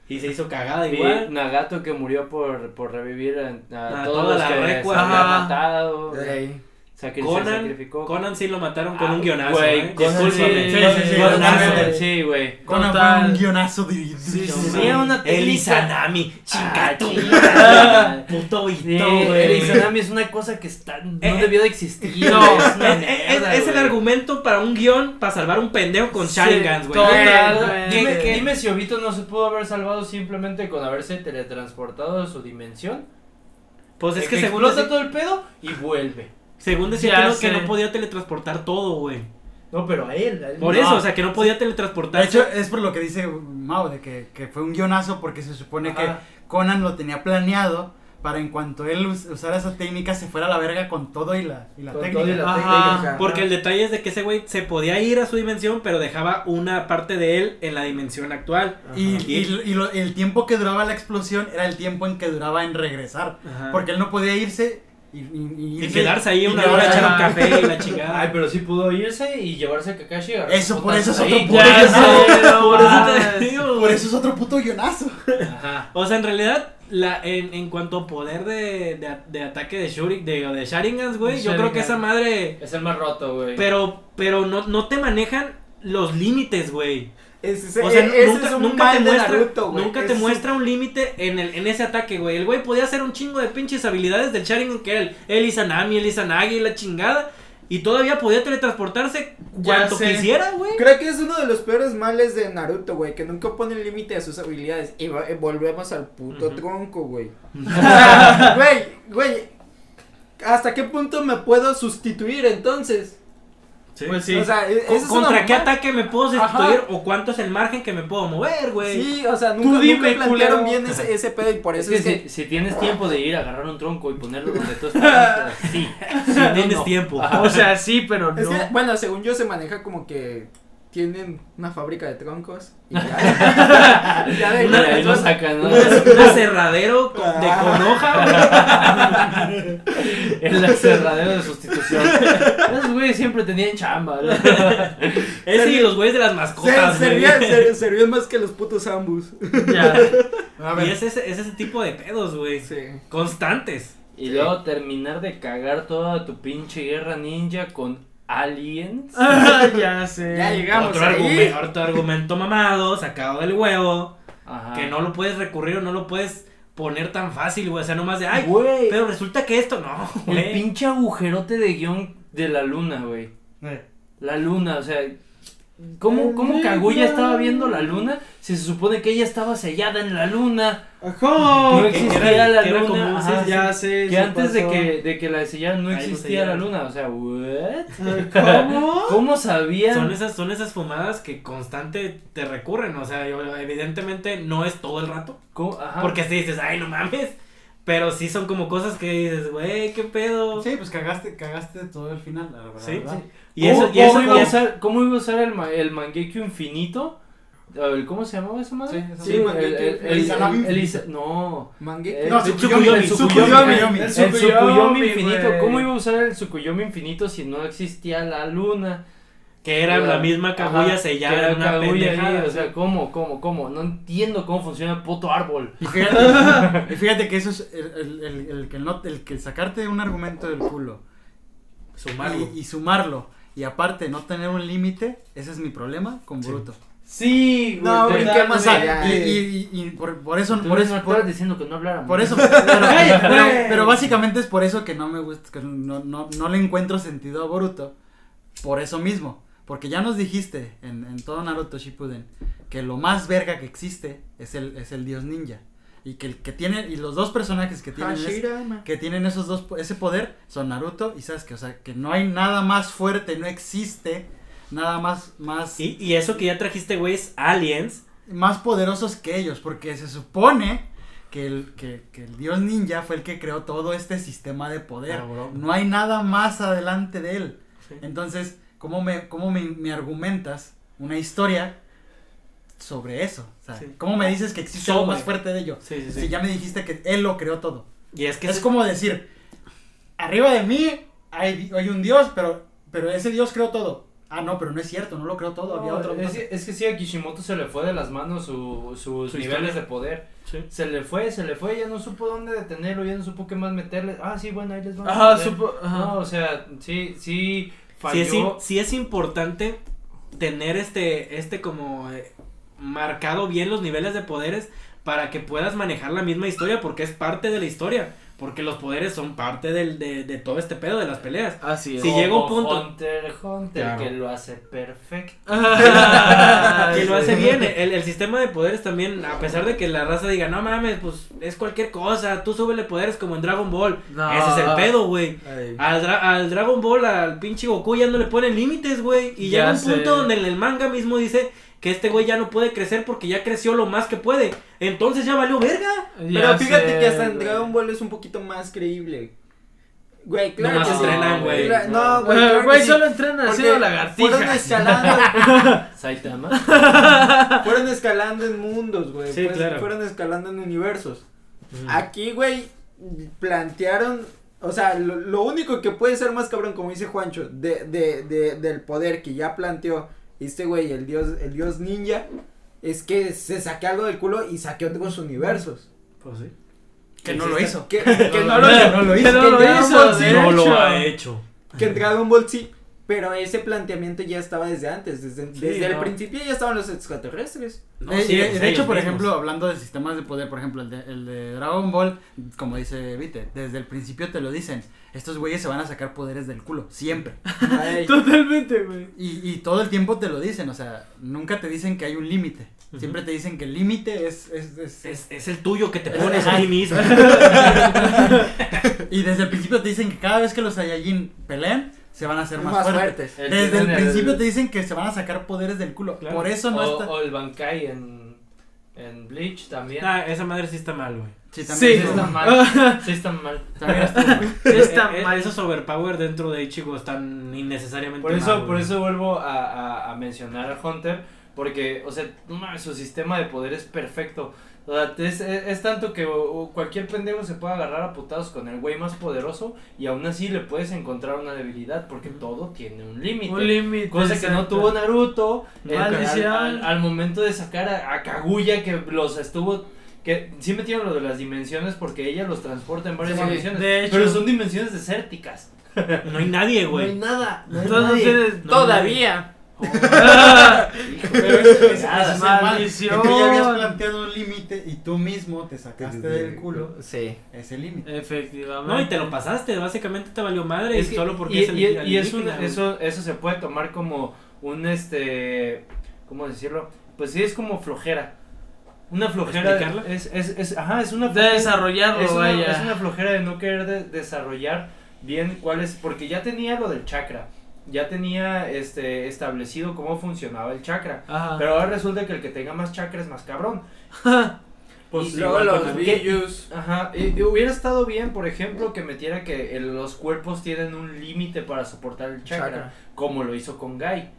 [SPEAKER 4] Y se hizo cagada
[SPEAKER 3] Y
[SPEAKER 4] igual.
[SPEAKER 3] Nagato que murió por, por revivir a, a
[SPEAKER 4] A
[SPEAKER 3] todos
[SPEAKER 4] toda
[SPEAKER 3] los
[SPEAKER 4] la
[SPEAKER 3] que se habían matado. Sacri- se
[SPEAKER 4] Conan,
[SPEAKER 3] sacrificó.
[SPEAKER 4] Conan sí lo mataron con
[SPEAKER 3] Ah,
[SPEAKER 4] un guionazo,
[SPEAKER 3] güey,
[SPEAKER 4] ¿eh? Discúlpame.
[SPEAKER 2] sí, sí, sí,
[SPEAKER 3] güey.
[SPEAKER 5] Conan
[SPEAKER 2] Total.
[SPEAKER 5] fue un guionazo dirigido.
[SPEAKER 2] Sí, sí, sí.
[SPEAKER 3] una
[SPEAKER 4] El
[SPEAKER 3] Ah,
[SPEAKER 4] chingato.
[SPEAKER 3] chinga.
[SPEAKER 4] Puto
[SPEAKER 3] Sí,
[SPEAKER 4] Ito,
[SPEAKER 3] el
[SPEAKER 4] güey.
[SPEAKER 3] Izanami es una cosa que está, no
[SPEAKER 4] Eh,
[SPEAKER 3] debió de existir.
[SPEAKER 2] no,
[SPEAKER 3] es
[SPEAKER 4] Es, el argumento para un guion para salvar un pendejo con
[SPEAKER 2] Sí,
[SPEAKER 4] Sharingans, güey.
[SPEAKER 2] totalmente.
[SPEAKER 3] Dime, dime si Obito no se pudo haber salvado simplemente con haberse teletransportado a su dimensión.
[SPEAKER 4] Pues es
[SPEAKER 3] Eh,
[SPEAKER 4] que según,
[SPEAKER 3] explota todo el pedo y vuelve.
[SPEAKER 4] Según decía que no, que no podía teletransportar todo, güey.
[SPEAKER 3] No, pero a él. a él
[SPEAKER 4] Por
[SPEAKER 3] no.
[SPEAKER 4] eso, o sea, que no podía
[SPEAKER 5] De
[SPEAKER 4] teletransportar.
[SPEAKER 5] hecho, es por lo que dice Mao, de que, que fue un guionazo porque se supone
[SPEAKER 3] Ajá.
[SPEAKER 5] que Conan lo tenía planeado para en cuanto él us- usara esa técnica se fuera a la verga con todo y la, y la
[SPEAKER 3] Con
[SPEAKER 5] técnica.
[SPEAKER 3] todo y la
[SPEAKER 2] Ajá.
[SPEAKER 3] técnica.
[SPEAKER 4] Porque el detalle es de que ese güey se podía ir a su dimensión, pero dejaba una parte de él en la dimensión actual.
[SPEAKER 5] Y, y- y lo- el tiempo que duraba la explosión era el tiempo en que duraba en regresar.
[SPEAKER 4] Ajá.
[SPEAKER 5] Porque él no podía irse y, y- y
[SPEAKER 4] Y
[SPEAKER 5] irse-
[SPEAKER 4] quedarse ahí una hora echando
[SPEAKER 2] Ajá.
[SPEAKER 4] café y la chingada.
[SPEAKER 3] Ay, pero sí pudo irse y llevarse a Kakashi. a
[SPEAKER 5] Eso, por eso es otro
[SPEAKER 3] ahí.
[SPEAKER 5] puto guionazo.
[SPEAKER 2] no
[SPEAKER 4] Por eso te
[SPEAKER 2] mames.
[SPEAKER 4] digo,
[SPEAKER 5] Por eso es otro puto guionazo.
[SPEAKER 3] Ajá.
[SPEAKER 4] O sea, en realidad, la, en, en cuanto a poder de, de, de ataque de Shuri, de, de Sharingans, güey, yo creo que esa madre.
[SPEAKER 3] Es el más roto, güey.
[SPEAKER 4] Pero, pero no, no te manejan los límites, güey.
[SPEAKER 6] Ese,
[SPEAKER 4] O sea,
[SPEAKER 6] ese
[SPEAKER 4] nunca,
[SPEAKER 6] es un
[SPEAKER 4] nunca
[SPEAKER 6] mal
[SPEAKER 4] te
[SPEAKER 6] de
[SPEAKER 4] muestra,
[SPEAKER 6] Naruto, güey.
[SPEAKER 4] nunca te
[SPEAKER 6] es
[SPEAKER 4] muestra un límite en, el, en ese ataque, güey. El güey podía hacer un chingo de pinches habilidades del Sharingan que era el, Izanami, el Izanagi la chingada. Y todavía podía teletransportarse cuanto quisiera, güey.
[SPEAKER 6] Creo que es uno de los peores males de Naruto, güey, que nunca pone el límite a sus habilidades. Y eh, volvemos al puto
[SPEAKER 4] Ujú.
[SPEAKER 6] tronco, güey. Güey, güey, ¿hasta qué punto me puedo sustituir entonces?
[SPEAKER 4] Sí.
[SPEAKER 2] Pues sí.
[SPEAKER 6] O sea, e- es una
[SPEAKER 4] ¿Contra qué ataque me puedo sustituir o cuánto es el margen que me puedo mover, güey?
[SPEAKER 6] Sí, o sea, nunca,
[SPEAKER 2] dime,
[SPEAKER 6] nunca plantearon
[SPEAKER 2] culero.
[SPEAKER 6] bien ese, ese pedo y por
[SPEAKER 3] Es
[SPEAKER 6] eso
[SPEAKER 3] que,
[SPEAKER 6] es que...
[SPEAKER 3] si, si tienes tiempo de ir a agarrar un tronco y ponerlo donde tú estás, sí. Si no,
[SPEAKER 4] tienes
[SPEAKER 3] no.
[SPEAKER 4] tiempo.
[SPEAKER 3] Ajá.
[SPEAKER 2] O sea, sí, pero
[SPEAKER 6] Es
[SPEAKER 2] no.
[SPEAKER 6] que, bueno, según yo se maneja como que tienen una fábrica de troncos y ya, ya de
[SPEAKER 3] ahí lo sacan, ¿no?
[SPEAKER 4] Un aserradero con- de con hoja, güey.
[SPEAKER 3] El aserradero de sustitución. Esos güeyes siempre tenían chamba. ¿no?
[SPEAKER 4] Ese y los güeyes de las mascotas,
[SPEAKER 6] servían, ser- servían más que los putos ambus.
[SPEAKER 2] Ya.
[SPEAKER 5] A ver,
[SPEAKER 4] Y es ese, es ese tipo de pedos, güey.
[SPEAKER 6] Sí.
[SPEAKER 4] Constantes.
[SPEAKER 3] Y luego terminar de cagar toda tu pinche guerra ninja con aliens.
[SPEAKER 2] Ah, ya sé.
[SPEAKER 6] Ya llegamos
[SPEAKER 4] Otro,
[SPEAKER 6] ahí.
[SPEAKER 4] argumento, otro argumento mamado, sacado del huevo.
[SPEAKER 3] Ajá.
[SPEAKER 4] Que no lo puedes recurrir o no lo puedes poner tan fácil, güey. O sea, nomás de, ay,
[SPEAKER 3] Güey,
[SPEAKER 4] pero resulta que esto no,
[SPEAKER 3] el
[SPEAKER 4] güey.
[SPEAKER 3] pinche agujerote de guion de la luna, güey. La luna, o sea, ¿cómo, cómo Kaguya estaba viendo la luna si se supone que ella estaba sellada en la luna?
[SPEAKER 2] ¿Cómo?
[SPEAKER 3] No
[SPEAKER 4] que
[SPEAKER 3] existía
[SPEAKER 4] era-
[SPEAKER 3] la luna.
[SPEAKER 4] como
[SPEAKER 3] ajá,
[SPEAKER 2] Sí, ya sé.
[SPEAKER 3] que
[SPEAKER 2] sí
[SPEAKER 3] antes de que, de que la sellaran no
[SPEAKER 4] Ahí
[SPEAKER 3] existía la luna, o sea, ¿what?
[SPEAKER 2] ¿Cómo?
[SPEAKER 3] ¿Cómo sabían?
[SPEAKER 4] Son esas, son esas fumadas que constante te recurren. O sea, yo- evidentemente no es todo el rato.
[SPEAKER 3] ¿Cómo? Ajá.
[SPEAKER 4] Porque si dices, ay, no mames. Pero sí son como cosas que dices, güey, qué pedo.
[SPEAKER 5] sí, pues cagaste, cagaste todo el final, la verdad.
[SPEAKER 4] Sí,
[SPEAKER 5] ¿verdad?
[SPEAKER 4] Y eso,
[SPEAKER 3] ¿Cómo,
[SPEAKER 4] y eso,
[SPEAKER 3] iba
[SPEAKER 4] y
[SPEAKER 3] a
[SPEAKER 4] eso-
[SPEAKER 3] usar, ¿Cómo iba a usar el, el Mangekyo infinito? ¿Cómo se llamaba esa madre?
[SPEAKER 5] Sí,
[SPEAKER 6] sí,
[SPEAKER 3] el- No.
[SPEAKER 5] No,
[SPEAKER 3] El
[SPEAKER 5] Tsukuyomi,
[SPEAKER 3] Tsukuyomi,
[SPEAKER 5] el
[SPEAKER 3] Tsukuyomi. Infinito. ¿Cómo iba a usar el Tsukuyomi infinito si no existía la luna?
[SPEAKER 4] que era la misma Kaguya
[SPEAKER 3] Ajá,
[SPEAKER 4] sellada en una
[SPEAKER 3] Kaguya ahí,
[SPEAKER 4] pendejada.
[SPEAKER 3] O sea, ¿cómo, cómo, cómo? No entiendo cómo funciona el puto árbol.
[SPEAKER 5] Y fíjate, que eso es el, el, el, el que el que sacarte un argumento del culo
[SPEAKER 4] sumarlo.
[SPEAKER 5] y, y sumarlo y aparte no tener un límite, ese es mi problema con
[SPEAKER 4] Sí.
[SPEAKER 5] Bruto.
[SPEAKER 3] Sí,
[SPEAKER 6] No,
[SPEAKER 3] güey,
[SPEAKER 5] O sea,
[SPEAKER 6] allá.
[SPEAKER 5] y, y, y, y por, por eso,
[SPEAKER 3] Tú
[SPEAKER 5] por
[SPEAKER 3] no
[SPEAKER 5] eso,
[SPEAKER 3] estabas
[SPEAKER 5] por,
[SPEAKER 3] diciendo que no habláramos.
[SPEAKER 5] por eso, pero, pero,
[SPEAKER 2] güey.
[SPEAKER 5] pero básicamente es por eso que no me gusta, que no, no, no le encuentro sentido a Boruto, por eso mismo, porque ya nos dijiste en, en todo Naruto Shippuden que lo más verga que existe es el, es el dios ninja, y que el que tiene, y los dos personajes que tienen, es- que tienen esos dos, ese poder son Naruto y Sasuke, o sea, que no hay nada más fuerte, no existe nada más, más,
[SPEAKER 4] Y, y eso que ya trajiste, güey, es aliens.
[SPEAKER 5] más poderosos que ellos, porque se supone que el, que, que el dios ninja fue el que creó todo este sistema de poder. No hay nada más adelante de él.
[SPEAKER 4] Sí.
[SPEAKER 5] Entonces, ¿cómo me, cómo me, me argumentas una historia sobre eso? O sea,
[SPEAKER 4] Sí.
[SPEAKER 5] ¿cómo me dices que existe algo más fuerte de ello?
[SPEAKER 4] Sí, sí, sí.
[SPEAKER 5] Si ya me dijiste que él lo creó todo.
[SPEAKER 4] Y es que
[SPEAKER 5] Es como decir, arriba de mí hay, hay un dios, pero, pero ese dios creó todo. Ah, no, pero no es cierto, no lo creó todo, había otro.
[SPEAKER 3] es, es que sí, a Kishimoto se le fue de las manos su- sus
[SPEAKER 4] Su
[SPEAKER 3] niveles
[SPEAKER 4] historia.
[SPEAKER 3] de poder.
[SPEAKER 4] Sí.
[SPEAKER 3] Se le fue, se le fue, ya no supo dónde detenerlo, ya no supo qué más meterle. Ah, sí, bueno, ahí les va.
[SPEAKER 2] Ajá,
[SPEAKER 3] a meter.
[SPEAKER 2] supo.
[SPEAKER 3] No, o sea, sí, sí,
[SPEAKER 4] Sí
[SPEAKER 3] falló.
[SPEAKER 4] es, sí es importante tener este, este como eh, marcado bien los niveles de poderes para que puedas manejar la misma historia porque es parte de la historia. Porque los poderes son parte del, de, de todo este pedo de las peleas.
[SPEAKER 2] Así es.
[SPEAKER 4] Sí, llega un punto-
[SPEAKER 3] Hunter Hunter,
[SPEAKER 4] Claro.
[SPEAKER 3] que lo hace perfecto.
[SPEAKER 4] que lo hace bien. El, el sistema de poderes también, a pesar de que la raza diga, no mames, pues es cualquier cosa, tú súbele poderes como en Dragon Ball.
[SPEAKER 2] No.
[SPEAKER 4] Ese es el pedo, güey. Al, Dra- al Dragon Ball, al pinche Goku ya no le ponen límites, güey. Y
[SPEAKER 2] Ya
[SPEAKER 4] llega un
[SPEAKER 2] sé.
[SPEAKER 4] punto donde en el manga mismo dice que este güey ya no puede crecer porque ya creció lo más que puede. Entonces ya valió verga.
[SPEAKER 6] Pero fíjate
[SPEAKER 2] sé,
[SPEAKER 6] que hasta en
[SPEAKER 2] güey.
[SPEAKER 6] Dragon Ball es un poquito más creíble. Güey, claro
[SPEAKER 4] Nomás
[SPEAKER 6] que sí.
[SPEAKER 4] entrenan, güey.
[SPEAKER 6] Cla- No, güey, claro
[SPEAKER 2] Güey,
[SPEAKER 6] sí.
[SPEAKER 2] solo entrenan haciendo
[SPEAKER 6] Fueron
[SPEAKER 2] lagartijas.
[SPEAKER 6] escalando,
[SPEAKER 3] Saitama.
[SPEAKER 6] fueron escalando en mundos, güey.
[SPEAKER 4] Sí,
[SPEAKER 6] pues,
[SPEAKER 4] claro.
[SPEAKER 6] Fueron escalando en universos. Aquí, güey, plantearon, o sea, lo, lo único que puede ser más cabrón, como dice Juancho, de, de, de, del poder que ya planteó este güey, el dios, el dios ninja, es que se saque algo del culo y saque otros universos.
[SPEAKER 4] Pues sí.
[SPEAKER 5] Que no lo hizo.
[SPEAKER 6] Que, no lo
[SPEAKER 5] lo
[SPEAKER 2] que
[SPEAKER 5] hizo.
[SPEAKER 2] no
[SPEAKER 6] que
[SPEAKER 2] lo
[SPEAKER 6] Dragon
[SPEAKER 2] hizo,
[SPEAKER 4] No lo ha hecho.
[SPEAKER 6] que en Dragon Ball sí, pero ese planteamiento ya estaba desde antes, desde,
[SPEAKER 4] Sí,
[SPEAKER 6] desde el principio ya estaban los extraterrestres.
[SPEAKER 4] No,
[SPEAKER 5] Eh,
[SPEAKER 4] sí,
[SPEAKER 5] de,
[SPEAKER 4] pues
[SPEAKER 5] de hecho, por
[SPEAKER 4] mismos.
[SPEAKER 5] ejemplo, hablando de sistemas de poder, por ejemplo, el de, el de Dragon Ball, como dice Vite, desde el principio te lo dicen, estos güeyes se van a sacar poderes del culo, siempre.
[SPEAKER 2] Totalmente, güey.
[SPEAKER 5] Y, y todo el tiempo te lo dicen, o sea, nunca te dicen que hay un límite. Siempre te dicen que el límite es... es, es-
[SPEAKER 4] Es, es el tuyo que te pones a ti mismo.
[SPEAKER 5] y desde el principio te dicen que cada vez que los Saiyajin pelean, se van a hacer más,
[SPEAKER 6] Más
[SPEAKER 5] fuertes.
[SPEAKER 6] fuertes.
[SPEAKER 3] El
[SPEAKER 5] Desde el principio te dicen que se van a sacar poderes del culo.
[SPEAKER 4] Claro.
[SPEAKER 5] Por eso no
[SPEAKER 3] o,
[SPEAKER 5] está.
[SPEAKER 3] o el Bankai en, en Bleach también.
[SPEAKER 4] Ah, esa madre sí está mal, güey.
[SPEAKER 5] Sí,
[SPEAKER 2] Sí.
[SPEAKER 5] también
[SPEAKER 3] Sí están mal. Sí están mal.
[SPEAKER 5] también estuvo mal.
[SPEAKER 2] Está
[SPEAKER 4] Eh, eh,
[SPEAKER 2] mal.
[SPEAKER 4] Esos overpower dentro de Ichigo están innecesariamente
[SPEAKER 3] Por eso,
[SPEAKER 4] mal,
[SPEAKER 3] por
[SPEAKER 4] güey.
[SPEAKER 3] eso vuelvo a, a, a mencionar a Hunter, porque, o sea, su sistema de poder es perfecto. O sea, es, es, es tanto que cualquier pendejo se puede agarrar a putados con el güey más poderoso y aún así le puedes encontrar una debilidad, porque todo tiene un límite.
[SPEAKER 2] Un límite.
[SPEAKER 3] Cosa que no
[SPEAKER 2] exacto.
[SPEAKER 3] tuvo Naruto al, al- al momento de sacar a, a Kaguya que los estuvo que sí metieron lo de las dimensiones porque ella los transporta en varias
[SPEAKER 6] Sí,
[SPEAKER 3] dimensiones,
[SPEAKER 2] de hecho.
[SPEAKER 3] pero son dimensiones desérticas.
[SPEAKER 4] No hay nadie,
[SPEAKER 3] No hay
[SPEAKER 4] güey.
[SPEAKER 3] nada, no hay
[SPEAKER 2] Entonces
[SPEAKER 3] nadie.
[SPEAKER 4] No,
[SPEAKER 6] Todavía.
[SPEAKER 5] Pero ese
[SPEAKER 3] Nada,
[SPEAKER 5] es el mal, que
[SPEAKER 2] maldición.
[SPEAKER 5] tú ya habías planteado un límite y tú mismo te sacaste del culo
[SPEAKER 6] Sí.
[SPEAKER 5] ese límite.
[SPEAKER 2] Efectivamente.
[SPEAKER 4] No, y te lo pasaste, básicamente te valió madre
[SPEAKER 3] Es
[SPEAKER 4] y
[SPEAKER 3] que-
[SPEAKER 4] solo porque
[SPEAKER 3] y,
[SPEAKER 4] es el
[SPEAKER 3] y- y es un- eso eso se puede tomar como un este cómo decirlo pues sí es como flojera una flojera
[SPEAKER 4] ¿Explicarla?
[SPEAKER 3] es, es, es ajá es una
[SPEAKER 2] De desarrollarlo,
[SPEAKER 3] es una,
[SPEAKER 2] vaya.
[SPEAKER 3] es una flojera de no querer de- desarrollar bien cuál es porque ya tenía lo del chakra ya tenía este establecido cómo funcionaba el chakra
[SPEAKER 2] Ajá.
[SPEAKER 3] pero ahora resulta que el que tenga más chakra es más cabrón
[SPEAKER 4] Pues
[SPEAKER 3] y
[SPEAKER 6] Luego los.
[SPEAKER 3] Ajá, y, y hubiera estado bien, por ejemplo, que metiera que el- los cuerpos tienen un límite para soportar el chakra,
[SPEAKER 6] Chakra.
[SPEAKER 3] como lo hizo con Guy.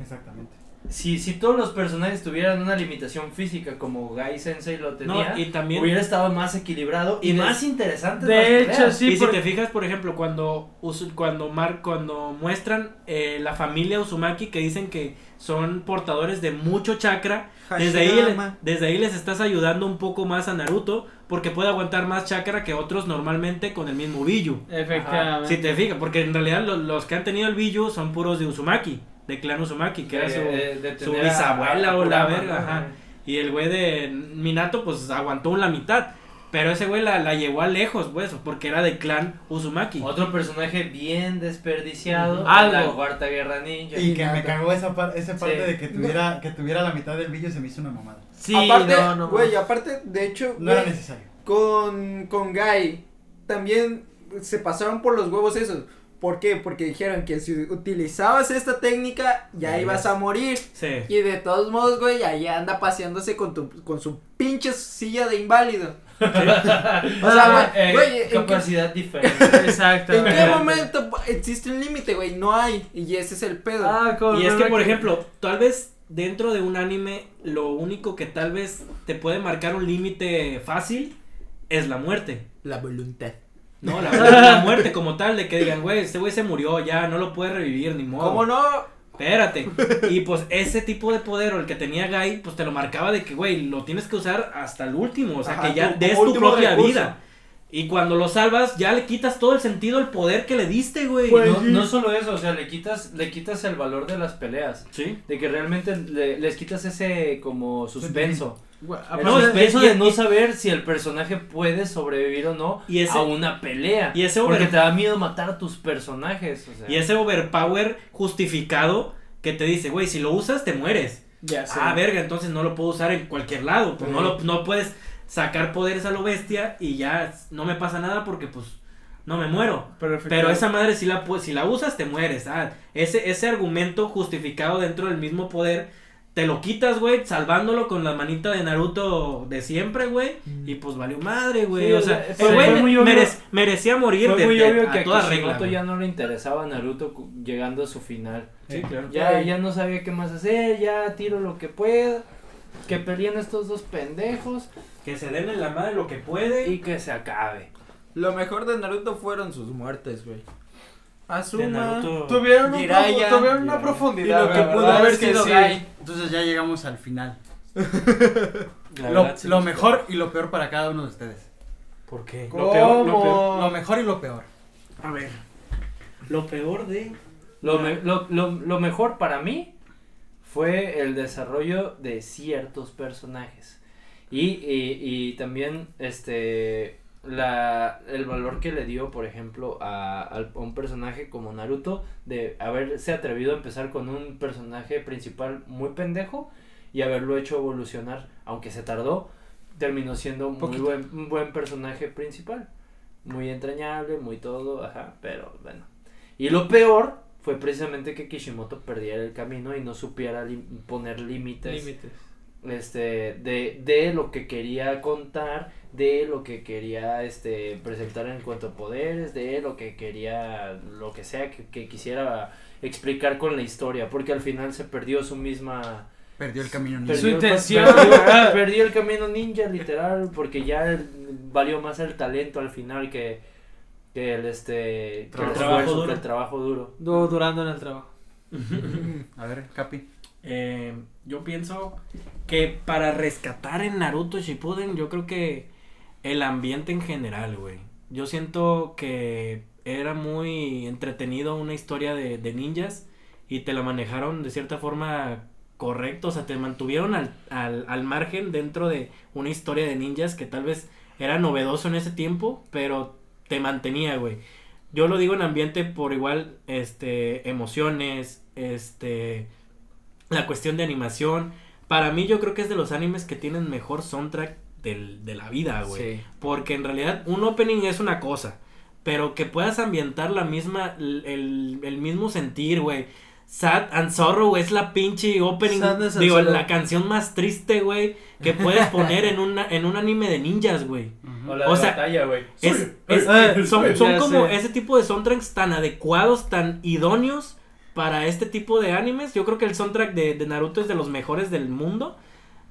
[SPEAKER 5] Exactamente.
[SPEAKER 3] Si, si todos los personajes tuvieran una limitación física como Guy Sensei lo tenía,
[SPEAKER 4] No, y también
[SPEAKER 3] hubiera estado más equilibrado y,
[SPEAKER 4] Y de-
[SPEAKER 3] más interesante.
[SPEAKER 2] de hecho,
[SPEAKER 3] peleas.
[SPEAKER 2] sí,
[SPEAKER 4] y
[SPEAKER 2] por-
[SPEAKER 4] si te fijas, por ejemplo, cuando cuando Mar, cuando muestran eh, la familia Uzumaki que dicen que son portadores de mucho chakra, desde ahí, desde ahí les estás ayudando un poco más a Naruto porque puede aguantar más chakra que otros normalmente con el mismo Biju.
[SPEAKER 2] Efectivamente.
[SPEAKER 4] Si te fijas, porque en realidad lo- los que han tenido el Biju son puros de Uzumaki, de clan Uzumaki, que era su,
[SPEAKER 3] De- de
[SPEAKER 4] su bisabuela
[SPEAKER 3] a
[SPEAKER 4] o la verga. Y el güey de Minato, pues aguantó la mitad. Pero ese güey la, la llevó a lejos, pues, porque era de clan Uzumaki.
[SPEAKER 3] Otro personaje bien desperdiciado.
[SPEAKER 2] Algo.
[SPEAKER 3] la cuarta guerra ninja.
[SPEAKER 5] Y que me cagó esa, par- esa parte
[SPEAKER 3] Sí.
[SPEAKER 5] de que tuviera, que tuviera la mitad del vídeo se me hizo una mamada.
[SPEAKER 2] Sí,
[SPEAKER 6] aparte,
[SPEAKER 2] no, no.
[SPEAKER 6] güey, aparte, de hecho,
[SPEAKER 5] No era necesario.
[SPEAKER 6] con, con Guy también se pasaron por los huevos esos. ¿Por qué? Porque dijeron que si utilizabas esta técnica ya ibas a morir.
[SPEAKER 4] Sí.
[SPEAKER 6] Y de todos modos, güey, ahí anda paseándose con, tu, con su pinche silla de inválido. O sea, güey,
[SPEAKER 3] Eh,
[SPEAKER 6] güey, ¿en qué-
[SPEAKER 3] capacidad diferente.
[SPEAKER 2] Exacto.
[SPEAKER 6] ¿En qué momento existe un límite, güey? No hay. Y ese es el pedo.
[SPEAKER 2] Ah, con
[SPEAKER 4] Y es que, por ejemplo, tal vez dentro de un anime, lo único que tal vez te puede marcar un límite fácil es la muerte.
[SPEAKER 6] La voluntad.
[SPEAKER 4] No, la, la muerte como tal, de que digan, güey, este güey se murió, ya no lo puede revivir, ni modo.
[SPEAKER 6] ¿Cómo no?
[SPEAKER 4] Espérate. Y pues ese tipo de poder o el que tenía Guy, pues te lo marcaba de que, güey, lo tienes que usar hasta el último. O sea,
[SPEAKER 6] Ajá,
[SPEAKER 4] que ya des tu propia
[SPEAKER 6] recurso.
[SPEAKER 4] vida. Y cuando lo salvas, ya le quitas todo el sentido al poder que le diste, güey.
[SPEAKER 2] Pues,
[SPEAKER 3] No, no solo eso, o sea, le quitas, le quitas el valor de las peleas.
[SPEAKER 4] Sí.
[SPEAKER 3] De que realmente le- les quitas ese como suspenso.
[SPEAKER 4] No, y-
[SPEAKER 3] de no saber si el personaje puede sobrevivir o no
[SPEAKER 4] Y ese-
[SPEAKER 3] a una pelea.
[SPEAKER 4] y ese
[SPEAKER 3] porque te da miedo matar a tus personajes. O sea.
[SPEAKER 4] Y ese overpower justificado que te dice, güey, si lo usas te mueres.
[SPEAKER 6] Ya
[SPEAKER 4] Ah, verga, entonces no lo puedo usar en cualquier lado. Pues no, lo, no puedes sacar poderes a lo bestia y ya no me pasa nada porque pues no me muero. Pero esa madre si la, si la usas te mueres. Ah, ese, ese argumento justificado dentro del mismo poder, te lo quitas, güey, salvándolo con la manita de Naruto de siempre, güey. Y pues valió madre, güey.
[SPEAKER 3] Sí,
[SPEAKER 4] o sea,
[SPEAKER 3] fue-
[SPEAKER 4] güey
[SPEAKER 3] fue muy obvio-
[SPEAKER 4] merec- merecía morir
[SPEAKER 3] Fue
[SPEAKER 4] de,
[SPEAKER 3] muy
[SPEAKER 4] de-
[SPEAKER 3] obvio
[SPEAKER 4] a
[SPEAKER 3] que a
[SPEAKER 4] toda regla.
[SPEAKER 3] ya no le interesaba a Naruto llegando a su final.
[SPEAKER 4] Sí, claro.
[SPEAKER 3] Ya, ya no sabía qué más hacer, ya tiro lo que pueda. Que peleen estos dos pendejos
[SPEAKER 4] Que se den en la madre lo que puede.
[SPEAKER 3] y que se acabe.
[SPEAKER 6] Lo mejor de Naruto fueron sus muertes, güey. Asuma.
[SPEAKER 2] Tuvieron, un
[SPEAKER 6] Jiraiya.
[SPEAKER 2] profu- tuvieron una
[SPEAKER 4] Jiraiya.
[SPEAKER 6] Y
[SPEAKER 2] profundidad.
[SPEAKER 6] lo que pudo haber
[SPEAKER 2] es que
[SPEAKER 6] sido
[SPEAKER 2] sí.
[SPEAKER 6] Guy.
[SPEAKER 5] Entonces ya llegamos al final. Lo,
[SPEAKER 3] verdad,
[SPEAKER 5] mejor y lo peor para cada uno de ustedes.
[SPEAKER 4] ¿Por qué?
[SPEAKER 2] ¿Cómo?
[SPEAKER 4] Lo peor, lo peor.
[SPEAKER 5] Lo mejor y lo peor.
[SPEAKER 4] A ver. Lo peor de.
[SPEAKER 3] Lo, me- lo, lo, lo mejor para mí fue el desarrollo de ciertos personajes. Y, y, y también este la, el valor que le dio, por ejemplo, a, a un personaje como Naruto, de haberse atrevido a empezar con un personaje principal muy pendejo y haberlo hecho evolucionar, aunque se tardó, terminó siendo un muy buen, un buen personaje principal. Muy entrañable, muy todo, ajá, pero bueno. Y lo peor fue precisamente que Kishimoto perdiera el camino y no supiera poner límites
[SPEAKER 2] Límites.
[SPEAKER 3] este de, de lo que quería contar, de lo que quería este presentar en cuanto a poderes, de lo que quería lo que sea que, que quisiera explicar con la historia, porque al final se perdió su misma
[SPEAKER 5] Perdió el camino. ninja.
[SPEAKER 2] Su
[SPEAKER 3] perdió,
[SPEAKER 2] intención.
[SPEAKER 3] perdió- perdió el camino ninja literal porque ya el- valió más el talento al final que, que el este que el,
[SPEAKER 4] Trabajo
[SPEAKER 3] esfuerzo,
[SPEAKER 4] duro.
[SPEAKER 3] que el trabajo duro.
[SPEAKER 2] Du- durando en el trabajo.
[SPEAKER 5] A ver, Capi.
[SPEAKER 4] Eh, yo pienso que para rescatar en Naruto Shippuden, yo creo que el ambiente en general, güey. Yo siento que era muy entretenido una historia de, de ninjas y te la manejaron de cierta forma correcto, o sea, te mantuvieron al, al, al margen dentro de una historia de ninjas que tal vez era novedoso en ese tiempo, pero te mantenía, güey. Yo lo digo en ambiente por igual, este, emociones, este, la cuestión de animación. Para mí yo creo que es de los animes que tienen mejor soundtrack del, de la vida, güey.
[SPEAKER 6] Sí.
[SPEAKER 4] Porque en realidad un opening es una cosa, pero que puedas ambientar la misma, el, el- mismo sentir, güey. Sad and Sorrow es la pinche opening,
[SPEAKER 2] Sadness and
[SPEAKER 4] digo, la canción más triste, güey, que puedes poner en, una, en un anime de ninjas, güey.
[SPEAKER 3] O la
[SPEAKER 4] O
[SPEAKER 3] de
[SPEAKER 4] sea,
[SPEAKER 3] batalla, güey.
[SPEAKER 4] Es, es-
[SPEAKER 2] Eh,
[SPEAKER 4] son son como
[SPEAKER 2] sé.
[SPEAKER 4] ese tipo de soundtracks tan adecuados, tan idóneos para este tipo de animes. Yo creo que el soundtrack de, de Naruto es de los mejores del mundo.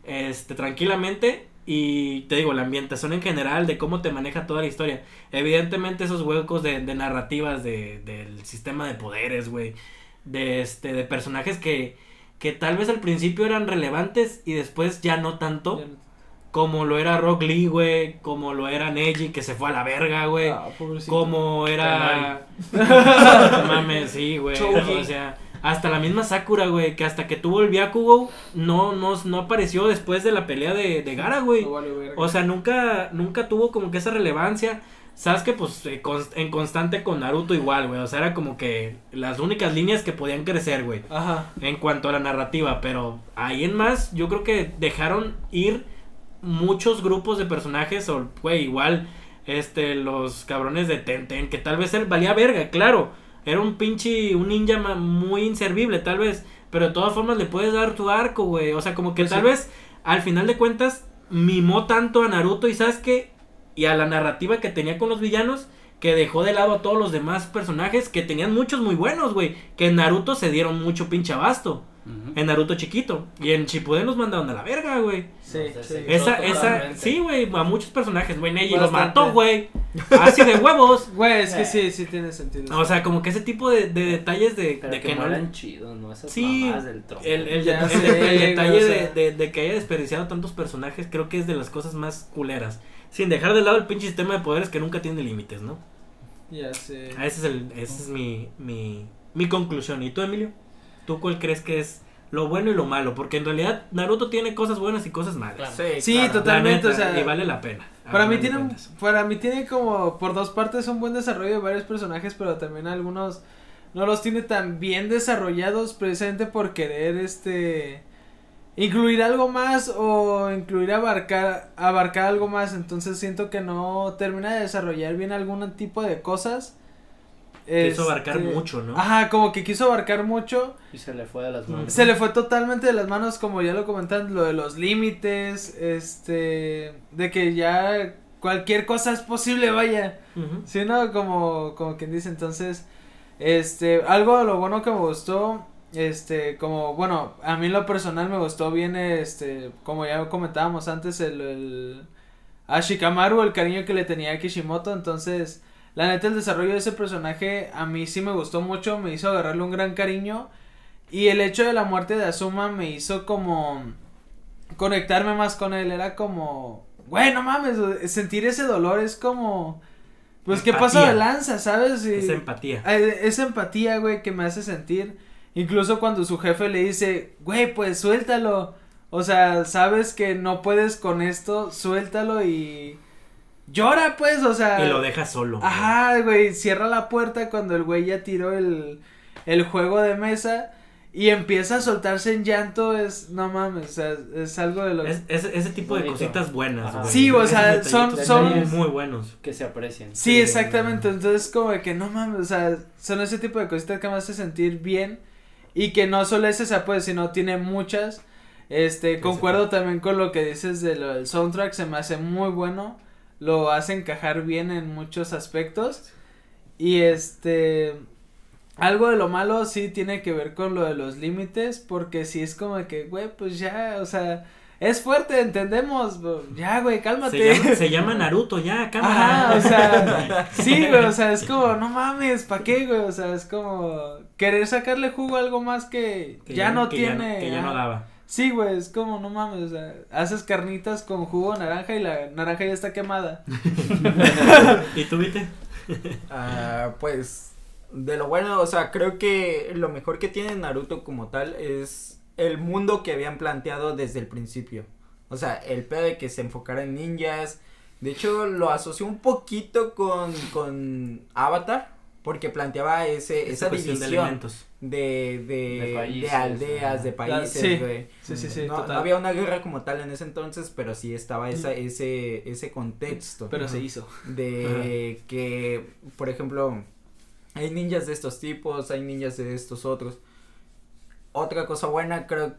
[SPEAKER 4] Este, tranquilamente. Y te digo, la ambientación en general, de cómo te maneja toda la historia. Evidentemente, esos huecos de, de narrativas de, del sistema de poderes, güey. De este, de personajes que, que tal vez al principio eran relevantes y después ya no tanto.
[SPEAKER 2] Ya no-
[SPEAKER 4] Como lo era Rock Lee, güey. Como lo era Neji, que se fue a la verga, güey.
[SPEAKER 2] Ah,
[SPEAKER 4] como era. Mames, sí, güey. O sea, hasta la misma Sakura, güey. Que hasta que tuvo el Byakugo, no, no, no apareció después de la pelea de, de Gara, güey.
[SPEAKER 2] No vale.
[SPEAKER 4] O sea, nunca, nunca tuvo como que esa relevancia. Sasuke, pues, eh, en constante con Naruto igual, güey. O sea, era como que las únicas líneas que podían crecer, güey.
[SPEAKER 2] Ajá.
[SPEAKER 4] En cuanto a la narrativa. Pero ahí en más, yo creo que dejaron ir muchos grupos de personajes. O, güey, igual, este, los cabrones de Tenten. Que tal vez él valía verga, claro. Era un pinche, un ninja muy inservible, tal vez. Pero de todas formas le puedes dar tu arco, güey. O sea, como que
[SPEAKER 2] Pues
[SPEAKER 4] tal
[SPEAKER 2] sí.
[SPEAKER 4] vez, al final de cuentas, mimó tanto a Naruto y Sasuke y a la narrativa que tenía con los villanos que dejó de lado a todos los demás personajes que tenían muchos muy buenos, güey. Que en Naruto se dieron mucho pinche abasto. En Naruto chiquito. Y en Shippuden los mandaron a la verga, güey.
[SPEAKER 2] Sí,
[SPEAKER 3] No sé,
[SPEAKER 2] sí.
[SPEAKER 4] Esa, esa, sí, güey, a muchos personajes, güey. Neji los mató, güey. Así de huevos.
[SPEAKER 2] Güey, es que sí, sí tiene sentido.
[SPEAKER 4] O sea, como que ese tipo de, de detalles de,
[SPEAKER 3] Pero
[SPEAKER 4] de
[SPEAKER 3] que,
[SPEAKER 4] que no.
[SPEAKER 3] mueran chido, ¿no? Esas
[SPEAKER 4] Sí,
[SPEAKER 3] del tronco.
[SPEAKER 4] El, el, el-
[SPEAKER 2] sé,
[SPEAKER 4] el- detalle
[SPEAKER 2] o
[SPEAKER 4] de,
[SPEAKER 2] sea.
[SPEAKER 4] de- de que haya desperdiciado tantos personajes, creo que es de las cosas más culeras. Sin dejar de lado el pinche sistema de poderes que nunca tiene límites, ¿no?
[SPEAKER 2] Ya sé.
[SPEAKER 4] Ese es, el, ese es mi, mi, mi conclusión. ¿Y tú, Emilio? ¿Tú cuál crees que es lo bueno y lo malo? Porque en realidad Naruto tiene cosas buenas y cosas malas.
[SPEAKER 6] Sí,
[SPEAKER 2] Sí,
[SPEAKER 6] claro.
[SPEAKER 2] totalmente,
[SPEAKER 4] La neta,
[SPEAKER 2] o sea,
[SPEAKER 4] y vale la pena. a
[SPEAKER 2] Para mí tiene,
[SPEAKER 4] cuentas.
[SPEAKER 2] para mí tiene como por dos partes un buen desarrollo de varios personajes, pero también algunos no los tiene tan bien desarrollados precisamente por querer este incluir algo más o incluir abarcar abarcar algo más, entonces siento que no termina de desarrollar bien algún tipo de cosas.
[SPEAKER 4] Quiso abarcar
[SPEAKER 2] Este,
[SPEAKER 4] mucho, ¿no?
[SPEAKER 2] Ajá, como que quiso abarcar mucho.
[SPEAKER 3] Y se le fue de las manos.
[SPEAKER 2] Se le fue totalmente de las manos, como ya lo comentan, lo de los límites, este, de que ya cualquier cosa es posible, vaya. Sí, ¿no? Como, como quien dice, entonces, este, algo de lo bueno que me gustó, este, como, bueno, a mí en lo personal me gustó bien, este, como ya comentábamos antes, el, el, a Shikamaru, el cariño que le tenía a Kishimoto, entonces, la neta, el desarrollo de ese personaje a mí sí me gustó mucho, me hizo agarrarle un gran cariño, y el hecho de la muerte de Asuma me hizo como conectarme más con él, era como, güey, no mames, sentir ese dolor es como... Pues qué pasa de lanza, ¿sabes? Y-
[SPEAKER 4] Esa empatía.
[SPEAKER 2] eh, esa empatía, güey, que me hace sentir. Incluso cuando su jefe le dice, güey, pues suéltalo. O sea, sabes que no puedes con esto, suéltalo y llora, pues, o sea.
[SPEAKER 4] Y lo deja solo.
[SPEAKER 2] Ajá, güey, cierra la puerta cuando el güey ya tiró el, el juego de mesa. y empieza a soltarse en llanto, es, no mames, o sea, es algo de lo que...
[SPEAKER 4] Es, es- ese tipo de cositas buenas, güey.
[SPEAKER 2] Sí, o sea, son-
[SPEAKER 3] son-
[SPEAKER 4] muy buenos.
[SPEAKER 3] Que se aprecien.
[SPEAKER 2] Sí, exactamente. Entonces, como de que no mames, o sea, son ese tipo de cositas que me hace sentir bien. Y que no solo es esa, pues, sino tiene muchas. Este, concuerdo también con lo que dices de lo del soundtrack, se me hace muy bueno. Lo hace encajar bien en muchos aspectos. Y este. Algo de lo malo sí tiene que ver con lo de los límites. Porque sí es como que, güey, pues ya, o sea. Es fuerte, entendemos. bro. Ya, güey, cálmate.
[SPEAKER 4] Se llama, se llama Naruto, ya, cámara.
[SPEAKER 2] Ajá, o sea, sí, güey, o sea, es como, no mames, ¿pa' qué, güey? O sea, es como querer sacarle jugo a algo más que,
[SPEAKER 4] Que
[SPEAKER 2] ya, no
[SPEAKER 4] que
[SPEAKER 2] tiene.
[SPEAKER 4] que ya no daba.
[SPEAKER 2] Sí, güey, es como, no mames, o sea, haces carnitas con jugo de naranja y la naranja ya está quemada.
[SPEAKER 4] ¿Y tú, viste?
[SPEAKER 6] Ah, pues de lo bueno, o sea, creo que lo mejor que tiene Naruto como tal es el mundo que habían planteado desde el principio. O sea, el pedo de que se enfocara en ninjas. De hecho, lo asoció un poquito con, con Avatar, porque planteaba ese, esa
[SPEAKER 4] de
[SPEAKER 6] división
[SPEAKER 4] elementos.
[SPEAKER 6] de, de,
[SPEAKER 3] De
[SPEAKER 6] de
[SPEAKER 3] países,
[SPEAKER 6] aldeas, de países,
[SPEAKER 2] sí,
[SPEAKER 6] güey.
[SPEAKER 2] Sí, sí, sí,
[SPEAKER 6] no,
[SPEAKER 2] total.
[SPEAKER 6] no había una guerra como tal en ese entonces, pero sí estaba esa, ese, ese contexto
[SPEAKER 2] Pero se hizo.
[SPEAKER 6] de que, por ejemplo, hay ninjas de estos tipos, hay ninjas de estos otros. Otra cosa buena, creo,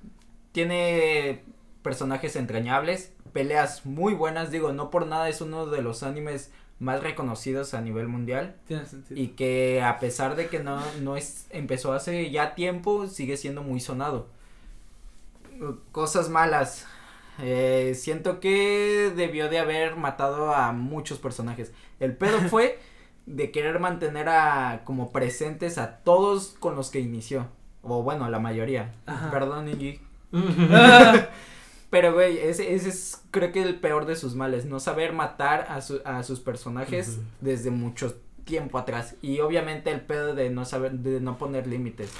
[SPEAKER 6] tiene personajes entrañables, peleas muy buenas, digo, no por nada es uno de los animes más reconocidos a nivel mundial
[SPEAKER 2] Tiene sentido.
[SPEAKER 6] y que a pesar de que no, no es, empezó hace ya tiempo, sigue siendo muy sonado. Cosas malas. Eh, siento que debió de haber matado a muchos personajes. El pedo fue de querer mantener a como presentes a todos con los que inició. O bueno, la mayoría.
[SPEAKER 2] Ajá.
[SPEAKER 6] Perdón, Ingi. Pero, güey, ese, ese es creo que el peor de sus males, no saber matar a, su- a sus personajes desde mucho tiempo atrás. Y obviamente el pedo de no saber, de no poner límites.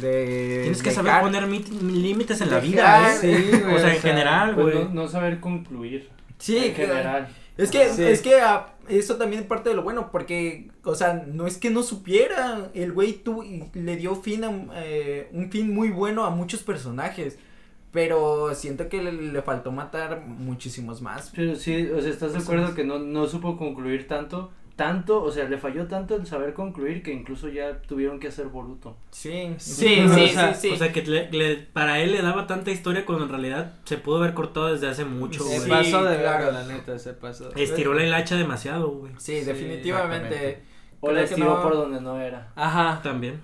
[SPEAKER 6] De
[SPEAKER 4] Tienes que
[SPEAKER 6] dejar-
[SPEAKER 4] saber poner mit- límites en la vida, ¿eh?
[SPEAKER 2] sí, güey,
[SPEAKER 4] o sea, en general,
[SPEAKER 3] Pues
[SPEAKER 4] güey.
[SPEAKER 3] no, no saber concluir.
[SPEAKER 6] Sí,
[SPEAKER 3] en
[SPEAKER 6] que-
[SPEAKER 3] general.
[SPEAKER 6] Es que,
[SPEAKER 2] Sí.
[SPEAKER 6] es que ah, eso también es parte de lo bueno, porque, o sea, no es que no supiera, el güey tú le dio fin a, eh, un fin muy bueno a muchos personajes, pero siento que le, le faltó matar muchísimos más.
[SPEAKER 3] Pero sí, o sea, ¿estás de acuerdo que no, no supo concluir tanto? Tanto, o sea, le falló tanto el saber concluir que incluso ya tuvieron que hacer Boruto.
[SPEAKER 6] Sí,
[SPEAKER 2] Sí,
[SPEAKER 6] sí,
[SPEAKER 2] o sea,
[SPEAKER 6] sí, sí.
[SPEAKER 4] O sea, que le- le- para él le daba tanta historia cuando en realidad se pudo haber cortado desde hace mucho,
[SPEAKER 2] se pasó de verga, la neta, se pasó.
[SPEAKER 4] Estiró la hilacha demasiado, güey.
[SPEAKER 6] Sí, definitivamente.
[SPEAKER 3] O la estiró
[SPEAKER 6] no.
[SPEAKER 3] por donde no era.
[SPEAKER 2] Ajá.
[SPEAKER 4] También,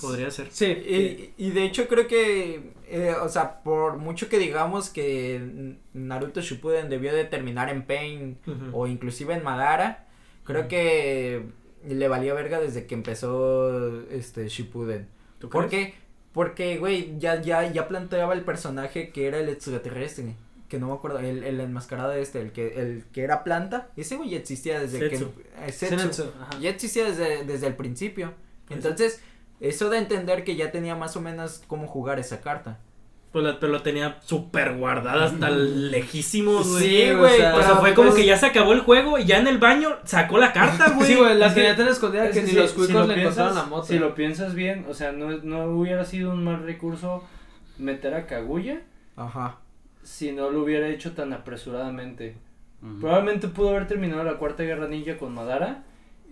[SPEAKER 4] podría ser.
[SPEAKER 2] Sí.
[SPEAKER 6] Y, y de hecho creo que, eh, o sea, por mucho que digamos que Naruto Shippuden debió de terminar en Pain o inclusive en Madara, creo que le valía verga desde que empezó este Shippuden.
[SPEAKER 4] ¿Tú
[SPEAKER 6] ¿Por
[SPEAKER 4] crees?
[SPEAKER 6] qué? Porque, güey, ya, ya, ya planteaba el personaje que era el extraterrestre. Que no me acuerdo, el, el enmascarado este, el que, el que era planta. Ese güey ya existía desde
[SPEAKER 4] Setsu.
[SPEAKER 6] que. eh, Setsu. Ya existía desde, desde el principio.
[SPEAKER 4] Pues
[SPEAKER 6] Entonces, eso da a entender que ya tenía más o menos cómo jugar esa carta.
[SPEAKER 4] Pues la, pero lo tenía súper guardada hasta lejísimos, güey.
[SPEAKER 2] Sí, güey, o sea,
[SPEAKER 4] O sea,
[SPEAKER 6] pero,
[SPEAKER 4] fue como
[SPEAKER 6] pues,
[SPEAKER 4] que ya se acabó el juego y ya en el baño sacó la carta, güey.
[SPEAKER 2] Sí, güey, la tenía tan escondida que ni
[SPEAKER 3] si-
[SPEAKER 2] los
[SPEAKER 3] si
[SPEAKER 2] cuicos
[SPEAKER 3] lo
[SPEAKER 2] le
[SPEAKER 3] piensas-
[SPEAKER 2] encontraron la moto.
[SPEAKER 3] Si lo piensas bien, o sea, no, no hubiera sido un mal recurso meter a Kaguya
[SPEAKER 6] Ajá.
[SPEAKER 3] si no lo hubiera hecho tan apresuradamente. Probablemente pudo haber terminado la cuarta guerra ninja con Madara.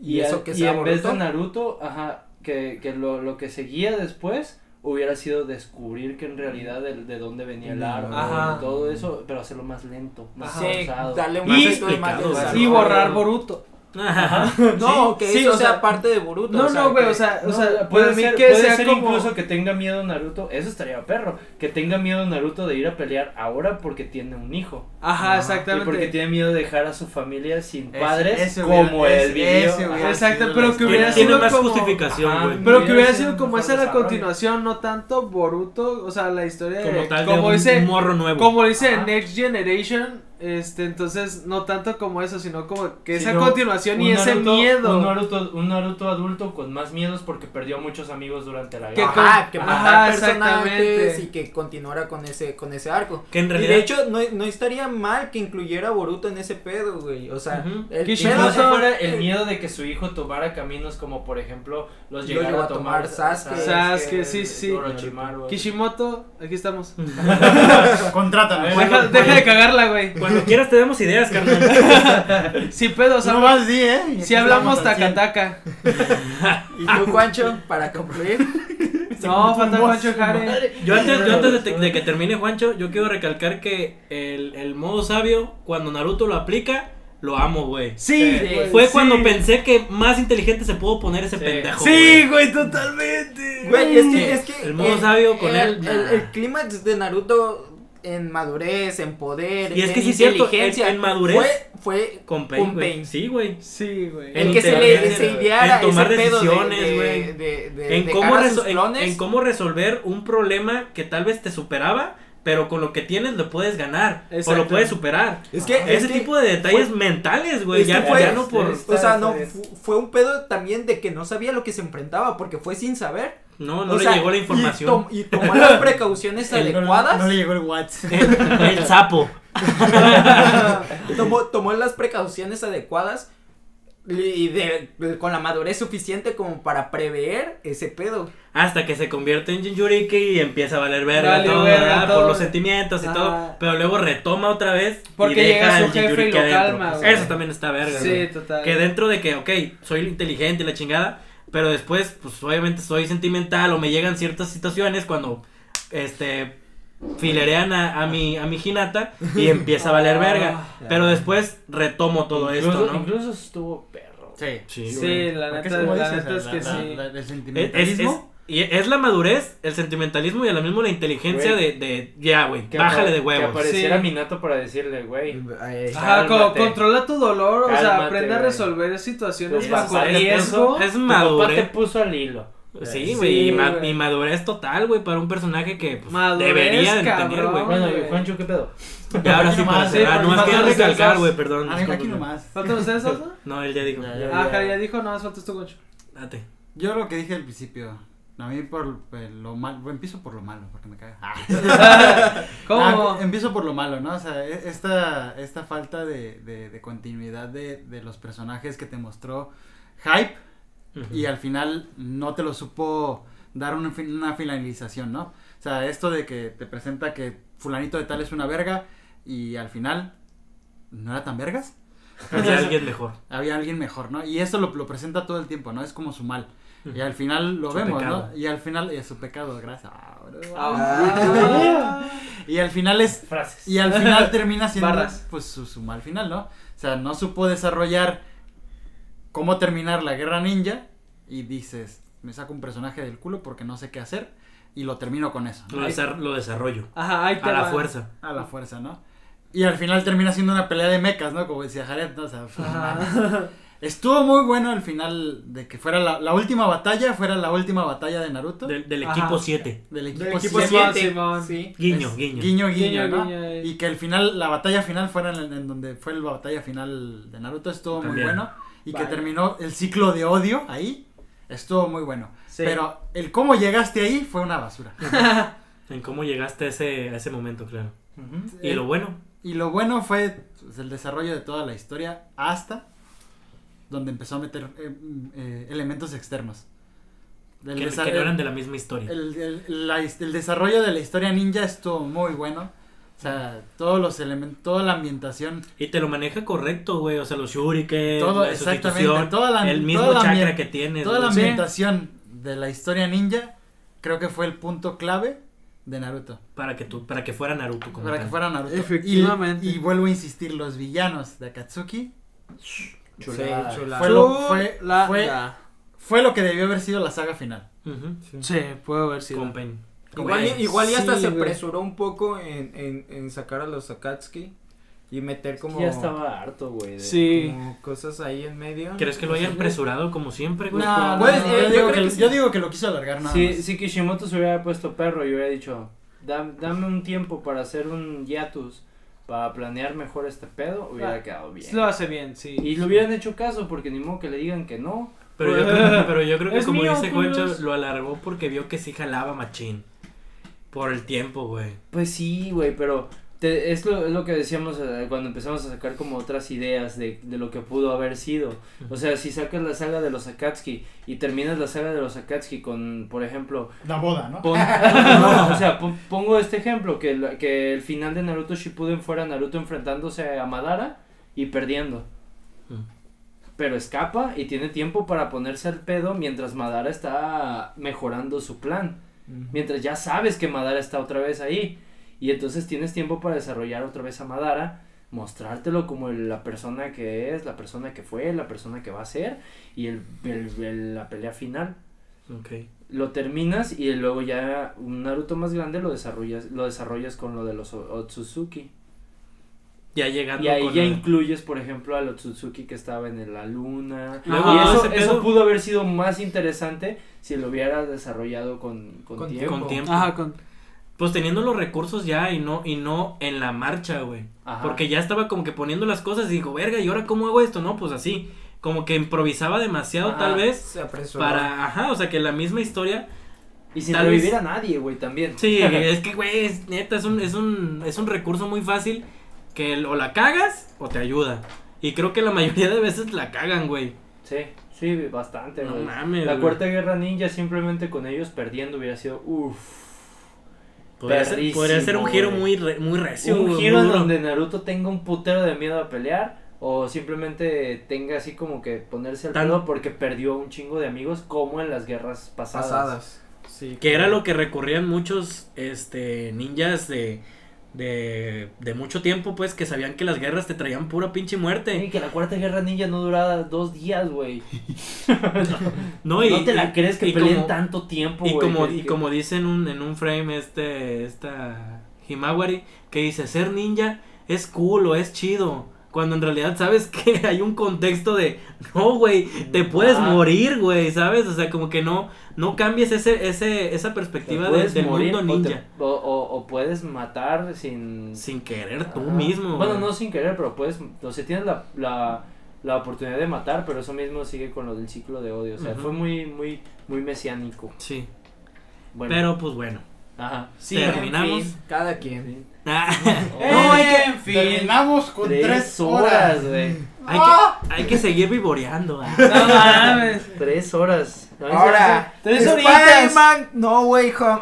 [SPEAKER 6] Y,
[SPEAKER 3] a-
[SPEAKER 6] eso que
[SPEAKER 3] y en vez de. Naruto, ajá, que, que lo, lo que seguía después hubiera sido descubrir que en realidad de, de dónde venía el arma
[SPEAKER 2] Ajá.
[SPEAKER 3] y todo eso, pero hacerlo más lento, más.
[SPEAKER 6] Sí, darle un
[SPEAKER 2] Y-
[SPEAKER 6] más
[SPEAKER 4] explicado,
[SPEAKER 6] desarrollo.
[SPEAKER 2] Y borrar Boruto.
[SPEAKER 4] Ajá.
[SPEAKER 6] No, que
[SPEAKER 2] Sí,
[SPEAKER 6] eso
[SPEAKER 2] o
[SPEAKER 6] sea
[SPEAKER 2] sea,
[SPEAKER 6] parte de Boruto.
[SPEAKER 2] No,
[SPEAKER 6] o sea,
[SPEAKER 2] no, güey,
[SPEAKER 6] que-
[SPEAKER 2] o sea, o sea,
[SPEAKER 3] puede ser,
[SPEAKER 2] que
[SPEAKER 3] puede
[SPEAKER 2] sea
[SPEAKER 3] ser
[SPEAKER 2] como...
[SPEAKER 3] incluso que tenga miedo Naruto, eso estaría perro, que tenga miedo Naruto de ir a pelear ahora porque tiene un hijo.
[SPEAKER 2] Ajá,
[SPEAKER 6] Ajá,
[SPEAKER 3] Y
[SPEAKER 2] exactamente.
[SPEAKER 3] porque tiene miedo de dejar a su familia sin
[SPEAKER 5] Ese-
[SPEAKER 3] padres
[SPEAKER 5] ese
[SPEAKER 3] como
[SPEAKER 5] hubiera
[SPEAKER 3] Ajá.
[SPEAKER 2] Exacto,
[SPEAKER 5] sido
[SPEAKER 2] pero que hubiera
[SPEAKER 4] Tiene
[SPEAKER 2] sido
[SPEAKER 4] más
[SPEAKER 2] como-
[SPEAKER 4] justificación,
[SPEAKER 3] Ajá.
[SPEAKER 4] güey.
[SPEAKER 2] Pero que
[SPEAKER 3] Hubiera sido un
[SPEAKER 2] como esa la continuación, no tanto Boruto, o sea, la historia de,
[SPEAKER 4] Como tal,
[SPEAKER 2] como
[SPEAKER 4] de un
[SPEAKER 2] dice,
[SPEAKER 4] morro nuevo.
[SPEAKER 2] como dice. Next Generation, Este, entonces, no tanto como eso, sino como que esa continuación y ese
[SPEAKER 3] Naruto-
[SPEAKER 2] miedo.
[SPEAKER 3] Un Naruto, un Naruto adulto con más miedos porque perdió muchos amigos durante la guerra.
[SPEAKER 6] Ajá, que
[SPEAKER 2] Ajá,
[SPEAKER 6] personajes y que continuara con ese, con ese arco.
[SPEAKER 4] Que en
[SPEAKER 6] Y
[SPEAKER 4] realidad.
[SPEAKER 6] de hecho, no, no estaría mal que incluyera a Boruto en ese pedo, güey. O sea,
[SPEAKER 4] Ujú.
[SPEAKER 6] el
[SPEAKER 2] Kishimoto-
[SPEAKER 6] pedo
[SPEAKER 3] fuera el miedo de que su hijo tomara caminos como por ejemplo los
[SPEAKER 6] Lo
[SPEAKER 3] llegara a
[SPEAKER 6] a
[SPEAKER 3] tomar
[SPEAKER 6] tomar Sasuke.
[SPEAKER 2] Sasuke, sí, sí.
[SPEAKER 3] Orochimaru.
[SPEAKER 2] Kishimoto, aquí estamos.
[SPEAKER 5] Contrátame.
[SPEAKER 2] Deja, deja de cagarla, güey.
[SPEAKER 4] Cuando quieras te damos ideas, carnal.
[SPEAKER 2] Sí, pedo, o sea,
[SPEAKER 5] No más di, ¿eh? Y
[SPEAKER 2] si hablamos
[SPEAKER 5] al
[SPEAKER 2] taca.
[SPEAKER 6] Y tú, Juancho, para concluir.
[SPEAKER 2] No, falta Juancho Jare.
[SPEAKER 4] Yo antes, yo antes de, te- de que termine Juancho, yo quiero recalcar que el, el modo sabio, cuando Naruto lo aplica, lo amo, güey.
[SPEAKER 2] Sí,
[SPEAKER 6] Sí.
[SPEAKER 2] güey,
[SPEAKER 4] Fue
[SPEAKER 2] sí.
[SPEAKER 4] cuando pensé que más inteligente se pudo poner ese
[SPEAKER 3] Sí.
[SPEAKER 4] pendejo.
[SPEAKER 2] Sí, güey, totalmente.
[SPEAKER 6] Güey, es que, es que
[SPEAKER 4] El modo sabio con él,
[SPEAKER 6] El,
[SPEAKER 4] nah.
[SPEAKER 6] el clímax de Naruto en madurez, en poder,
[SPEAKER 4] Y es
[SPEAKER 6] en
[SPEAKER 4] que sí es cierto,
[SPEAKER 6] inteligencia,
[SPEAKER 4] en- en madurez,
[SPEAKER 6] fue, fue
[SPEAKER 4] Con Pain,
[SPEAKER 6] Con. Pain.
[SPEAKER 4] Sí, güey.
[SPEAKER 2] Sí, güey.
[SPEAKER 6] el
[SPEAKER 4] en
[SPEAKER 6] que se le
[SPEAKER 4] inteligencia,
[SPEAKER 6] se ideara
[SPEAKER 4] en tomar
[SPEAKER 6] ese
[SPEAKER 4] decisiones,
[SPEAKER 6] de,
[SPEAKER 4] güey.
[SPEAKER 6] de, de,
[SPEAKER 4] En
[SPEAKER 6] de
[SPEAKER 4] cómo, reso-
[SPEAKER 6] sus
[SPEAKER 4] en- en cómo resolver un problema que tal vez te superaba, pero con lo que tienes lo puedes ganar. O
[SPEAKER 2] Exacto.
[SPEAKER 4] lo puedes superar.
[SPEAKER 6] Es que
[SPEAKER 4] Ese
[SPEAKER 6] es que
[SPEAKER 4] tipo de detalles
[SPEAKER 6] fue-
[SPEAKER 4] mentales, güey. Ya,
[SPEAKER 6] fue-
[SPEAKER 4] ya no por.
[SPEAKER 6] o sea, no, fue un pedo también de que no sabía lo que se enfrentaba porque fue sin saber.
[SPEAKER 4] No, no
[SPEAKER 6] O
[SPEAKER 4] le
[SPEAKER 6] sea,
[SPEAKER 4] llegó la
[SPEAKER 6] y
[SPEAKER 4] información.
[SPEAKER 6] tom- Y, tomó las precauciones
[SPEAKER 5] no,
[SPEAKER 6] adecuadas.
[SPEAKER 5] No, le llegó el WhatsApp.
[SPEAKER 4] el sapo.
[SPEAKER 6] tomó, tomó las precauciones adecuadas y de, de- con la madurez suficiente como para prever ese pedo.
[SPEAKER 4] Hasta que se convierte en Jinchuriki y empieza a valer verga
[SPEAKER 2] Vale
[SPEAKER 4] todo,
[SPEAKER 2] verga
[SPEAKER 4] por los sentimientos y
[SPEAKER 2] Ah.
[SPEAKER 4] todo. Pero luego retoma otra vez.
[SPEAKER 2] Porque
[SPEAKER 4] y deja al
[SPEAKER 2] y lo
[SPEAKER 4] adentro.
[SPEAKER 2] calma, güey.
[SPEAKER 4] Eso también está verga,
[SPEAKER 2] Sí, total.
[SPEAKER 4] Que dentro de que, ok, soy inteligente y la chingada, pero después, pues obviamente soy sentimental o me llegan ciertas situaciones cuando, este, filerean a, a mi, a mi Hinata y empieza a valer verga. Pero después retomo todo
[SPEAKER 3] incluso,
[SPEAKER 4] esto, ¿no?
[SPEAKER 3] Incluso estuvo perro.
[SPEAKER 5] Sí.
[SPEAKER 4] Sí,
[SPEAKER 2] Sí, la neta, la
[SPEAKER 5] dices,
[SPEAKER 2] neta es que
[SPEAKER 5] la-
[SPEAKER 2] sí.
[SPEAKER 5] la- el
[SPEAKER 4] Es, es-
[SPEAKER 5] sentimentalismo.
[SPEAKER 4] Y es la madurez, el sentimentalismo y a la mismo la inteligencia
[SPEAKER 3] Güey.
[SPEAKER 4] de, de, ya, güey,
[SPEAKER 3] Que
[SPEAKER 4] bájale de
[SPEAKER 3] Que
[SPEAKER 4] huevos.
[SPEAKER 3] apareciera
[SPEAKER 2] Sí.
[SPEAKER 3] Minato para decirle, güey.
[SPEAKER 2] Ajá, controla tu dolor, o sea, aprende a
[SPEAKER 3] güey.
[SPEAKER 2] resolver situaciones
[SPEAKER 3] Pues,
[SPEAKER 2] bajo riesgo.
[SPEAKER 4] Es, es
[SPEAKER 3] papá te
[SPEAKER 4] madurez.
[SPEAKER 3] puso al hilo.
[SPEAKER 4] Sí,
[SPEAKER 2] Sí,
[SPEAKER 4] güey, y, ma-
[SPEAKER 2] güey.
[SPEAKER 4] y madurez total, güey, para un personaje que pues,
[SPEAKER 2] Madurez,
[SPEAKER 4] debería de tener, güey.
[SPEAKER 3] Bueno,
[SPEAKER 2] güey.
[SPEAKER 3] Juancho, ¿qué pedo?
[SPEAKER 4] Y ahora sí,
[SPEAKER 5] Aquí
[SPEAKER 4] para
[SPEAKER 5] nomás,
[SPEAKER 2] sí,
[SPEAKER 4] cerrar,
[SPEAKER 2] pero
[SPEAKER 4] nomás quiero recalcar, güey, perdón.
[SPEAKER 5] Ah, aquí
[SPEAKER 4] discúlpenme.
[SPEAKER 5] nomás.
[SPEAKER 2] ¿Faltan ustedes dos? no?
[SPEAKER 4] No, él ya dijo.
[SPEAKER 5] Ya,
[SPEAKER 3] ya.
[SPEAKER 2] Ah, ya dijo, no, más faltas tú, Concho.
[SPEAKER 4] Date.
[SPEAKER 5] Yo lo que dije al principio. A mí por eh, lo malo. Empiezo por lo malo, porque me caga. Ah.
[SPEAKER 2] ¿Cómo?
[SPEAKER 5] Ah, empiezo por lo malo, ¿no? O sea, e- esta, esta falta de, de, de continuidad de, de los personajes que te mostró Hype y al final no te lo supo dar un fin- una finalización, ¿no? O sea, esto de que te presenta que fulanito de tal es una verga y al final no era tan vergas.
[SPEAKER 4] Había alguien mejor.
[SPEAKER 5] Había alguien mejor, ¿no? Y eso lo, lo presenta todo el tiempo, ¿no? Es como su mal. Y al final lo
[SPEAKER 4] Su
[SPEAKER 5] vemos,
[SPEAKER 4] pecado.
[SPEAKER 5] ¿no? Y al final es su pecado, gracias. Ah.
[SPEAKER 2] Ah.
[SPEAKER 5] Y al final es
[SPEAKER 3] Frases.
[SPEAKER 5] y al final termina siendo
[SPEAKER 2] Barras.
[SPEAKER 5] pues su, su mal final, ¿no? O sea, no supo desarrollar cómo terminar la guerra ninja y dices, me saco un personaje del culo porque no sé qué hacer y lo termino con eso.
[SPEAKER 4] Lo, desar- lo desarrollo.
[SPEAKER 2] Ajá, ahí te
[SPEAKER 4] A la fuerza.
[SPEAKER 5] A la fuerza, ¿no? Y al final termina siendo una pelea de mecas, ¿no? Como decía Jared, ¿no? O sea, pues. Estuvo muy bueno al final de que fuera la, la última batalla, fuera la última batalla de Naruto.
[SPEAKER 4] Del, equipo 7.
[SPEAKER 5] del equipo,
[SPEAKER 6] Del equipo
[SPEAKER 5] siete.
[SPEAKER 6] siete.
[SPEAKER 2] Simón.
[SPEAKER 6] Sí.
[SPEAKER 4] Guiño,
[SPEAKER 5] Es
[SPEAKER 4] guiño.
[SPEAKER 5] Guiño, guiño,
[SPEAKER 2] Guiño,
[SPEAKER 5] ¿no?
[SPEAKER 2] guiño, eh.
[SPEAKER 5] Y que el final, la batalla final fuera en, en donde fue la batalla final de Naruto, estuvo muy
[SPEAKER 4] También.
[SPEAKER 5] bueno. Y
[SPEAKER 2] Vale.
[SPEAKER 5] que terminó el ciclo de odio ahí, estuvo muy bueno.
[SPEAKER 2] Sí.
[SPEAKER 5] Pero el cómo llegaste ahí fue una basura.
[SPEAKER 4] En cómo llegaste a ese, a ese momento, claro. Y
[SPEAKER 5] El-
[SPEAKER 4] lo bueno.
[SPEAKER 5] y lo bueno fue pues, el desarrollo de toda la historia hasta donde empezó a meter eh, eh, elementos externos. El,
[SPEAKER 4] Que, que no eran de la misma historia.
[SPEAKER 5] el- el- la el desarrollo de la historia ninja estuvo muy bueno. O sea, todos los elementos, toda la ambientación
[SPEAKER 4] Y te lo maneja correcto, güey. O sea, los shuriken,
[SPEAKER 5] Todo,
[SPEAKER 4] la sustitución,
[SPEAKER 5] toda la-
[SPEAKER 4] el mismo
[SPEAKER 5] toda la
[SPEAKER 4] chakra
[SPEAKER 5] ambien-
[SPEAKER 4] que tienes.
[SPEAKER 5] Toda la
[SPEAKER 4] güey.
[SPEAKER 5] Ambientación de la historia ninja creo que fue el punto clave de Naruto.
[SPEAKER 4] Para que, tú, para que fuera Naruto. Como
[SPEAKER 5] para
[SPEAKER 4] tal.
[SPEAKER 5] que fuera Naruto.
[SPEAKER 2] Efectivamente.
[SPEAKER 5] Y, y vuelvo a insistir, los villanos de Akatsuki
[SPEAKER 3] Chulada.
[SPEAKER 6] Sí, chulada.
[SPEAKER 5] fue lo, fue, fue, fue lo que debió haber sido la saga final.
[SPEAKER 4] Ujú.
[SPEAKER 2] Sí, puede haber sido.
[SPEAKER 4] Con Pain.
[SPEAKER 6] Igual,
[SPEAKER 2] Güey,
[SPEAKER 6] igual y hasta
[SPEAKER 2] sí,
[SPEAKER 6] se apresuró un poco en, en, en sacar a los Akatsuki y meter como,
[SPEAKER 3] Ya estaba harto, güey. de-
[SPEAKER 2] Sí.
[SPEAKER 6] como cosas ahí en medio.
[SPEAKER 4] ¿Crees que lo hayan apresurado como siempre, güey?
[SPEAKER 5] No,
[SPEAKER 6] Pues,
[SPEAKER 5] no, yo, digo que,
[SPEAKER 6] que sí.
[SPEAKER 5] yo digo que lo quiso alargar nada
[SPEAKER 3] Si,
[SPEAKER 5] más.
[SPEAKER 3] si Kishimoto se hubiera puesto perro y hubiera dicho, "Dam- dame un tiempo para hacer un hiatus para planear mejor este pedo, hubiera
[SPEAKER 2] Ah,
[SPEAKER 3] quedado bien.
[SPEAKER 2] Lo hace bien, sí.
[SPEAKER 3] Y lo hubieran hecho caso, porque ni modo que le digan que no.
[SPEAKER 4] Pero yo creo, pero yo creo que
[SPEAKER 2] Es
[SPEAKER 4] como
[SPEAKER 2] mío,
[SPEAKER 4] dice. Concho, lo alargó porque vio que sí jalaba machín. Por el tiempo, güey.
[SPEAKER 3] Pues sí, güey, pero te- es, lo, es lo que decíamos eh, cuando empezamos a sacar como otras ideas de, de lo que pudo haber sido. O sea, si sacas la saga de los Akatsuki y terminas la saga de los Akatsuki con, por ejemplo,
[SPEAKER 5] La boda, ¿no?
[SPEAKER 3] pon- no, o sea, pon- pongo este ejemplo, que, la- que el final de Naruto Shippuden fuera Naruto enfrentándose a Madara y perdiendo.
[SPEAKER 4] Mm.
[SPEAKER 3] Pero escapa y tiene tiempo para ponerse al pedo mientras Madara está mejorando su plan. Mientras ya sabes que Madara está otra vez ahí. Y entonces tienes tiempo para desarrollar otra vez a Madara, mostrártelo como el- la persona que es, la persona que fue, la persona que va a ser y el, el- el- la pelea final.
[SPEAKER 4] Ok.
[SPEAKER 3] Lo terminas y luego ya un Naruto más grande lo desarrollas, lo desarrollas con lo de los Otsutsuki.
[SPEAKER 4] Ya llegando
[SPEAKER 3] Y ahí
[SPEAKER 4] con
[SPEAKER 3] ya incluyes, por ejemplo, al Otsutsuki que estaba en la luna.
[SPEAKER 4] Luego,
[SPEAKER 3] y eso, pudo haber sido más interesante si lo hubieras desarrollado con, con,
[SPEAKER 6] Con
[SPEAKER 3] tiempo.
[SPEAKER 4] con tiempo.
[SPEAKER 2] Ajá, con...
[SPEAKER 4] Pues teniendo los recursos ya y no y no en la marcha, güey. Porque ya estaba como que poniendo las cosas y dijo, verga, ¿y ahora cómo hago esto? No, pues así. Como que improvisaba demasiado,
[SPEAKER 3] Ajá.
[SPEAKER 4] tal vez.
[SPEAKER 6] Se apresuró.
[SPEAKER 4] Para, ajá, o sea, que la misma historia.
[SPEAKER 3] Y sin
[SPEAKER 4] Tal
[SPEAKER 3] revivir
[SPEAKER 4] vez-
[SPEAKER 3] a nadie, güey, también.
[SPEAKER 4] Sí, es que, güey, es, neta, es un, es, un, es un recurso muy fácil que el- o la cagas o te ayuda. Y creo que la mayoría de veces la cagan, güey.
[SPEAKER 3] Sí, sí, bastante,
[SPEAKER 4] No mames,
[SPEAKER 3] La
[SPEAKER 4] güey.
[SPEAKER 3] cuarta guerra ninja simplemente con ellos perdiendo hubiera sido uff.
[SPEAKER 4] Podría ser, podría ser un giro muy, re- muy recio.
[SPEAKER 3] Un giro en donde Naruto tenga un putero de miedo a pelear o simplemente tenga así como que ponerse al
[SPEAKER 4] Tan-
[SPEAKER 3] pedo porque perdió un chingo de amigos como en las guerras pasadas.
[SPEAKER 6] pasadas. Sí.
[SPEAKER 4] Que era lo que recurrían muchos este ninjas de, de, de mucho tiempo, pues, que sabían que las guerras te traían pura pinche muerte.
[SPEAKER 3] que la cuarta guerra ninja no duraba dos días, güey.
[SPEAKER 4] No, y,
[SPEAKER 3] no te la
[SPEAKER 4] y-
[SPEAKER 3] crees que
[SPEAKER 4] y
[SPEAKER 3] peleen
[SPEAKER 4] como-
[SPEAKER 3] tanto tiempo,
[SPEAKER 4] Y como, y
[SPEAKER 3] que-
[SPEAKER 4] como dice en un, en un frame este, esta Himawari, que dice, ser ninja es cool o es chido. Cuando en realidad sabes que hay un contexto de, no, güey, te puedes
[SPEAKER 3] Ah.
[SPEAKER 4] morir, güey, ¿sabes? O sea, como que no, no cambies ese, ese, esa perspectiva de- del
[SPEAKER 3] morir
[SPEAKER 4] mundo
[SPEAKER 3] o te-
[SPEAKER 4] ninja.
[SPEAKER 3] O, o- o puedes matar sin...
[SPEAKER 4] Sin querer tú
[SPEAKER 3] Ajá.
[SPEAKER 4] mismo.
[SPEAKER 3] Bueno, no sin querer, pero puedes, o sea, tienes la, la, la oportunidad de matar, pero eso mismo sigue con lo del ciclo de odio, o sea, fue muy, muy, muy mesiánico.
[SPEAKER 4] Sí,
[SPEAKER 3] Bueno,
[SPEAKER 4] pero pues bueno.
[SPEAKER 3] ajá.
[SPEAKER 6] Sí,
[SPEAKER 4] Terminamos.
[SPEAKER 6] en fin, cada quien.
[SPEAKER 3] Sí.
[SPEAKER 2] No, hay que...
[SPEAKER 5] En fin. Terminamos con
[SPEAKER 3] Tres,
[SPEAKER 5] tres,
[SPEAKER 3] horas, güey.
[SPEAKER 4] hay, que, hay que seguir vivoreando. ah.
[SPEAKER 2] No mames.
[SPEAKER 3] Tres horas. No,
[SPEAKER 6] Ahora,
[SPEAKER 2] Tres horitas.
[SPEAKER 6] No way home.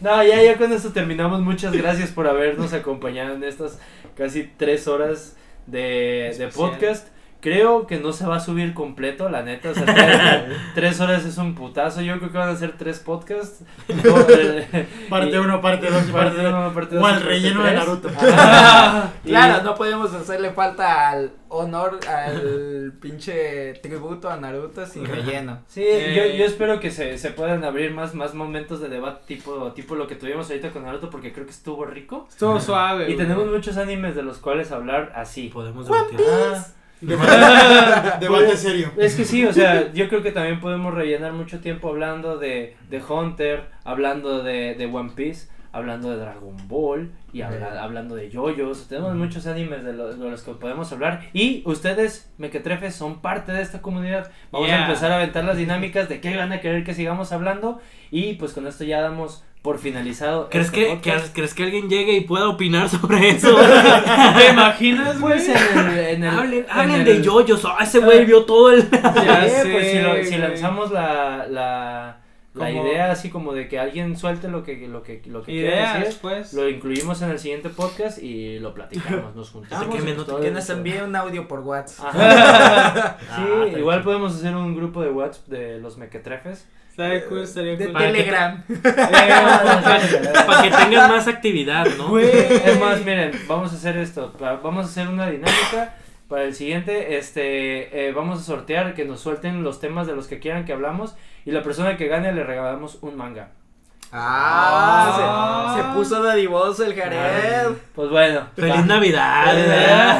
[SPEAKER 3] No, ya, ya con esto terminamos. Muchas gracias por habernos acompañado en estas casi tres horas de, de
[SPEAKER 2] Especial.
[SPEAKER 3] podcast. Creo que no se va a subir completo, la neta. O sea, tres, tres horas es un putazo. Yo creo que van a ser tres podcasts. No, eh,
[SPEAKER 5] Parte
[SPEAKER 3] y-
[SPEAKER 5] 1, parte 2 y parte
[SPEAKER 3] parte
[SPEAKER 5] 3.
[SPEAKER 3] uno, parte
[SPEAKER 5] O
[SPEAKER 3] dos,
[SPEAKER 5] al relleno de. Naruto.
[SPEAKER 3] Y-
[SPEAKER 6] Claro, no podemos hacerle falta al honor, al pinche tributo a Naruto sin relleno.
[SPEAKER 3] Sí,
[SPEAKER 2] Eh.
[SPEAKER 3] yo, yo espero que se, se puedan abrir más, más momentos de debate tipo, tipo lo que tuvimos ahorita con Naruto porque creo que estuvo rico.
[SPEAKER 2] Estuvo suave.
[SPEAKER 3] Y
[SPEAKER 2] güey.
[SPEAKER 3] tenemos muchos animes de los cuales hablar así.
[SPEAKER 4] Podemos debatir.
[SPEAKER 3] Ah,
[SPEAKER 5] Debate, debate serio.
[SPEAKER 3] Es que sí, o sea, yo creo que también podemos rellenar mucho tiempo hablando de, de Hunter, hablando de, de One Piece, hablando de Dragon Ball y habla- hablando de yoyos. Tenemos muchos animes de los, de los que podemos hablar. Y ustedes, mequetrefes, son parte de esta comunidad. Vamos
[SPEAKER 2] Yeah.
[SPEAKER 3] a empezar a aventar las dinámicas de qué van a querer que sigamos hablando. Y pues con esto ya damos por finalizado.
[SPEAKER 4] ¿Crees
[SPEAKER 3] este
[SPEAKER 4] que, ¿Crees que alguien llegue y pueda opinar sobre eso?
[SPEAKER 2] ¿Te imaginas, güey?
[SPEAKER 3] Pues en el, en el-
[SPEAKER 4] hablen
[SPEAKER 3] en
[SPEAKER 4] hablen
[SPEAKER 3] el-
[SPEAKER 4] de yoyos. Ah, ese güey vio todo el.
[SPEAKER 2] Ya
[SPEAKER 3] Sí,
[SPEAKER 2] sé,
[SPEAKER 3] pues si, lo- si
[SPEAKER 2] güey.
[SPEAKER 3] lanzamos la, la, la
[SPEAKER 2] Como-
[SPEAKER 3] idea así como de que alguien suelte lo que, lo que, lo que quiera
[SPEAKER 2] Ideas,
[SPEAKER 3] decir,
[SPEAKER 2] pues.
[SPEAKER 3] lo incluimos en el siguiente podcast y lo platicamos, nos juntamos.
[SPEAKER 4] No te
[SPEAKER 3] todo
[SPEAKER 6] Que
[SPEAKER 3] el-
[SPEAKER 6] nos envíe un audio por WhatsApp.
[SPEAKER 3] Sí,
[SPEAKER 4] Ah, está
[SPEAKER 3] igual podemos hacer un grupo de WhatsApp de los mequetrefes.
[SPEAKER 2] Cool, estaría
[SPEAKER 6] De
[SPEAKER 4] que-
[SPEAKER 6] Telegram.
[SPEAKER 4] Para que tengan más actividad, ¿no?
[SPEAKER 3] Güey, es más, miren, vamos a hacer esto. Vamos a hacer una dinámica para el siguiente. Este, eh, vamos a sortear que nos suelten los temas de los que quieran que hablamos y la persona que gane le regalamos un manga.
[SPEAKER 6] Ah, se, se puso dadivoso el Jared.
[SPEAKER 3] Pues bueno.
[SPEAKER 4] Feliz Navidad.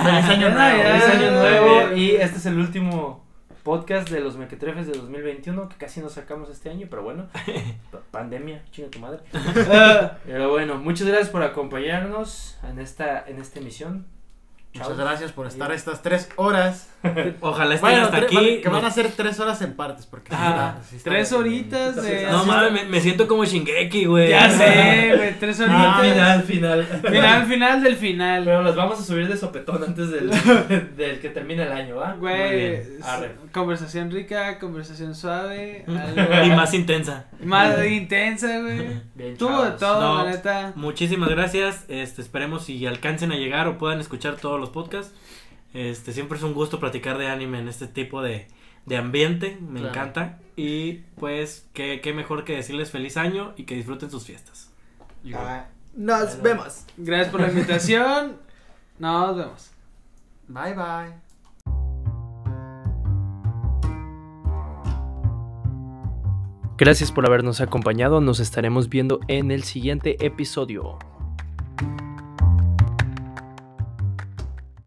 [SPEAKER 3] Feliz
[SPEAKER 5] año nuevo.
[SPEAKER 3] Feliz año
[SPEAKER 2] Ay.
[SPEAKER 3] nuevo y este es el último podcast de los mequetrefes de 2021, que casi no sacamos este año, pero bueno, pa- pandemia, chinga tu madre. Pero bueno, muchas gracias por acompañarnos en esta, en esta emisión.
[SPEAKER 5] Muchas gracias por estar estas tres horas.
[SPEAKER 4] Ojalá estén
[SPEAKER 5] Bueno,
[SPEAKER 4] hasta aquí.
[SPEAKER 5] que van a ser tres horas en partes. Porque sí
[SPEAKER 2] Ah,
[SPEAKER 5] está- sí está-
[SPEAKER 2] tres horitas de.
[SPEAKER 4] No mames, me, me siento como Shingeki, güey.
[SPEAKER 2] Ya sé, güey, tres horitas.
[SPEAKER 7] Ah, final, final.
[SPEAKER 2] Final, final del final.
[SPEAKER 7] Pero las vamos a subir de sopetón antes del, del que termine el año, ¿va?
[SPEAKER 2] Güey, conversación rica, conversación suave,
[SPEAKER 4] Y
[SPEAKER 2] algo
[SPEAKER 4] más intensa.
[SPEAKER 2] más intensa, güey.
[SPEAKER 3] Bien,
[SPEAKER 2] Tuvo de todo,
[SPEAKER 4] No.
[SPEAKER 2] la neta.
[SPEAKER 4] Muchísimas gracias. Este, esperemos si alcancen a llegar o puedan escuchar todos los podcasts. Este, siempre es un gusto platicar de anime en este tipo de, de ambiente. Me
[SPEAKER 5] Claro.
[SPEAKER 4] encanta. Y pues, qué, qué mejor que decirles feliz año y que disfruten sus fiestas.
[SPEAKER 6] Ah, Nos vemos.
[SPEAKER 2] Gracias por la invitación. Nos vemos.
[SPEAKER 5] Bye bye.
[SPEAKER 1] Gracias por habernos acompañado. Nos estaremos viendo en el siguiente episodio.